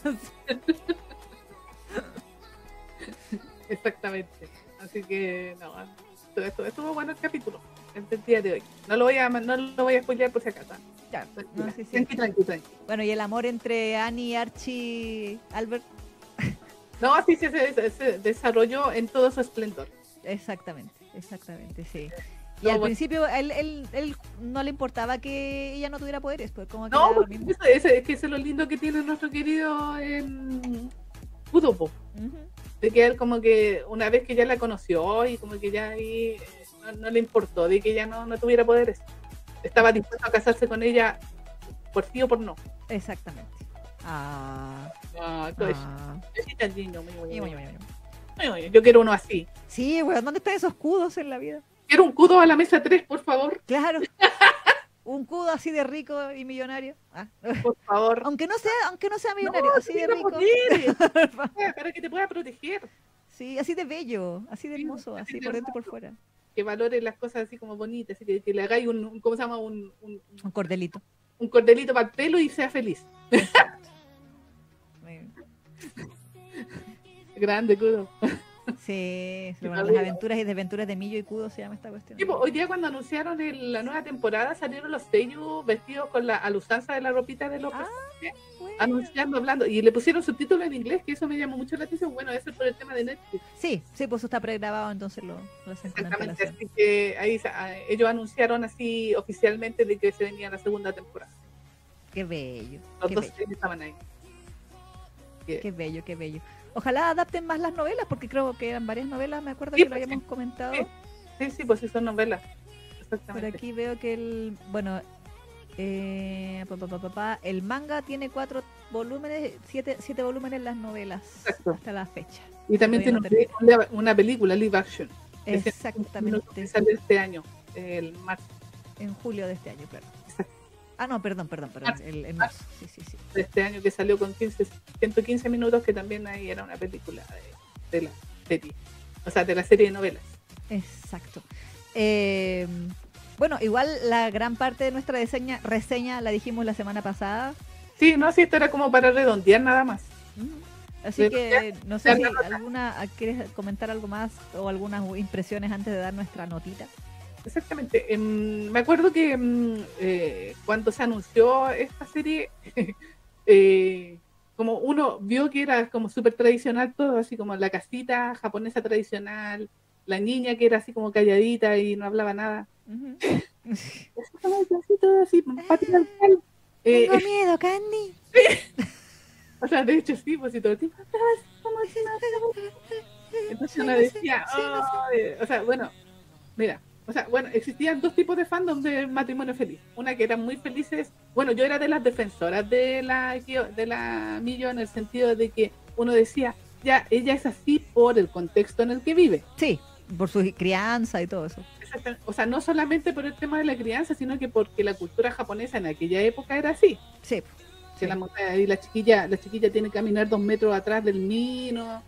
Exactamente. Así que, no, todo esto, estuvo bueno el capítulo, el día de hoy. No lo voy a, no lo voy a spoilear por si acaso. Ya, Tranquila, no, sí, sí. tranqui, tranqui, tranqui. Bueno, y el amor entre Annie, Archie, Albert. No, sí, sí, se, se desarrolló en todo su esplendor. Exactamente, exactamente, sí. Y No, al bueno. principio él, él, él no le importaba que ella no tuviera poderes, pues como que No, era lo porque mismo. eso, eso- es que eso es lo lindo que tiene nuestro querido. Ujú. De que él como que una vez que ya la conoció y como que ya ahí eh, no, no le importó de que ella no, no tuviera poderes. Estaba dispuesto a casarse con ella por sí o por no. Exactamente. Ah, Ah, pues, ah. Yo quiero uno así. Sí, weón, ¿dónde están esos cudos en la vida? Quiero un cudo a la mesa 3, por favor. Claro. Un cudo así de rico y millonario. Ah. Por favor. Aunque no sea, aunque no sea millonario, No, así de rico. Para que te pueda proteger. Sí, así de bello, así de hermoso, así así de por dentro y por fuera. Que valore las cosas así como bonitas. Así que, que le hagáis un, un- ¿cómo se llama? Un, un, Un cordelito. un cordelito para el pelo y sea feliz. Muy- Grande, cudo. Sí, bueno, las aventuras y desventuras de Millo y Cudo se llama esta cuestión. Sí, pues, hoy día cuando anunciaron el- la nueva temporada salieron los Seiyu vestidos con la alusanza de la ropita de los Ah, Bueno. anunciando, hablando. Y le pusieron subtítulos en inglés, que eso me llamó mucho la atención. Bueno, eso es por el tema de Netflix. Sí, sí, pues eso está pregrabado, entonces lo, lo hacen Exactamente. Así que ahí ah, ellos anunciaron así oficialmente de que se venía la segunda temporada. Qué bello, Los qué dos bello, estaban ahí. qué bello, qué bello. Ojalá adapten más las novelas, porque creo que eran varias novelas, me acuerdo Sí, que lo pues, habíamos comentado. Sí. Sí, sí, pues sí son novelas. Por Exactamente. aquí veo que el, bueno, eh, pa, pa, pa, el manga tiene cuatro volúmenes, siete, siete volúmenes las novelas Exacto. hasta la fecha. Y también tiene una película, live action. Exactamente. sale este año, el marzo. En julio de este año, claro. Ah, no, perdón, perdón, perdón. El, marzo. Sí, sí, sí. De este año que salió con 15, 115 minutos, que también ahí era una película de, la serie. O sea, de la serie de novelas. Exacto. Eh, bueno, igual la gran parte de nuestra reseña, reseña la dijimos la semana pasada. Sí, no, sí, esto era como para redondear nada más. Así que no sé si alguna quieres comentar algo más o algunas impresiones antes de dar nuestra notita. Exactamente. Me acuerdo que em, eh, cuando se anunció esta serie, eh, como uno vio que era como súper tradicional todo, así como la casita japonesa tradicional, la niña que era así como calladita y no hablaba nada. todo así, eh, Tengo miedo, Candy. o sea, de hecho sí, pues si todo el tiempo Entonces uno decía, o sea, bueno, mira, o sea, bueno, existían dos tipos de fandom de matrimonio feliz. Una que eran muy felices. Bueno, yo era de las defensoras de la de la Millo en el sentido de que uno decía, ya, ella es así por el contexto en el que vive. Sí, por su crianza y todo eso. O sea, no solamente por el tema de la crianza, sino que porque la cultura japonesa en aquella época era así. Sí. La, y la chiquilla, la chiquilla tiene que caminar dos metros atrás del niño.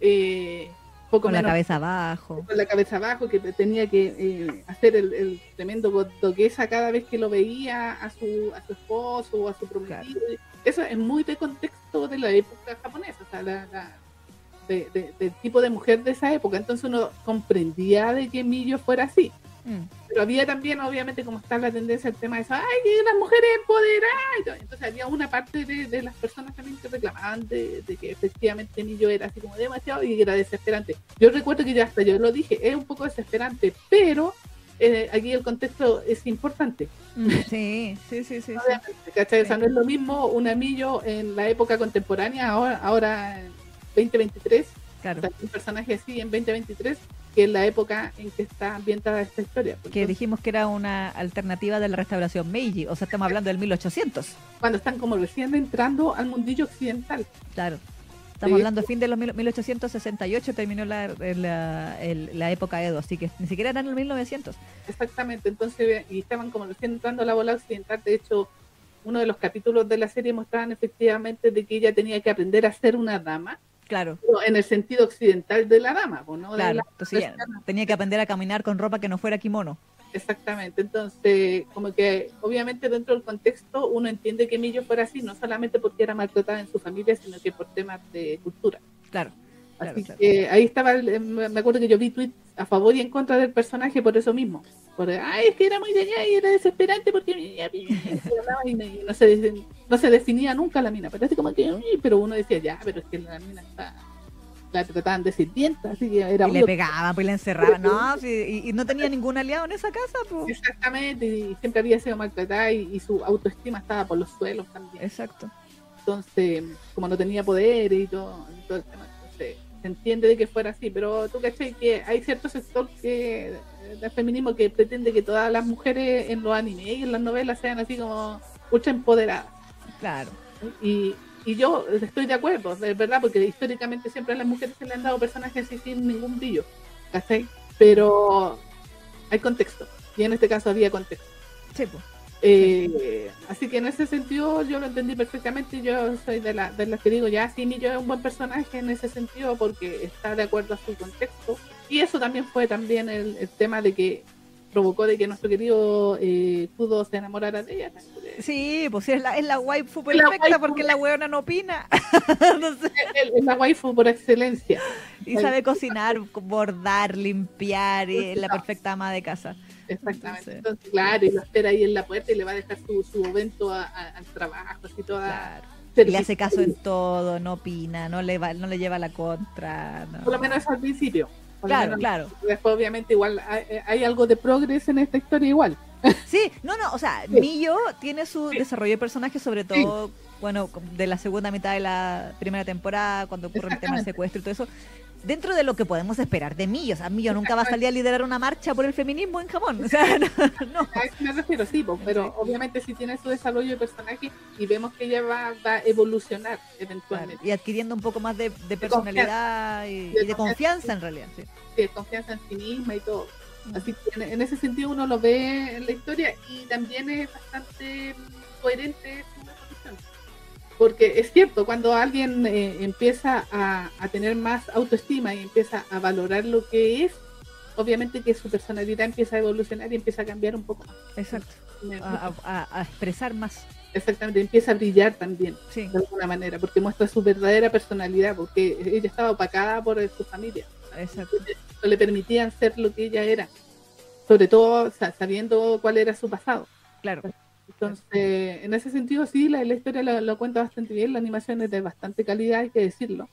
Eh, con la cabeza abajo. Con la cabeza abajo, que tenía que eh, hacer el, tremendo godoquesa cada vez que lo veía a su, a su esposo o a su prometido. Eso es muy de contexto de la época japonesa, o sea, la, del tipo de mujer de esa época. Entonces uno comprendía de que Millo fuera así. Mm. Pero había también, obviamente, como está la tendencia el tema de eso, ay, que las mujeres empoderadas. Entonces había una parte de, las personas también que reclamaban de, que efectivamente Millo era así como demasiado y era desesperante. Yo recuerdo que ya hasta yo lo dije, es un poco desesperante, pero eh, aquí el contexto es importante. Mm, sí, sí, sí, sí. ¿cachai? O sea, no es lo mismo un Millo en la época contemporánea, ahora, ahora 2023, claro. un personaje así en 2023, que en la época en que está ambientada esta historia. que dijimos que era una alternativa de la restauración Meiji, o sea, estamos hablando del 1800. Cuando están como recién entrando al mundillo occidental. Claro. Estamos hablando fin de los 1868 terminó la, la, época Edo, así que ni siquiera eran los 1900. Exactamente, entonces, y estaban como recién entrando a la bola occidental, de hecho, uno de los capítulos de la serie mostraban efectivamente de que ella tenía que aprender a ser una dama, Claro. En el sentido occidental de la dama, ¿no? Claro, entonces tenía que aprender a caminar con ropa que no fuera kimono. Exactamente, entonces como que obviamente dentro del contexto uno entiende que Millo fuera así, no solamente porque era maltratada en su familia, sino que por temas de cultura. Claro. Así que ahí estaba, me acuerdo que yo vi tweets a favor y en contra del personaje por eso mismo. Ay, es que era muy allá y era desesperante porque y no, se, no se definía nunca la mina. Pero así como que, pero uno decía, ya, pero es que la mina está la trataban de sirvienta, así que era Y le pegaban, pues la encerraban, no, y, no tenía ningún aliado en esa casa, pues. Exactamente, y siempre había sido maltratada y, su autoestima estaba por los suelos también. Exacto. Entonces, como no tenía poder y todo, todo el tema, entonces se entiende de que fuera así, pero tú caché que hay cierto sector que del feminismo que pretende que todas las mujeres en los animes y en las novelas sean así como ultra empoderadas. Claro. Y, y yo estoy de acuerdo, de verdad, porque históricamente siempre a las mujeres se le han dado personajes así sin ningún brillo. Pero hay contexto, y en este caso había contexto. Sí, pues. Eh, así que en ese sentido yo lo entendí perfectamente. Yo soy de, la, de las que digo, ya sí, yo es un buen personaje en ese sentido porque está de acuerdo a su contexto. Y eso también fue también el, tema de que provocó de que nuestro querido eh, Kudo se enamorara de ella. Sí, pues es la, es la waifu perfecta porque la weona no opina. es, la waifu por excelencia. Y sabe cocinar, bordar, limpiar, y es la perfecta ama de casa. Exactamente. Entonces, claro, y lo espera ahí en la puerta y le va a dejar su, su evento al trabajo, así toda. Le hace caso en todo, no opina, no le va, no le lleva la contra. Por lo menos al principio. Claro, claro. Después, obviamente, igual hay, algo de progreso en esta historia, igual. Sí, no, no, o sea, Millo tiene su desarrollo de personaje, sobre todo, bueno, de la segunda mitad de la primera temporada, cuando ocurre el tema del secuestro y todo eso dentro de lo que podemos esperar de Millo. O sea, Millo nunca va a salir a liderar una marcha por el feminismo en jamón. O sea, no. A eso me refiero, sí, pero obviamente si tiene su desarrollo de personaje y vemos que ella va, a evolucionar eventualmente. y adquiriendo un poco más de, personalidad y, de, confianza, en realidad. Sí. de confianza en sí misma y todo. Mm. Así que en, ese sentido uno lo ve en la historia y también es bastante coherente porque es cierto, cuando alguien eh, empieza a, tener más autoestima y empieza a valorar lo que es, obviamente que su personalidad empieza a evolucionar y empieza a cambiar un poco más. Exacto. A, expresar más. Exactamente, empieza a brillar también, de alguna manera, porque muestra su verdadera personalidad, porque ella estaba opacada por su familia. Exacto. No le permitían ser lo que ella era, sobre todo sabiendo cuál era su pasado. Claro. Entonces, en ese sentido, sí, la, historia lo, cuenta bastante bien, la animación es de bastante calidad, hay que decirlo.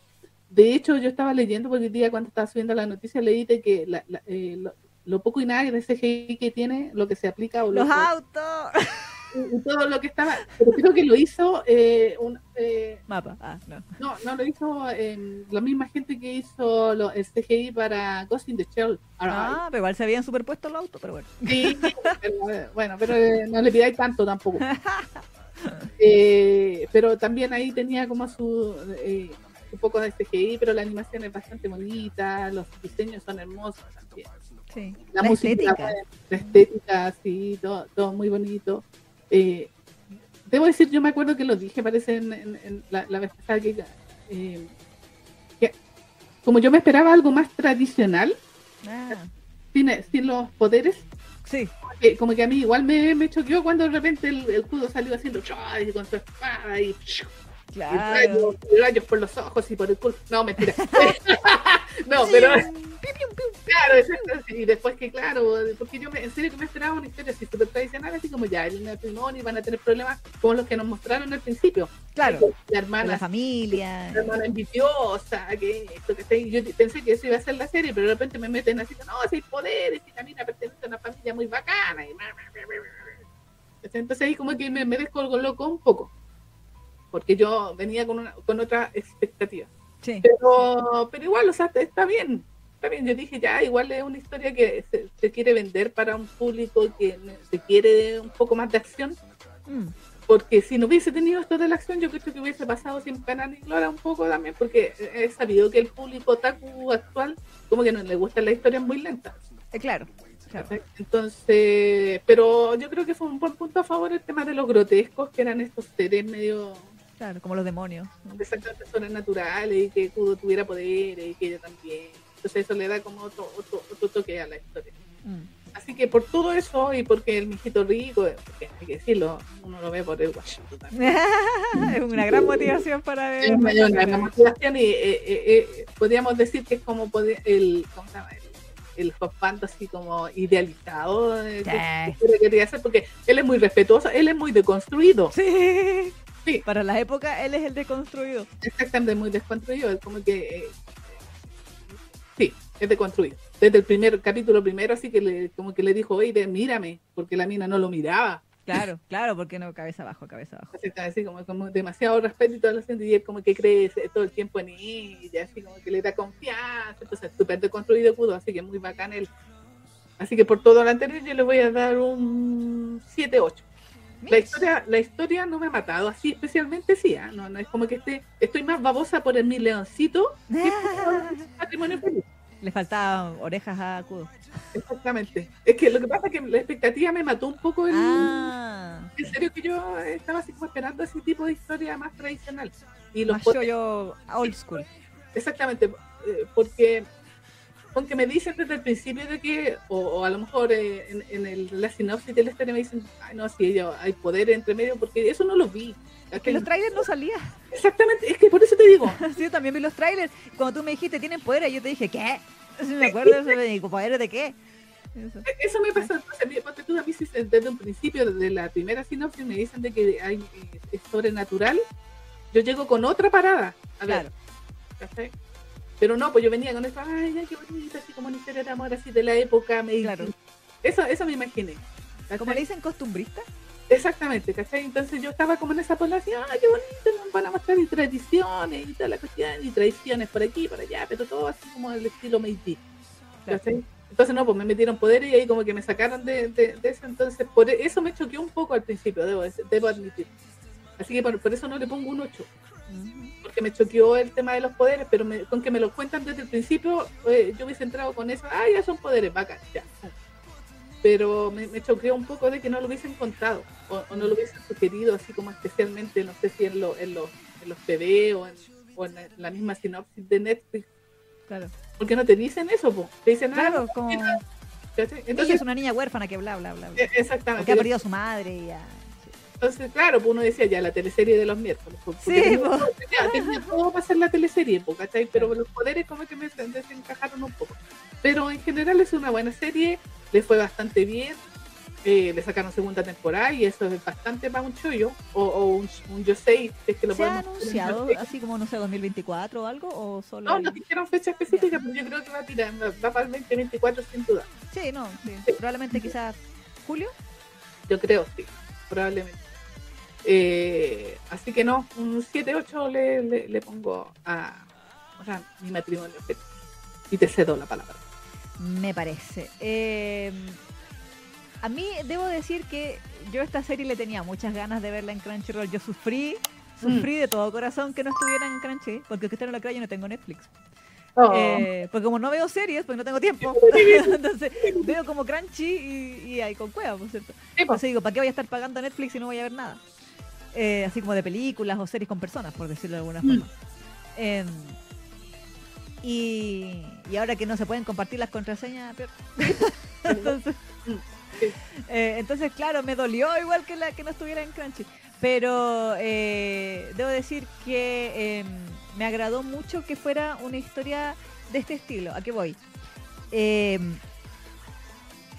De hecho, yo estaba leyendo, porque el día cuando estaba subiendo la noticia, leí de que eh, lo, poco y nada de CGI que tiene, lo que se aplica... O ¡Los autos! y todo lo que estaba, pero creo que lo hizo eh, un eh, mapa, ah, no. no. No, lo hizo eh, la misma gente que hizo lo, el CGI para Ghost in the Shell. Ah, pero igual se habían superpuesto los autos, pero bueno. Sí, pero, bueno, pero no le pidáis tanto tampoco. pero también ahí tenía como su un poco de CGI, pero la animación es bastante bonita, los diseños son hermosos también. Sí. La, música, estética. la estética, sí, todo, todo muy bonito. Eh, debo decir, yo me acuerdo que lo dije, parece en, la, vez pasada eh, que, como yo me esperaba algo más tradicional, ah. sin, sin, los poderes, sí. como, que, a mí igual me, me choqueó cuando de repente el, el salió haciendo con su espada y Claro. Y rayos, por los ojos y por el culo. No, mentira. no, pero. Claro, y después que, claro, porque yo me, en serio que me esperaba una historia así súper tradicional, así como ya, el matrimonio van a tener problemas como los que nos mostraron al principio. Claro. La hermana. La familia. La hermana envidiosa, que esto que yo pensé que eso iba a ser la serie, pero de repente me meten así, no, hay poderes, y también pertenece a una familia muy bacana. Y... Entonces ahí como que me, me descolgó un poco porque yo venía con, una, con otra expectativa. Sí. Pero, pero igual, o sea, está bien, está bien. Yo dije, ya, igual es una historia que se, quiere vender para un público que se quiere un poco más de acción. Mm. Porque si no hubiese tenido esto de la acción, yo creo que hubiese pasado sin pena ni gloria un poco también, porque he sabido que el público taku actual, como que no le gusta la historia muy lenta. Eh, claro. Entonces, pero yo creo que fue un buen punto a favor el tema de los grotescos, que eran estos seres medio Claro, como los demonios. Exactamente, sobrenaturales y que Kudo tuviera poder y que ella también. Entonces eso le da como otro, otro, otro toque a la historia. Mm. Así que por todo eso y porque el mijito rico, porque hay que decirlo, uno lo ve por el Washington. es una gran motivación para ver. Es una, gran motivación y eh, eh, eh, podríamos decir que es como el, ¿cómo se llama? el, el así como idealizado que, que quería hacer porque él es muy respetuoso, él es muy deconstruido. Sí. Para la época, él es el deconstruido. Exactamente, muy desconstruido. Es como que. Eh, sí, es deconstruido. Desde el primer capítulo primero, así que le, como que le dijo, oye, mírame, porque la mina no lo miraba. Claro, claro, porque no, cabeza abajo, cabeza abajo. Así, como, como demasiado respeto y todo lo y él como que cree todo el tiempo en ella, así como que le da confianza, entonces súper deconstruido pudo, así que muy bacán él. Así que por todo lo anterior yo le voy a dar un 7-8. La historia, la historia no me ha matado, así especialmente sí, ¿ah? no, no es como que esté, estoy más babosa por el mi leoncito matrimonio feliz. Le faltaban orejas a Kudo. Exactamente. Es que lo que pasa es que la expectativa me mató un poco. El, ah. En serio que yo estaba así como esperando ese tipo de historia más tradicional. Y los más yo, old school. Exactamente, eh, porque aunque me dicen desde el principio de que, o, a lo mejor eh, en, el, la sinopsis de la historia me dicen, ay no, si hay poder entre medio, porque eso no lo vi. Es que los trailers no salía. Exactamente, es que por eso te digo. sí, yo también vi los trailers. Cuando tú me dijiste, tienen poder, y yo te dije, ¿qué? me acuerdo, eso me dijo, ¿poder de qué? Eso, me pasó, entonces, tú a mí desde un principio, desde la primera sinopsis, me dicen de que hay, eh, es sobrenatural, yo llego con otra parada. A ver, claro. Pero no, pues yo venía con esto, ay, qué bonita, así como una historia de amor así de la época. Me... Claro. Eso, eso me imaginé. ¿Cómo le dicen costumbrista? Exactamente, ¿cachai? Entonces yo estaba como en esa población, ah, qué bonito, nos van a mostrar y tradiciones y toda la cuestión, y tradiciones por aquí, por allá, pero todo así como del estilo Meiji. ¿cachai? Entonces no, pues me metieron poderes y ahí como que me sacaron de, de, eso, entonces por eso me choqueó un poco al principio, debo, debo admitir. Así que por, por eso no le pongo un 8 porque me choqueó el tema de los poderes, pero con que me lo cuentan desde el principio, eh, yo hubiese entrado con eso, ah, ya son poderes, bacán, ya. Pero me, me choqueó un poco de que no lo hubiesen contado, o, no lo hubiesen sugerido, así como especialmente, no sé si en, lo, en, los, en los TV o en, o en la misma sinopsis de Netflix. Claro. Porque no te dicen eso, po. te dicen, ah, claro, como... Entonces, es una niña huérfana que bla, bla, bla. bla. Exactamente. que ha perdido a su madre y ya. Entonces, claro, pues uno decía ya la teleserie de los miércoles. Pues, sí, tenía, ya, tenía todo para hacer la teleserie, pues, ¿cachai? Pero los poderes como que me desencajaron un poco. Pero en general es una buena serie, le fue bastante bien. Eh, le sacaron segunda temporada y eso es bastante para un chollo o, o un, un yo sé es que lo ¿Se ha anunciado así como no sé 2024 o algo o solo no no dijeron fecha específica pero yo creo que va a tirar va para el 2024 sin duda sí no sí. probablemente quizás julio yo creo sí probablemente eh, así que no, un 7-8 le, le, pongo a, mi matrimonio. Y te cedo la palabra. Me parece. Eh, a mí debo decir que yo esta serie le tenía muchas ganas de verla en Crunchyroll. Yo sufrí, sufrí mm. de todo corazón que no estuviera en Crunchy, porque usted no lo cree, yo no tengo Netflix. Oh. Eh, porque como no veo series, pues no tengo tiempo. Entonces veo como Crunchy y, y ahí con cueva, por cierto. Entonces digo, ¿para qué voy a estar pagando Netflix si no voy a ver nada? Eh, así como de películas o series con personas, por decirlo de alguna mm. forma. Em, y, y, ahora que no se pueden compartir las contraseñas, entonces, eh, entonces, claro, me dolió igual que la que no estuviera en Crunchy. Pero eh, debo decir que em, me agradó mucho que fuera una historia de este estilo. ¿A qué voy?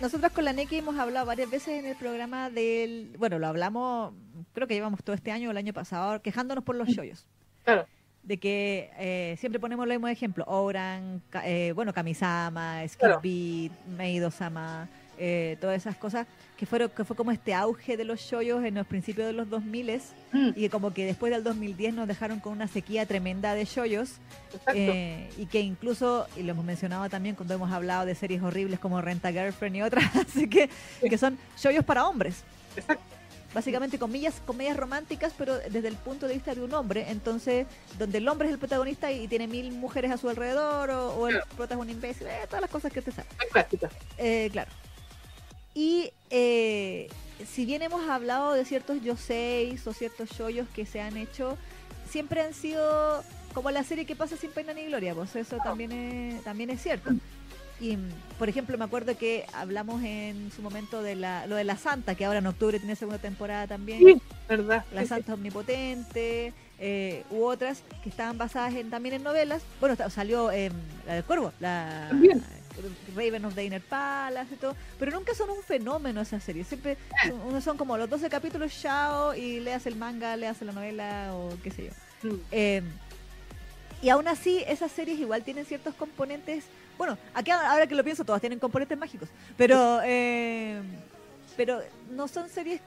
Nosotros con la NECI hemos hablado varias veces en el programa del. Bueno, lo hablamos, creo que llevamos todo este año o el año pasado, quejándonos por los shoyos. Claro. De que eh, siempre ponemos el mismo ejemplo: Oran, eh, bueno, Kamisama, Skip Beat, Meido-sama eh, todas esas cosas, que, fueron, que fue como este auge de los shoyos en los principios de los 2000 mm. y que como que después del 2010 nos dejaron con una sequía tremenda de shoyos eh, y que incluso, y lo hemos mencionado también cuando hemos hablado de series horribles como Renta Girlfriend y otras, así que, que son shoyos para hombres. básicamente comillas, comedias románticas, pero desde el punto de vista de un hombre. Entonces, donde el hombre es el protagonista y, tiene mil mujeres a su alrededor, o, el protagonista es un imbécil, eh, todas las cosas que te saben. Eh, claro. Y eh, si bien hemos hablado de ciertos yoseis o ciertos shoyos que se han hecho, siempre han sido como la serie que pasa sin pena ni gloria, pues eso también es, también es cierto. Y, por ejemplo, me acuerdo que hablamos en su momento de la, lo de la Santa, que ahora en octubre tiene segunda temporada también. Sí, verdad. La Santa Omnipotente, eh, u otras que estaban basadas en, también en novelas. Bueno, salió eh, la del Cuervo, la, Raven of the Inner Palace y todo, pero nunca son un fenómeno esas series. Siempre son, son como los 12 capítulos, chao, y leas el manga, leas la novela o qué sé yo. Mm. Eh, y aún así, esas series igual tienen ciertos componentes. Bueno, aquí ahora que lo pienso, todas tienen componentes mágicos, pero, eh, pero no son series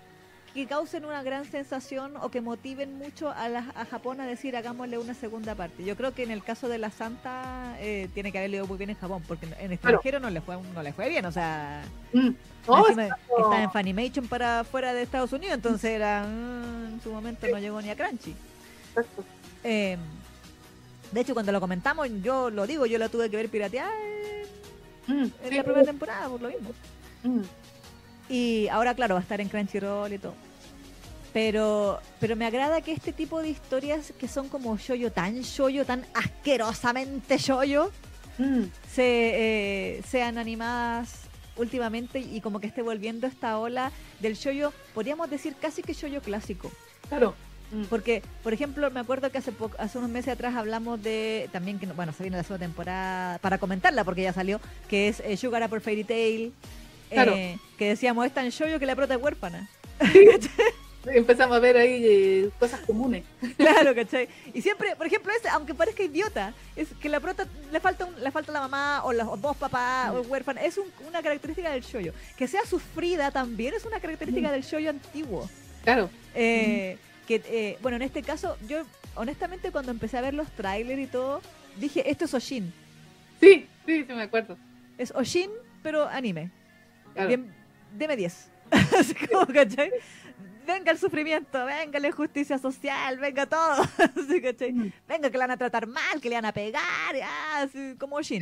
que causen una gran sensación o que motiven mucho a, la, a Japón a decir hagámosle una segunda parte. Yo creo que en el caso de la Santa eh, tiene que haberle ido muy bien en Japón, porque en extranjero no le fue no le fue bien, o sea, mm. oh, está en Funimation para fuera de Estados Unidos, entonces era mm, en su momento no llegó ni a Crunchy. Em, de hecho, cuando lo comentamos, yo lo digo, yo la tuve que ver piratear mm, en la primera temporada, por lo mismo. Y ahora, claro, va a estar en Crunchyroll y todo. Pero, pero me agrada que este tipo de historias que son como shoyo, tan shoyo, tan asquerosamente shoyo, mm. se, eh, sean animadas últimamente y como que esté volviendo esta ola del shoyo, podríamos decir casi que shoyo clásico. Claro. Mm. Porque, por ejemplo, me acuerdo que hace, hace unos meses atrás hablamos de, también que, bueno, se viene la segunda temporada, para comentarla porque ya salió, que es eh, Sugar Fairy Tail, eh, que decíamos, es tan shoyo que la prota es huérfana. Empezamos a ver ahí eh, cosas comunes. Claro, ¿cachai? Y siempre, por ejemplo, ese, aunque parezca idiota, es que la prota le falta un- le falta la mamá o los dos papás o huérfana. Es un- una característica del shoyo. Que sea sufrida también es una característica Mm. del shoyo antiguo. Claro. Eh, que, bueno, en este caso, yo honestamente cuando empecé a ver los trailers y todo, dije, esto es Oshin. Sí, sí, sí me acuerdo. Es Oshin, pero anime. Claro. Bien, deme 10. Así como, ¿cachai? Venga el sufrimiento, venga la injusticia social, venga todo. Así, ¿cachai? Mm. Venga que le van a tratar mal, que le van a pegar, ah, así, como. Sí,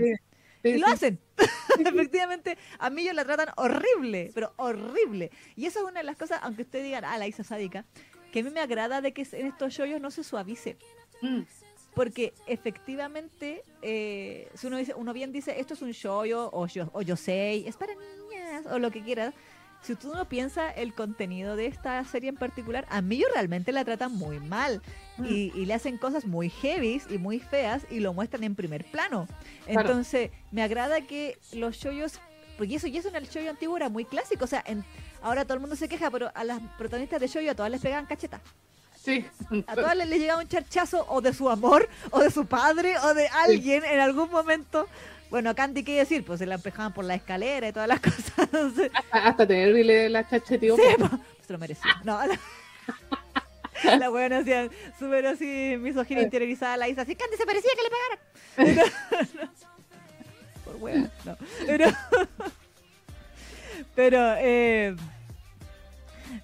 Sí, y lo sí. hacen. Efectivamente, a mí ellos la tratan horrible, pero horrible. Y eso es una de las cosas, aunque ustedes digan, ah, la Isa sádica, que a mí me agrada de que en estos shows no se suavice. Mm, Porque efectivamente, eh, si uno, dice, uno bien dice, esto es un shoyo o yo, o yo sé, es para niñas, o lo que quieras. Si tú no piensas el contenido de esta serie en particular, a mí yo realmente la tratan muy mal. mm. Y, y le hacen cosas muy heavies y muy feas y lo muestran en primer plano. Claro. Entonces, me agrada que los shoyos, porque eso, y eso en el shoyo antiguo era muy clásico. O sea, en- ahora todo el mundo se queja, pero a las protagonistas de shoyo a todas les pegaban cachetas. Sí. A todas les, les llegaba un charchazo o de su amor, o de su padre, o de alguien en algún momento. Bueno, a Candy, ¿qué decir? Pues se la empejaban por la escalera y todas las cosas. Entonces, Hasta, hasta tenerle la chachetío. sí, pues, se lo merecía. No, la, la buena hacía súper así, misoginia interiorizada, la hizo así, Candy se parecía que le pegara. por wea, no. Pero, pero, eh,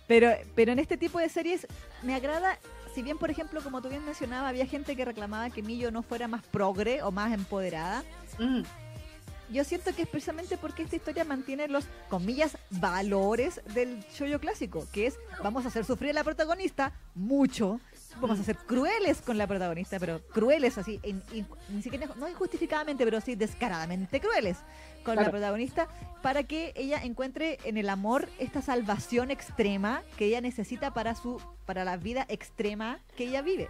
pero, pero en este tipo de series me agrada, si bien por ejemplo, como tú bien mencionabas, había gente que reclamaba que Millo no fuera más progre o más empoderada. Mm, Yo siento que es precisamente porque esta historia mantiene los, comillas, valores del shoyo clásico, que es vamos a hacer sufrir a la protagonista mucho, vamos a ser crueles con la protagonista, pero crueles así, in- in- ni siquiera, no injustificadamente, pero sí descaradamente crueles con la protagonista, para que ella encuentre en el amor esta salvación extrema que ella necesita para su, para la vida extrema que ella vive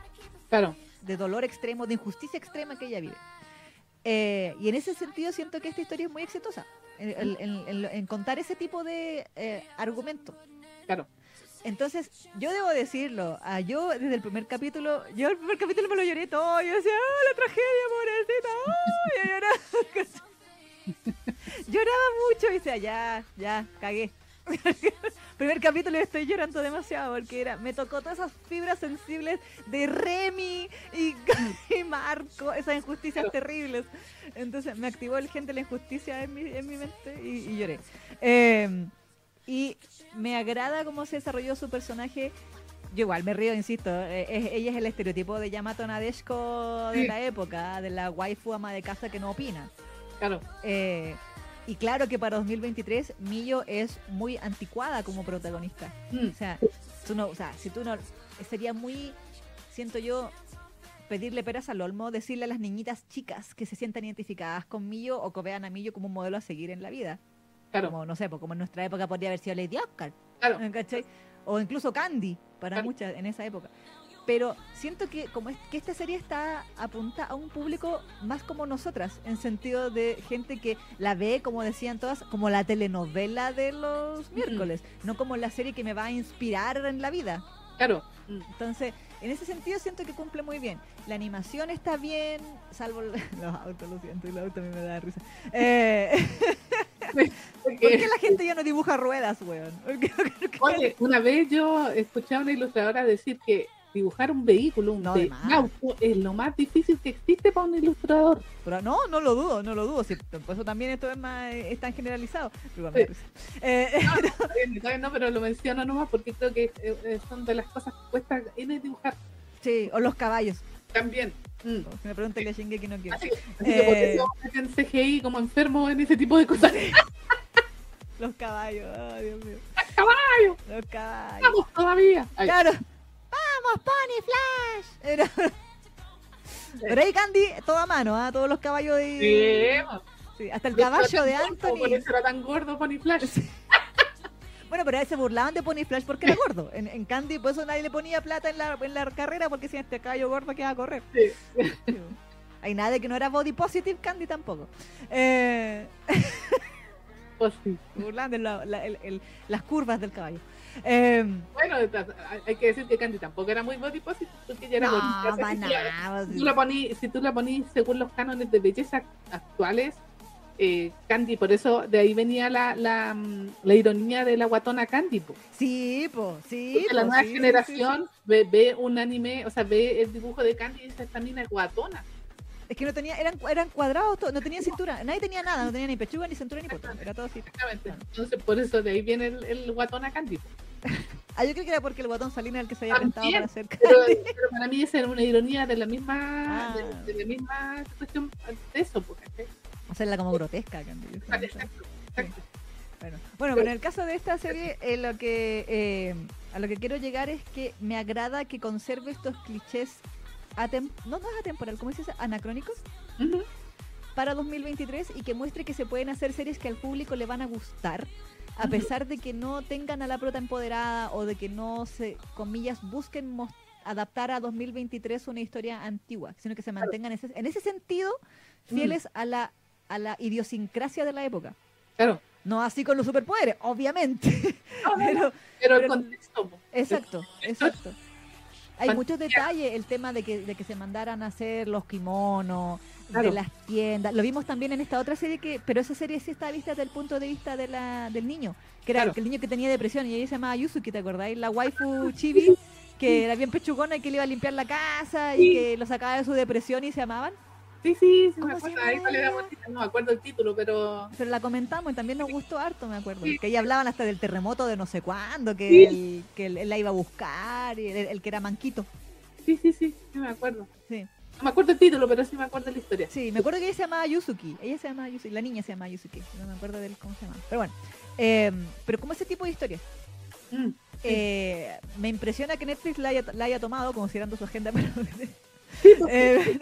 claro. de dolor extremo, de injusticia extrema que ella vive. Eh, y en ese sentido siento que esta historia es muy exitosa en, en- en- en- en contar ese tipo de eh, argumentos. Claro. Entonces, yo debo decirlo, ah, yo desde el primer capítulo, yo el primer capítulo me lo lloré todo, yo decía, ¡ah, la tragedia, pobrecita! ¡ay! Yo lloraba, lloraba mucho y decía, ya, ya, cagué. primer capítulo y estoy llorando demasiado porque era, me tocó todas esas fibras sensibles de Remy y, Marco, esas injusticias terribles. Entonces me activó el gen de la injusticia en mi, en mi mente y, lloré. Eh, y me agrada cómo se desarrolló su personaje. Yo igual me río, insisto, eh, es- ella es el estereotipo de Yamato Nadeshiko de Sí. la época, de la waifu ama de casa que no opina. Claro. Eh, y claro que para 2023 Millo es muy anticuada como protagonista. Mm, O sea, tú no, o sea, si tú no, sería muy, siento yo, pedirle peras al olmo, decirle a las niñitas chicas que se sientan identificadas con Millo o que vean a Millo como un modelo a seguir en la vida. Claro. Como, no sé, pues, como en nuestra época podría haber sido Lady Oscar, Claro. ¿cachai? O incluso Candy, para Claro. muchas en esa época. Pero siento que como es, que esta serie está apunta a un público más como nosotras, en sentido de gente que la ve, como decían todas, como la telenovela de los miércoles, no como la serie que me va a inspirar en la vida. Claro. Mm, Entonces, en ese sentido siento que cumple muy bien. La animación está bien, salvo los autos, lo siento, y los autos a mí me da risa. Eh, ¿Por qué la gente ya no dibuja ruedas, weón? ¿Por qué- por qué- Oye, una vez yo escuché a una ilustradora decir que dibujar un vehículo, un, No, ve- un auto, es lo más difícil que existe para un ilustrador. Pero no, no lo dudo, no lo dudo. Si, por eso también esto es más es tan generalizado. Pero. Eh, bien, no, pero lo menciono nomás porque creo que eh, eh, son de las cosas que cuesta N dibujar sí, o los caballos. También. Mm. Si me preguntan a Shingeki no quiero. Así, así que por Eh. eso meten CGI como enfermo en ese tipo de cosas. Los caballos. Los caballos. ¡Vamos todavía! Claro. ¡Vamos, Pony Flash! Era- Pero ahí Candy, todo a mano, ¿ah? todos los caballos de... sí, hasta el caballo de gordo, Por Anthony. eso era tan gordo Pony Flash. Bueno, pero ahí se burlaban de Pony Flash porque era gordo. En, en Candy, por eso nadie le ponía plata en la, en la carrera porque si este caballo gordo que va a correr. Sí. Hay nada de que no era body positive Candy tampoco. Eh, Pues sí. burlando la- la- el- el- las curvas del caballo. Eh, Bueno, hay que decir que Candy tampoco era muy body positive porque ella era no, bonita. Si tú la ponís, si tú la ponís según los cánones de belleza actuales, eh, Candy, por eso de ahí venía la, la, mm, la ironía de la guatona Candy. po. Sí, po, sí. Porque la nueva sí, generación sí, Ve, ve un anime, o sea, ve el dibujo de Candy y dice, esta mina es guatona. Es que no tenía, eran, eran cuadrados, todo, no tenía cintura. Nadie tenía nada, no tenía ni pechuga, ni cintura, ni poto. Era todo así. Exactamente. Entonces, por eso de ahí viene el, el guatona Candy. Ah, yo creo que era porque el guatón Salinas era el que se había También, para hacer Pero, Candy. pero para mí esa era una ironía de la misma, Ah. de, de la misma cuestión de eso. Porque, Hacerla como grotesca, Candy. exacto, exacto. Bueno, bueno, con el caso de esta serie, eh, lo que eh, a lo que quiero llegar es que me agrada que conserve estos clichés no, no es atemporal, ¿cómo se dice? Anacrónicos para 2023 y que muestre que se pueden hacer series que al público le van a gustar, a pesar de que no tengan a la prota empoderada o de que no se, comillas, busquen adaptar a 2023 una historia antigua, sino que se mantengan en ese, en ese sentido fieles a la a la idiosincrasia de la época. Claro. No así con los superpoderes, obviamente. No, no, no, Pero, pero el contexto. exacto, exacto. Hay Fantasía. muchos detalles, el tema de que, de que se mandaran a hacer los kimonos, Claro. de las tiendas. Lo vimos también en esta otra serie, que pero esa serie sí está vista desde el punto de vista de la, del niño, que era Claro. el niño que tenía depresión y ella se llamaba Yusuke, ¿te acordáis? La waifu chibi, que era bien pechugona y que le iba a limpiar la casa y Sí. que lo sacaba de su depresión y se amaban. Sí, sí, sí, ¿Cómo me acuerdo. Ahí no me acuerdo el título, pero Pero la comentamos y también nos gustó harto, me acuerdo. Sí. Que ella hablaban hasta del terremoto de no sé cuándo, que, Sí. el- que él, él la iba a buscar, y el, el que era manquito. sí, sí, sí, sí me acuerdo. Sí. No me acuerdo el título, pero sí me acuerdo la historia. Sí, me acuerdo que ella se llamaba Yuzuki. Ella se llamaba Yuzuki. La niña se llamaba Yuzuki. No me acuerdo de él cómo se llama. Pero bueno. eh, pero como ese tipo de historias. Mm. eh, me impresiona que Netflix la haya, la haya tomado, considerando su agenda, pero, Sí, po, eh,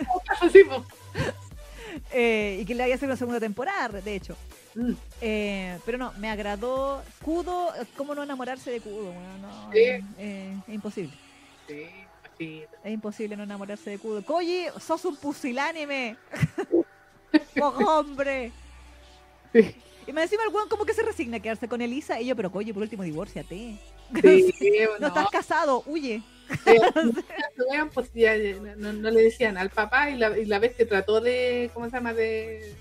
sí. eh, y que le haya hecho una segunda temporada, de hecho. Mm. Eh, pero no, me agradó. Kudo, ¿cómo no enamorarse de Kudo? Bueno, no, Sí. eh, es imposible. Sí, así. Es imposible no enamorarse de Kudo. Koji, sos un pusilánime. ¡Oh, hombre! Sí. Y me encima el weón como que se resigna a quedarse con Elisa. Y yo, pero Koji, por último, divórciate. Sí, no no, estás casado, huye. Eh, no vean, pues ya eh, no, no le decían al papá y la, y la vez que trató de, ¿cómo se llama? De,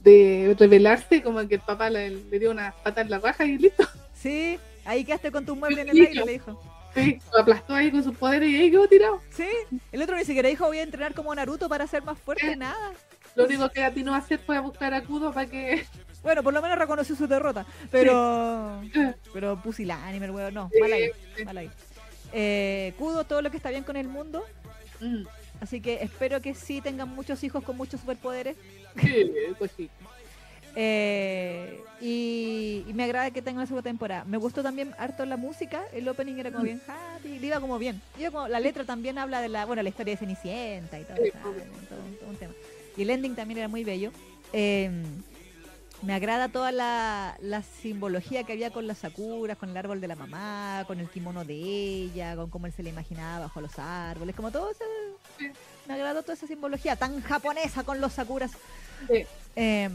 de rebelarse, como que el papá le, le dio una pata en la raja y listo. Sí, ahí quedaste con tu mueble en el aire, le dijo. Sí, lo aplastó ahí con sus poderes y ahí quedó tirado. Sí, el otro ni siquiera dijo voy a entrenar como Naruto para ser más fuerte, nada. Lo único que atinó a hacer fue a buscar a Kudo para que. Bueno, por lo menos reconoció su derrota. Pero. Pero pusilánime, el weón, no. Mal ahí, Sí. mal ahí. Eh, Kudo, todo lo que está bien con el mundo. Mm, Así que espero que sí tengan muchos hijos con muchos superpoderes. sí, pues sí. Eh, y, y me agrada que tenga una segunda temporada. Me gustó también harto la música. El opening era como bien happy, iba como bien. Iba como- la letra también habla de la, bueno, la historia de Cenicienta y todo, Sí, un tema. Y el ending también era muy bello. Eh, me agrada toda la, la simbología que había con las sakuras, con el árbol de la mamá, con el kimono de ella, con cómo él se le imaginaba bajo los árboles, como todo eso. Sí. Me agradó toda esa simbología tan japonesa con los sakuras. Sí. Eh,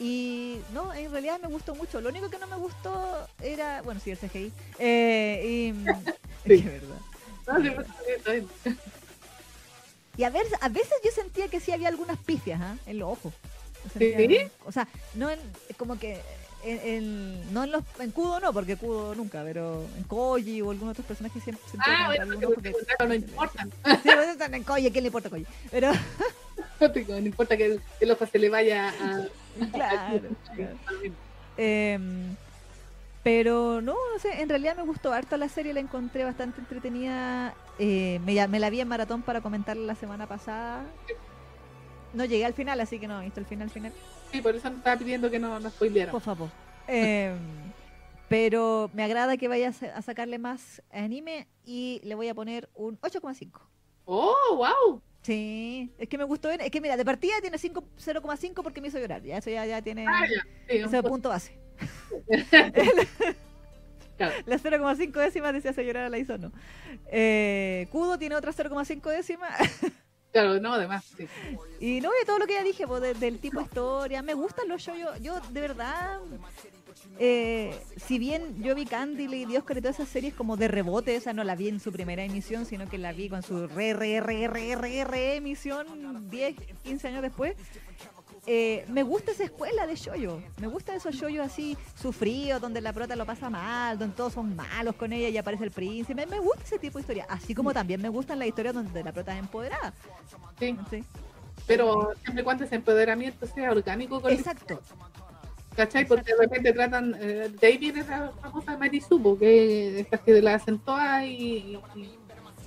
y no, en realidad me gustó mucho. Lo único que no me gustó era, bueno, sí, el CGI. Eh, y, Sí. es verdad. No, sí, pues. Y a, ver, a veces yo sentía que sí había algunas pifias ¿ah? en los ojos. O sea, no en, como que en, en- no en los en Kudo no, porque Kudo nunca, pero en Koji o algunos otros personajes siempre sentía Ah, bueno, porque ojos no, importa. Sí, pues están en Koji, ¿a quién le importa Koji? Pero No importa que el, el ojo se le vaya a. claro, claro. Em, pero no, no sé, en realidad me gustó harto la serie, la encontré bastante entretenida. eh, me, me la vi en maratón para comentarla la semana pasada. No llegué al final, así que no he visto el final final, Sí, por eso me estaba pidiendo que no nos spoilearan. por favor. Em, pero me agrada que vaya a sa- a sacarle más anime y le voy a poner un 8,5. ¡Oh, wow! Sí, es que me gustó. Es que mira, de partida tiene 5 0,5 porque me hizo llorar. Ya, eso ya, ya tiene. Ah, ya. Sí, Ese punto base. Claro. La 0,5 décimas decía hace llorar a la Isono. Eh, Kudo tiene otra 0,5 décimas. Claro, no, además, y no, de todo lo que ya dije, pues, de- del tipo historia. Me gustan los shows. Yo, de verdad, eh, si bien yo vi Candy, Lady Oscar y todas esas series como de rebote, esa no la vi en su primera emisión, sino que la vi con su re, re, re, re, re, re emisión 10, 15 años después. Eh, me gusta esa escuela de shoyo. Me gusta esos shoyos así sufridos, donde la prota lo pasa mal, donde todos son malos con ella y aparece el príncipe. Me gusta ese tipo de historia. Así como también me gustan las historias donde la prota es empoderada. Sí. Pero siempre y cuando ese empoderamiento sea orgánico con Exacto. ¿Cachai? Porque de repente tratan. Eh, de ahí viene esa famosa Marisubo, que estas que la hacen todas y,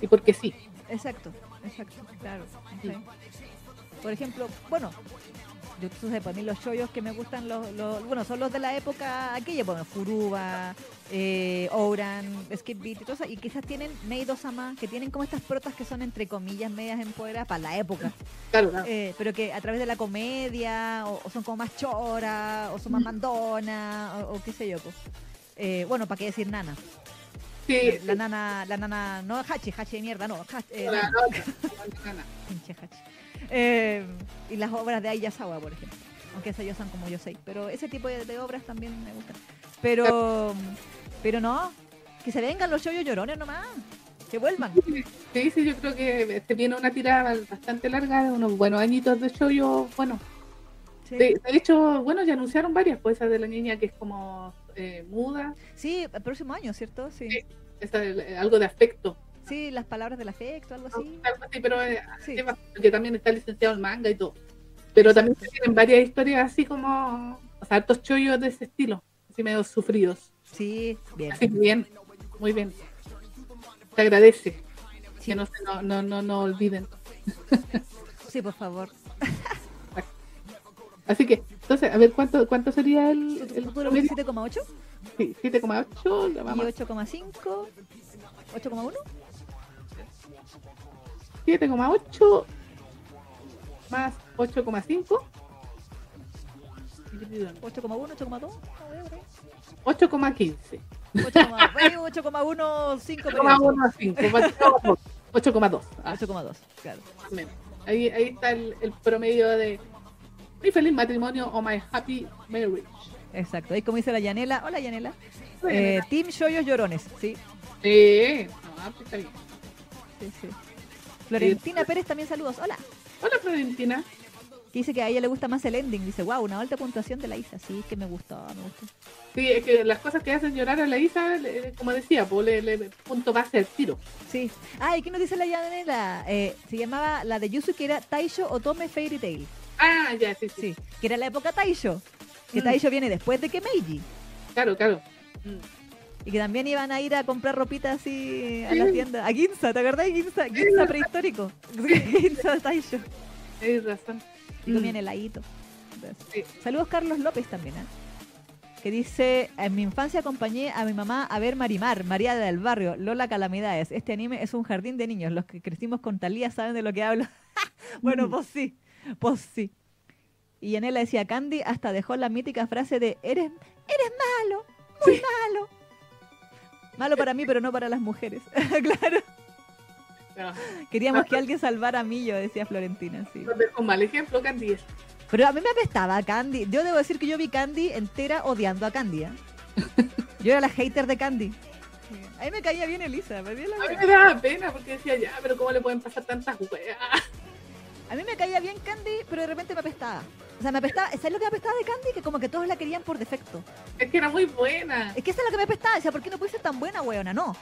y, porque sí. Exacto, exacto, claro. Por ejemplo, bueno, yo sé, para mí los shoyos que me gustan, los, los, bueno, son los de la época aquella, bueno, Furuba, eh, Ouran, Skip Beat y todo eso, y quizás tienen Maid Osama, que tienen como estas protas que son entre comillas medias empoderadas para la época. Claro, claro. Eh, pero que a través de la comedia, o, son como más choras, o son más mandona, o, qué sé yo, pues. Eh, bueno, ¿para qué decir nana? Sí, la, nana, la nana, no Hachi, Hachi de mierda, no, Hachi, eh. Pinche Hachi. Eh, y las obras de Ayasawa, por ejemplo. Aunque esas yo son como yo sé. Pero ese tipo de, obras también me gustan. Pero, pero no, que se vengan los shoyos llorones nomás. Que vuelvan. Sí, sí, yo creo que este viene una tirada bastante larga, unos buenos añitos de shoyo, bueno. De, hecho, bueno, ya anunciaron varias, pues esa de la niña que es como eh, muda. Sí, el próximo año, ¿cierto? Sí. algo de aspecto. Sí, las palabras del afecto, algo así. Algo así, pero eh, que también está licenciado en manga y todo. Pero también tienen varias historias así como, o sea, hartos chollos de ese estilo, así medio sufridos. Sí, bien. Así bien, muy bien. Te agradece. Que no, no, no, no, no olviden. Sí, por favor. Así que, entonces, a ver, ¿cuánto, cuánto sería el, el 7,8? Sí, 7,8. Y 8,5. 8,1. 7,8 más 8,5. 8,1, 8,2. 8,15. 8,1, 5. 8,2. 8,2, claro. Ahí, ahí está el, el, promedio de mi feliz matrimonio o my happy marriage. Exacto. Ahí como dice la Yanela. Hola Yanela. Eh, team Shoyos Llorones, ¿sí? Sí. No, pues está bien. Sí, sí. Florentina Pérez también saludos. Hola. Hola Florentina. Que dice que a ella le gusta más el ending. Dice, wow, una alta puntuación de la Isa. Sí, que me gustó, me gustó. Sí, es que las cosas que hacen llorar a la Isa, como decía, pues le, le punto base al tiro. Sí. Ah, ¿y qué nos dice la Yanela? Eh, se llamaba la de Yusu, que era Taisho Otome Fairy Tail. Ah, ya, sí, sí. sí que era la época Taisho. Que mm. Taisho viene después de que Meiji. Claro, claro. Mm. Y que también iban a ir a comprar ropita así a la tienda. A Ginza, ¿te acordás de Ginza? Ginza prehistórico. Ginza Taisho. Tienes razón. Y comían mm. heladito. Saludos Carlos López también, ¿eh? que dice, en mi infancia acompañé a mi mamá a ver Marimar, María del Barrio, Lola Calamidades. Este anime es un jardín de niños. Los que crecimos con Talía saben de lo que hablo. bueno, mm. pues sí, pues sí. Y en él decía, Candy hasta dejó la mítica frase de, eres, eres malo, muy malo. Malo para mí, pero no para las mujeres. claro. Queríamos que alguien salvara a Millo, decía Florentina. Sí. Un mal ejemplo, Candy. Pero a mí me apestaba Candy. Yo debo decir que yo vi Candy entera odiando a Candy. ¿eh? Yo era la hater de Candy. A mí me caía bien Elisa. Me a mí me daba pena porque decía, ya, pero ¿cómo le pueden pasar tantas weas? A mí me caía bien Candy, pero de repente me apestaba. O sea, me apestaba. ¿Sabes lo que me apestaba de Candy? Que como que todos la querían por defecto. Es que era muy buena. Es que eso es lo que me apestaba. Decía, ¿por qué no puede ser tan buena, weona? No.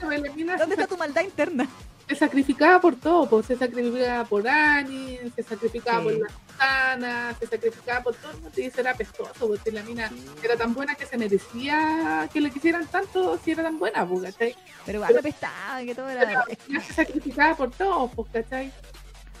¿Dónde está tu maldad interna? Se sacrificaba por todo, pues se sacrificaba por Annie, se sacrificaba por la Susana, se sacrificaba por todo, y eso era apestoso, porque la mina era tan buena que se merecía que le quisieran tanto si era tan buena, pues, ¿cachai? Pero igual me apestaba, que todo era... se sacrificaba por todo, pues, ¿cachai?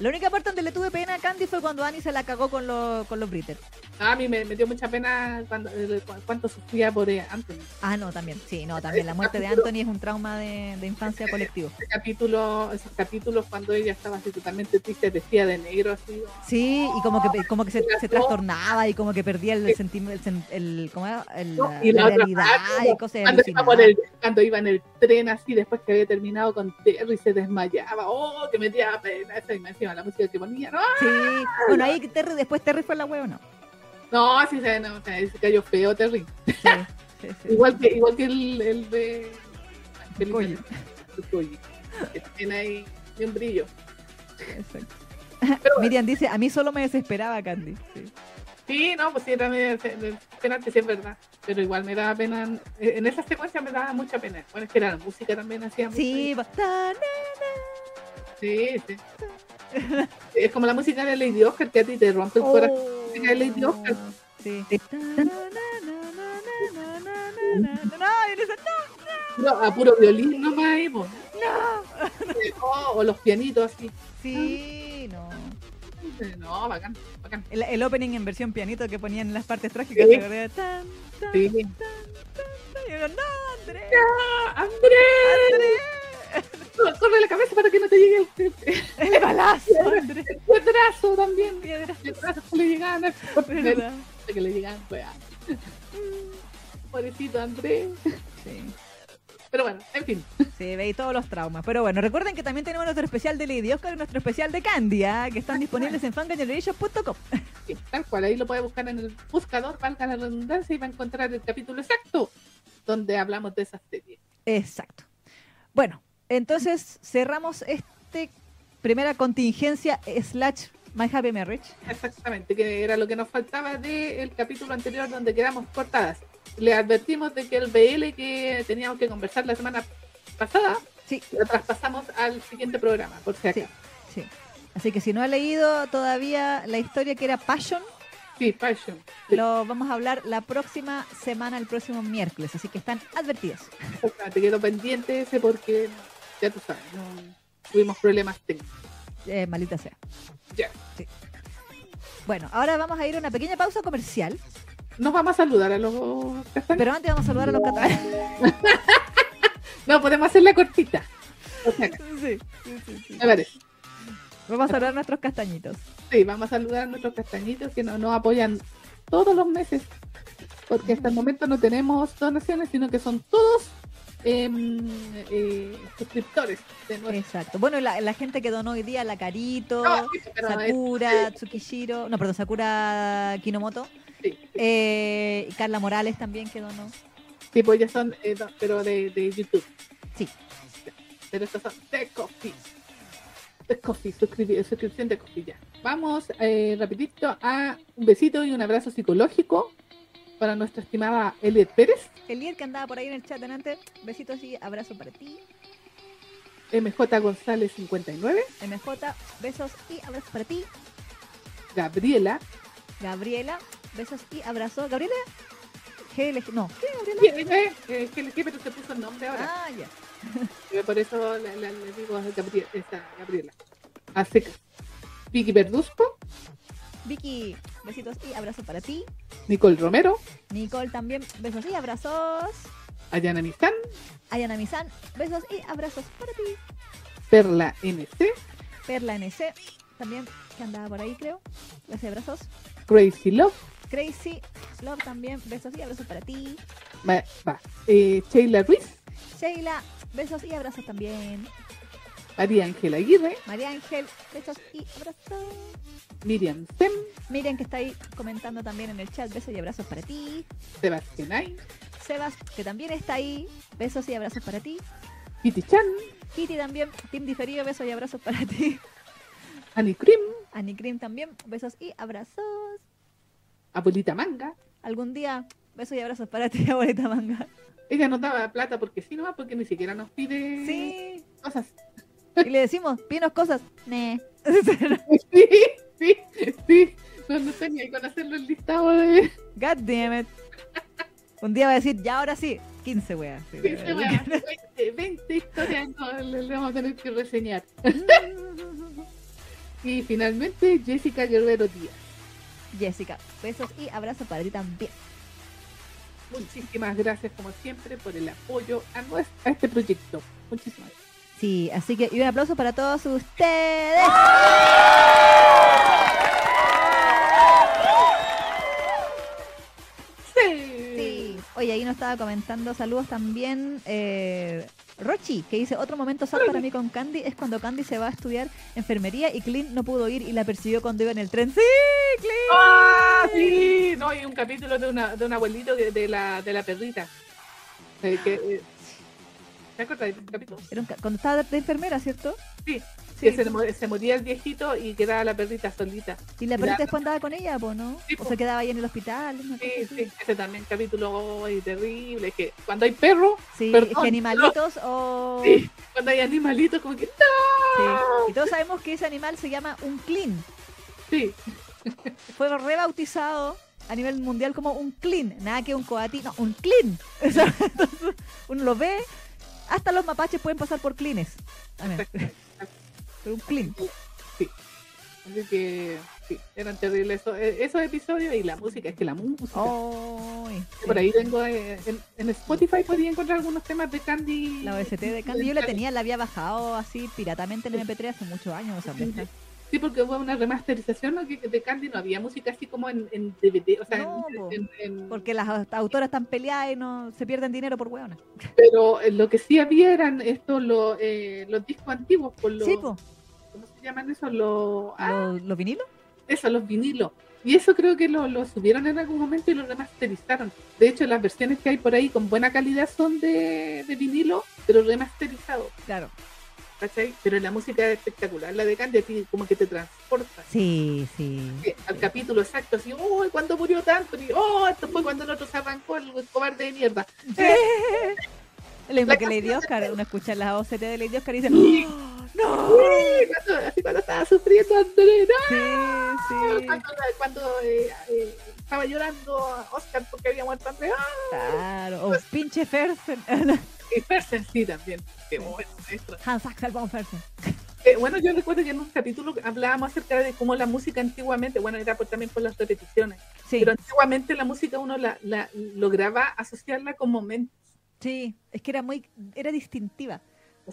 La única parte donde le tuve pena a Candy fue cuando Annie se la cagó con, los, con los Britters. a mí me, dio mucha pena cuando eh, cuánto sufría por eh, Anthony. Ah, no, también. Sí, no, también. La muerte de Anthony es un trauma de, de infancia colectivo. Ese capítulo, esos capítulos cuando ella estaba así totalmente triste, vestida de negro, así. Sí, y como que, como que se, se trastornaba y como que perdía el sentimiento, el, ¿cómo era? El, la, realidad y cosas cuando iba, el, cuando iba en el tren así, después que había terminado con Terry, se desmayaba. Oh, que me dio pena esa la música que ponía, ¿no? Sí, bueno, ahí Terry, después Terry fue la huevo, ¿no? No, sí se, no, se cayó feo, terrible. Sí, sí, sí. igual, que, igual que el, el de. El Goyi. Que tiene ahí un brillo. Exacto. Pero Miriam dice, a mí solo me desesperaba Candy. Sí. sí, no, pues sí, era medio penante, sí es verdad. Pero igual me daba pena. En esa secuencia me daba mucha pena. Bueno, es que era la música también hacía mucho Sí, na- Sí, sí es como la música de Lady Oscar, que a ti te rompe el oh. La de Lady Oscar. Sí. No, a puro violín No. O, o los pianitos así. Sí, no. No, bacán, bacán. El, opening en versión pianito que ponían en las partes trágicas. Sí. Tan, tan. Tan, tan, tan, y yo, no, Andrés. No, Andrés. Andrés. Corre la cabeza para que no te llegue el, el, El balazo, Andrés. el piedrazo también. El piedrazo que le llegaban ¿verdad? que le llegaban, pues. Pobrecito Andrés. Sí. Pero bueno, en fin. Sí, veis todos los traumas. Pero bueno, recuerden que también tenemos nuestro especial de Lady Oscar y nuestro especial de Candy, ¿ah? que están disponibles en fangagenerations.com. Sí, tal cual, ahí lo puede buscar en el buscador, valga la redundancia, y va a encontrar el capítulo exacto donde hablamos de esas series. Exacto. Bueno, entonces cerramos este primera contingencia slash My Happy Marriage. Exactamente, que era lo que nos faltaba del capítulo anterior donde quedamos cortadas. Le advertimos de que el BL que teníamos que conversar la semana pasada, Sí. lo traspasamos al siguiente programa, por si acaso. sí. Así que si no ha leído todavía la historia que era Passion, Sí, Passion. Sí, lo vamos a hablar la próxima semana, el próximo miércoles. Así que están advertidos. Te quedó pendiente ese porque, ya tú sabes, no tuvimos problemas técnicos. Eh, maldita sea. Ya. Bueno, ahora vamos a ir a una pequeña pausa comercial. Nos vamos a saludar a los castaños. Pero antes vamos a saludar a los catalanes. No, podemos hacerla cortita. O sea, Sí, sí, sí, sí. me parece. Vamos a saludar a nuestros castañitos. Sí, vamos a saludar a nuestros castañitos que nos, nos apoyan todos los meses. Porque hasta el momento no tenemos donaciones, sino que son todos em, eh, suscriptores de nuestro. Exacto. Bueno, la, la gente que donó hoy día, la Carito, No, sí, pero es- Sakura, Tsukishiro, no, perdón, Sakura Kinomoto, sí, eh, y Carla Morales también que donó. sí, pues ya son, eh, no, pero de, de YouTube. Sí. Pero estos son de Coffee. De Coffee, suscripción de Coffee ya. Vamos eh, rapidito a un besito y un abrazo psicológico para nuestra estimada Eliet Pérez, Elier que andaba por ahí en el chat delante, besitos y abrazo para ti. MJ González 59, MJ, besos y abrazos para ti. Gabriela, Gabriela, besos y abrazos. Gabriela, GLG, no, ¿qué Gabriela? eh, que, pero se puso el nombre ahora. Ah, ya. Eh, Por eso le, digo a Gabriela. A secas. Vicky Verduzco, Vicky, besitos y abrazos para ti. Nicole Romero, Nicole también, besos y abrazos. Ayana Mistán, Ayana Misan, besos y abrazos para ti. Perla NC, Perla NC, también que andaba por ahí, creo. Besos y abrazos. Crazy Love, Crazy Love también, besos y abrazos para ti. va, va, eh, Sheila Ruiz, Sheila, besos y abrazos también. María Ángela Aguirre, María Ángel, besos y abrazos. Miriam Sem, Miriam que está ahí comentando también en el chat, besos y abrazos para ti. Sebastián Ay, Sebas, que también está ahí, besos y abrazos para ti. Kitty Chan, Kitty también, Team Diferido, besos y abrazos para ti. Annie Cream también, besos y abrazos. Abuelita Manga. Algún día, besos y abrazos para ti, abuelita manga. Ella nos daba plata porque sí, no porque ni siquiera nos pide Sí. cosas. Y le decimos, pinos cosas. Ne. Sí, sí, sí. No, no tenía que conocerlo el listado de. God damn it. Un día va a decir, ya ahora sí, 15 weas. Sí, Sí, sí, bueno, 20, 20 historias no, le, le vamos a tener que reseñar. Y finalmente Jessica Guerrero Díaz. Jessica, besos y abrazos para ti también. Muchísimas gracias como siempre por el apoyo a, nues- a este proyecto. Muchísimas gracias. Sí, así que y un aplauso para todos ustedes. Sí. Sí. Oye, ahí nos estaba comentando saludos también. eh, Rochi, que dice, otro momento sad para mí con Candy es cuando Candy se va a estudiar enfermería y Clint no pudo ir y la persiguió cuando iba en el tren. ¡Sí, Clint! ¡Ah, sí! No, hay un capítulo de, una, de un abuelito de, de la, de la perrita. Eh, que, eh, ¿Te acuerdas de ese capítulo? Era un ca- cuando estaba de enfermera, ¿cierto? Sí, Sí. que se, se moría el viejito y quedaba la perrita solita. Y la perrita después andaba con ella, pues, ¿no? Sí, o po. se quedaba ahí en el hospital. Sí, sí, ese también capítulo ay, terrible. Que cuando hay perros, Sí, Perdón, es que animalitos o... sí, cuando hay animalitos, como que. ¡no! Y todos sabemos que ese animal se llama un clean. Sí, Fue rebautizado a nivel mundial como un clean. Nada que un coati, no, un clean. Entonces, uno lo ve, hasta los mapaches pueden pasar por cleans. Ah. Pero un clean. sí. Así que sí, eran terribles esos, eh, esos episodios y la música, es que la música. Sí. Por ahí tengo eh, en, en Spotify podía encontrar algunos temas de Candy. La OST de Candy, yo la tenía, la había bajado así piratamente en MP3 hace muchos años. O sea. Sí, porque hubo una remasterización ¿no? de Candy, no había música así como en, en DVD, o sea, No, en- po. en- en- Porque las autoras están peleadas y no se pierden dinero por hueonas. pero eh, lo que sí había eran estos los, eh, los discos antiguos, por los, Sí, po. ¿cómo se llaman esos? Los, ah, ¿Los, los vinilos? eso, los vinilos. Y eso creo que lo, lo subieron en algún momento y lo remasterizaron. De hecho, las versiones que hay por ahí con buena calidad son de, de vinilo, pero remasterizado, Claro. ¿Cachai? Pero la música es espectacular, la de Candy, a ti como que te transporta. Sí, sí. eh, al capítulo exacto, así, oh, cuando murió tanto, y oh, esto fue cuando el otro se arrancó el cobarde de mierda. Lo mismo La que Lady Oscar, uno escucha las OCT de Lady Oscar y dice, ¡Oh, ¡No! Cuando, así cuando estaba sufriendo André, Sí, ¡no! sí. cuando, cuando eh, eh, estaba llorando Oscar porque había muerto André, ¡ah! Claro. O pinche Fersen. y Fersen sí también, qué bueno. Hans Axel von Fersen. Eh, bueno, yo recuerdo que en un capítulo hablábamos acerca de cómo la música antiguamente, bueno, era por, también por las repeticiones, Sí, pero antiguamente la música uno la, la lograba asociarla con momentos. sí. Es que era muy, era distintiva.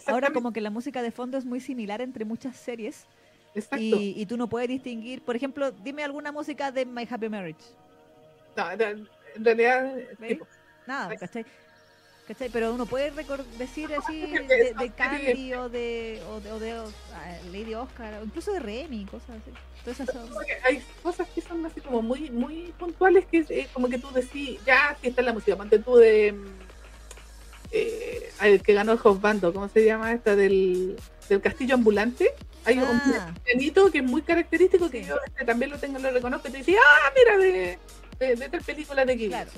Ahora como que la música de fondo es muy similar entre muchas series exacto. y, y tú no puedes distinguir, por ejemplo, dime alguna música de My Happy Marriage. No, en realidad, tipo, Nada, ¿cachai? ¿Cachai? Pero uno puede decir así de, de Candy o de, o de, o de, Lady Oscar, o incluso de Remy, cosas así. Esas son- hay cosas que son así como muy muy puntuales que eh, como que tú decís, ya, aquí está la música, ponte tú de mm, eh, el que ganó el Bando, ¿cómo se llama esta? Del, del castillo ambulante. Hay Ah. un pianito que es muy característico que yo este, también lo tengo, lo reconozco y te decía, ah, mira, de, de, de tal película de Ghibli. Claro.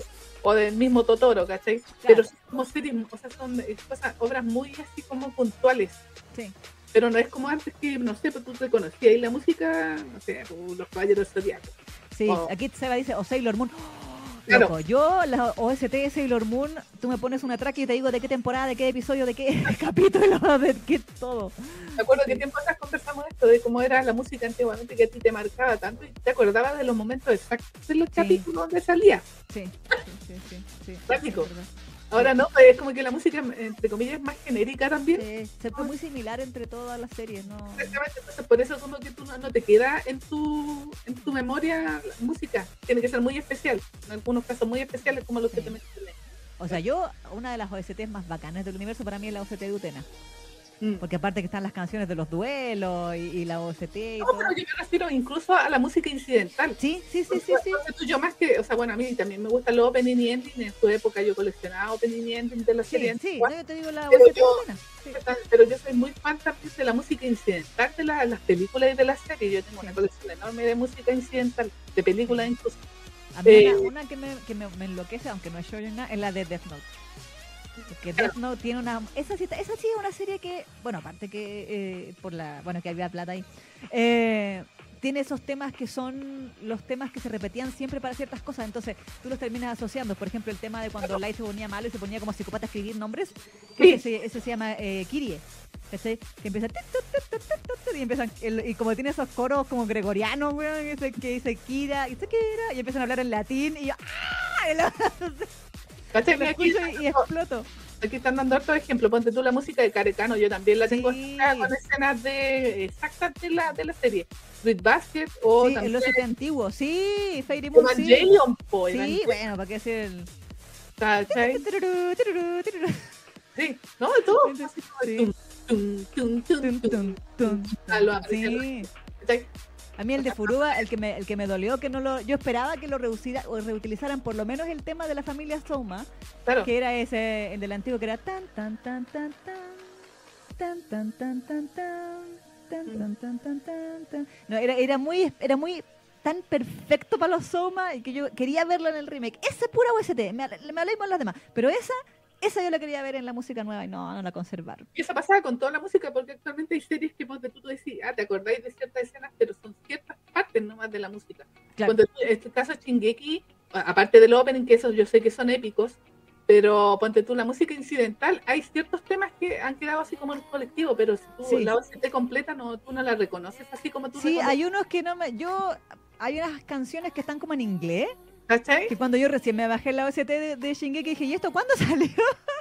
O del mismo Totoro, ¿cachai? Pero son como series, o sea, son eh, cosas, obras muy así como puntuales. Sí. Pero no es como antes que, no sé, pues tú te conocías y la música, no sé, uh, los caballeros zodiacos. Sí, Oh. aquí Seba dice, o Sailor Moon. Claro. Loco, yo, la OST Sailor Moon, tú me pones una track y te digo de qué temporada, de qué episodio, de qué capítulo, de qué todo. Me acuerdo Sí. que tiempo atrás conversamos esto de cómo era la música antiguamente que a ti te marcaba tanto y te acordabas de los momentos exactos de los capítulos donde salía. Sí, sí, sí, sí. sí, Práctico. Ahora no, es como que la música, entre comillas, es más genérica también. Sí, se fue muy similar entre todas las series, ¿no? Exactamente, entonces por eso como que tú no, no te queda en tu, en tu memoria la música. Tiene que ser muy especial, en algunos casos muy especiales como los que te mencioné. O sea, yo, una de las OSTs más bacanas del universo para mí es la OST de Utena. Mm. Porque aparte que están las canciones de los duelos y, y la OST y No, todo. pero yo me refiero incluso a la música incidental. Sí, sí, sí, sí, sí. Yo más que, o sea, bueno, a mí también me gustan los opening y ending. En su época yo coleccionaba opening y ending de la serie. Sí, sí, antigua, no, yo te digo la Pero de yo-. Sí. Pero yo soy muy fan también de la música incidental de la- las películas y de las series. Yo tengo Sí. una colección enorme de música incidental, de películas incluso. A mí Eh, una, una que, me, que me, me enloquece, aunque no es nada, es la de Death Note. Porque Death Note tiene una... Esa sí, esa sí es una serie que, bueno, aparte que eh, por la... Bueno, que había plata ahí. eh, tiene esos temas que son los temas que se repetían siempre para ciertas cosas. Entonces, tú los terminas asociando. Por ejemplo, el tema de cuando Light se ponía malo y se ponía como psicópata a escribir nombres. que Sí. ese, ese se llama eh, Kirie. ¿cachai? Que empieza... Y empiezan... y como tiene esos coros como gregorianos, weón, que que dice Kira, y dice Kira, y empiezan a hablar en latín, y yo... ¡Ah! Aquí, y, exploto. aquí están dando hartos ejemplos. Ponte tú la música de Carecano, yo también la tengo Sí. con escenas de exactas de la, de la serie. Fruit Basket o sí, también el OST antiguo. Sí, Fairy Moon, sí. Po, bueno, ¿para qué tururú. Sí, no, de todo. Sí. Tum, tum, tum, Tum, tum, tum, tum, lo tum. aprecio. Sí. ¿cachai? A mí el de Furuba, el que me, el que me dolió, que no lo, yo esperaba que lo reducira, o reutilizaran por lo menos el tema de la familia Souma, Claro. que era ese, el del antiguo, que era tan, tan, tan, tan, tan, tan, tan, tan, tan, tan, tan, tan, tan, tan, tan, tan. No, era, era muy, era muy tan perfecto para los Souma y que yo quería verlo en el remake. Esa es pura OST, me, me hablé con las demás, pero esa, esa yo la quería ver en la música nueva y no, no la conservaron. Y eso pasaba con toda la música, porque actualmente hay series que ponte tú, tú decís, ah, te acordáis de ciertas escenas, pero son ciertas partes nomás de la música. Claro. Cuando en este caso Shingeki, aparte del opening, que esos yo sé que son épicos, pero ponte tú la música incidental, hay ciertos temas que han quedado así como en colectivo, pero si tú Sí. la OST completa no, tú no la reconoces así como tú Sí, reconoces, hay unos que no me, yo, hay unas canciones que están como en inglés, ¿cachai? que cuando yo recién me bajé la OST de, de Shingeki dije, ¿y esto cuándo salió?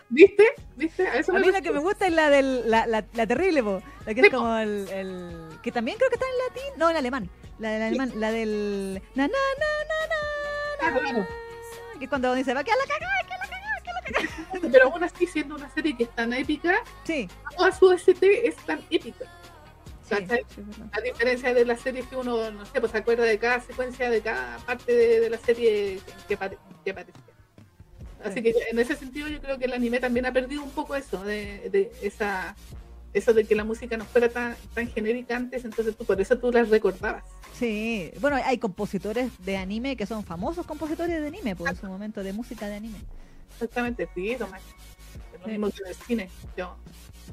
¿Viste? ¿Viste? A eso A mí la que me gusta es la del la, la, la terrible, po, la que Sí, es como el, el- que también creo que está en latín, no, en alemán. La del alemán, la del na na na na, na, Claro, claro. que es cuando dice, va que a la cagada, que a la cagada, que a la cagada. Pero aún así, siendo una serie que es tan épica, Sí, toda su OST es tan épica. A diferencia de las series que uno, no sé, pues se acuerda de cada secuencia, de cada parte de, de la serie que, que aparecía. Así Sí. que en ese sentido yo creo que el anime también ha perdido un poco eso, de, de esa eso de que la música no fuera tan, tan genérica antes, entonces tú por eso tú las recordabas. Sí, bueno, hay compositores de anime que son famosos compositores de anime, por su momento, de música de anime. Exactamente, sí, Tomás. Lo Sí. mismo que en el cine. Yo,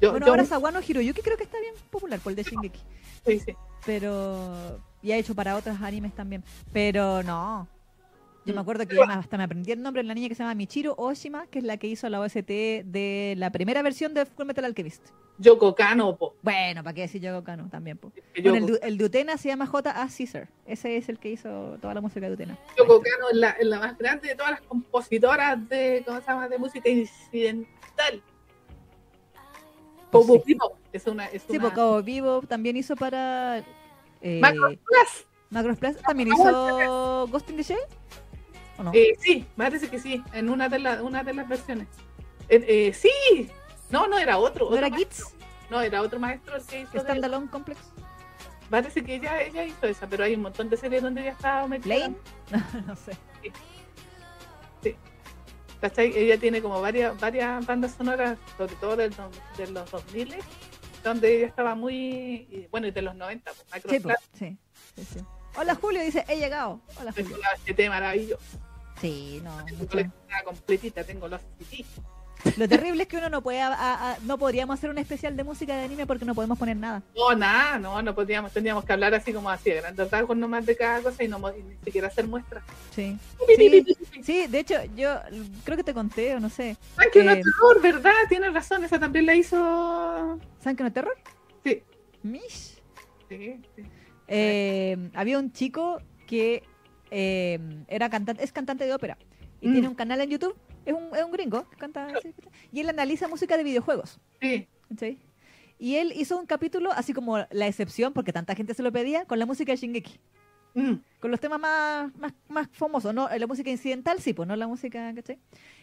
yo, Bueno, yo- ahora Sawano Hiroyuki creo que está bien popular por el de Shingeki. sí, sí. pero y ha hecho para otros animes también pero no yo me Mm. acuerdo que hasta me aprendí el nombre de la niña que se llama Michiro Oshima que es la que hizo la OST de la primera versión de Full Metal Alchemist Yoko Kano, po. bueno para qué decir Yoko Kano también po. Bueno, el, el de Utena se llama J.A. Caesar ese es el que hizo toda la música de Utena Yoko Kano es la, la más grande de todas las compositoras de, ¿cómo se llama? de música incidental. Sí. Vivo, es una, es sí una Vivo también hizo para eh, Macro Plus. Macross Plus también hizo Ghost in the Shell ¿o no? Eh, sí, parece que sí, en una de, las una de las versiones. Eh, eh, sí, no, no era otro. ¿No otro era maestro. Gits? No, era otro maestro que hizo. de- Standalone Complex Parece que ella, ella hizo esa, pero hay un montón de series donde ella estaba metida. Lane no sé ¿Cachai? Ella tiene como varias, varias bandas sonoras, sobre todo del de los 2000, donde ella estaba muy. y, Bueno, y de los 90, pues, Sí, po, sí, sí. Hola Julio, dice, he llegado. Hola Julio. HT maravilloso. Sí, no, Tengo mucho. completita, tengo los CD. Lo terrible es que uno no puede, a- a- no podríamos hacer un especial de música de anime porque no podemos poner nada. No, nada, no, no podíamos, tendríamos que hablar así como así, de grandes rasgos nomás de cada cosa y no y ni siquiera hacer muestras. Sí. Sí, sí, de hecho, yo creo que te conté, o no sé. Ah, que no Eh, es terror, ¿verdad? Tienes razón, esa también la hizo. ¿Saben que no terror? Sí. Mish. Sí, sí. Eh, había un chico que eh, era cantante, es cantante de ópera y Mm. tiene un canal en YouTube. Es un, es un gringo que canta así, y él analiza música de videojuegos. sí. ¿cachai? Y él hizo un capítulo, así como la excepción, porque tanta gente se lo pedía, con la música de Shingeki. Mm. Con los temas más, más, más famosos, ¿no? La música incidental, sí, pues no la música, ¿cachai?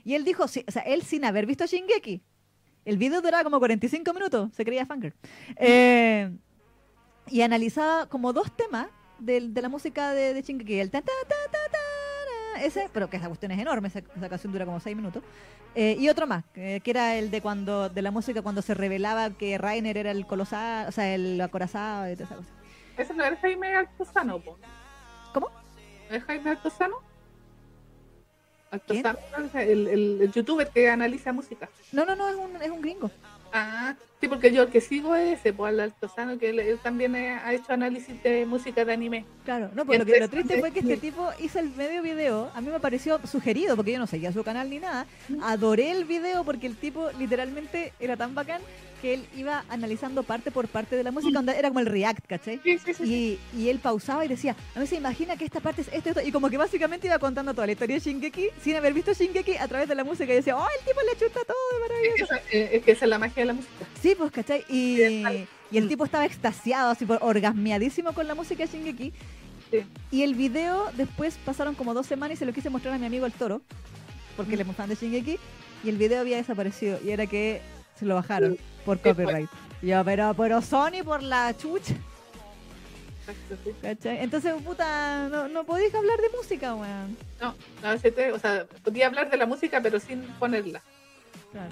Y él dijo, sí, o sea, él sin haber visto Shingeki, el video duraba como 45 minutos, se creía fangirl. Eh, y analizaba como dos temas del- de, la música de, de Shingeki, el ta ta ta ta ese, pero que esa cuestión es enorme, esa, esa canción dura como 6 minutos. Eh, y otro más, eh, que era el de cuando de la música cuando se revelaba que Rainer era el colosal, o sea, el acorazado y toda esa cosa. Ese no es Jaime Altozano, po. ¿Cómo? ¿No ¿Es Jaime Altozano? Altozano, el, el, el youtuber que analiza música. No, no, no, es un, es un gringo. Ah, sí, porque yo el que sigo es ese, pues, al Altozano, que él, él también ha hecho análisis de música de anime. Claro, no, pues lo, que, lo triste fue que este tipo hizo el medio video, a mí me pareció sugerido, porque yo no seguía su canal ni nada, adoré el video porque el tipo literalmente era tan bacán que él iba analizando parte por parte de la música, onda- era como el react, ¿cachai? Sí, sí, sí. Y, y él pausaba y decía, a mí se imagina que esta parte es esto, esto, y como que básicamente iba contando toda la historia de Shingeki sin haber visto Shingeki a través de la música y decía, oh, el tipo le chuta todo, maravilloso. Eh, es que esa es la magia de la música. Sí, pues, ¿cachai? Y, el Mm. tipo estaba extasiado, así por orgasmeadísimo con la música de Shingeki. Y el video después pasaron como dos semanas y se lo quise mostrar a mi amigo el toro, porque Mm. le fan de Shingeki, y el video había desaparecido. Y era que Se lo bajaron por pues. copyright. Yo, pero, pero Sony por la chucha. Entonces, puta, no, no podéis hablar de música, weón. No, no, ese te- o sea, podía hablar de la música, pero sin ponerla. Claro.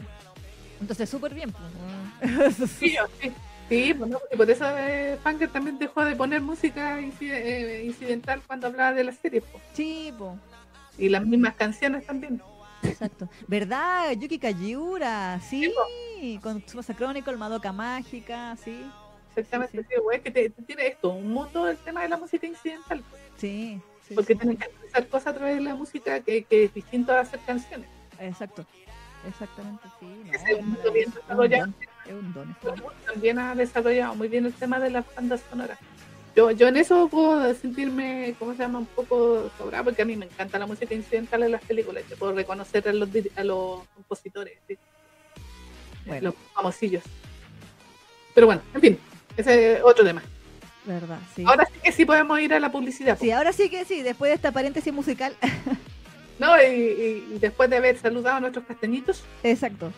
Entonces, súper bien, pues. Sí, sí. Sí, pues y por eso eh, también dejó de poner música eh, incidental cuando hablaba de las series. po. Sí, po. Y las mismas canciones también. Exacto. ¿Verdad? Yuki Kajiura, sí. Sí, Con Tsubasa Chronicle, Madoka Mágica, sí. Exactamente, Sí, sí, güey, que te, te tiene esto, un mundo el tema de la música incidental. Sí. sí, porque tienen que expresar cosas a través de la música que, que es distinto a hacer canciones. Exacto. Exactamente, sí. No, es un bien desarrollado. don, Es un don. es un don. Hollywood también ha desarrollado muy bien el tema de las bandas sonoras. Yo, yo en eso puedo sentirme, ¿cómo se llama? Un poco sobrado, porque a mí me encanta la música incidental en las películas. Yo puedo reconocer a los, a los compositores, ¿sí? Bueno. los famosillos. Pero bueno, en fin, ese es otro tema. ¿Verdad? Sí. Ahora sí que sí podemos ir a la publicidad. Sí, ahora sí que sí, después de esta paréntesis musical. ¿no? Y después de haber saludado a nuestros castañitos, Exacto.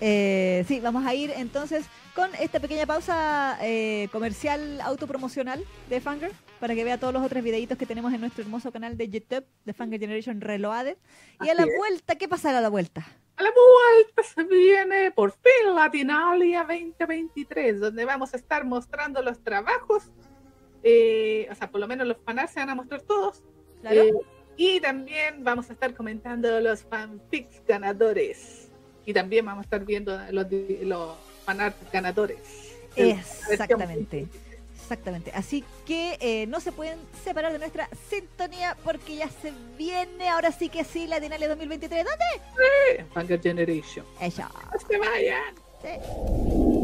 Eh, sí, vamos a ir entonces con esta pequeña pausa eh, comercial autopromocional de Fanger para que vea todos los otros videitos que tenemos en nuestro hermoso canal de YouTube de Fanger Generation Reloaded. Y a la Así es. vuelta, ¿qué pasará a la vuelta? a la vuelta se viene por fin Latinalia 2023, donde vamos a estar mostrando los trabajos, eh, o sea, por lo menos los fanarts se van a mostrar todos, Claro. Eh, y también vamos a estar comentando los fanfics ganadores. Y también vamos a estar viendo los, los ganadores. Exactamente. Exactamente. Así que eh, no se pueden separar de nuestra sintonía porque ya se viene, ahora sí que sí, la Dinalia 2023. ¿Dónde? Fanga Generation. Ella. ¡No se vayan! Sí.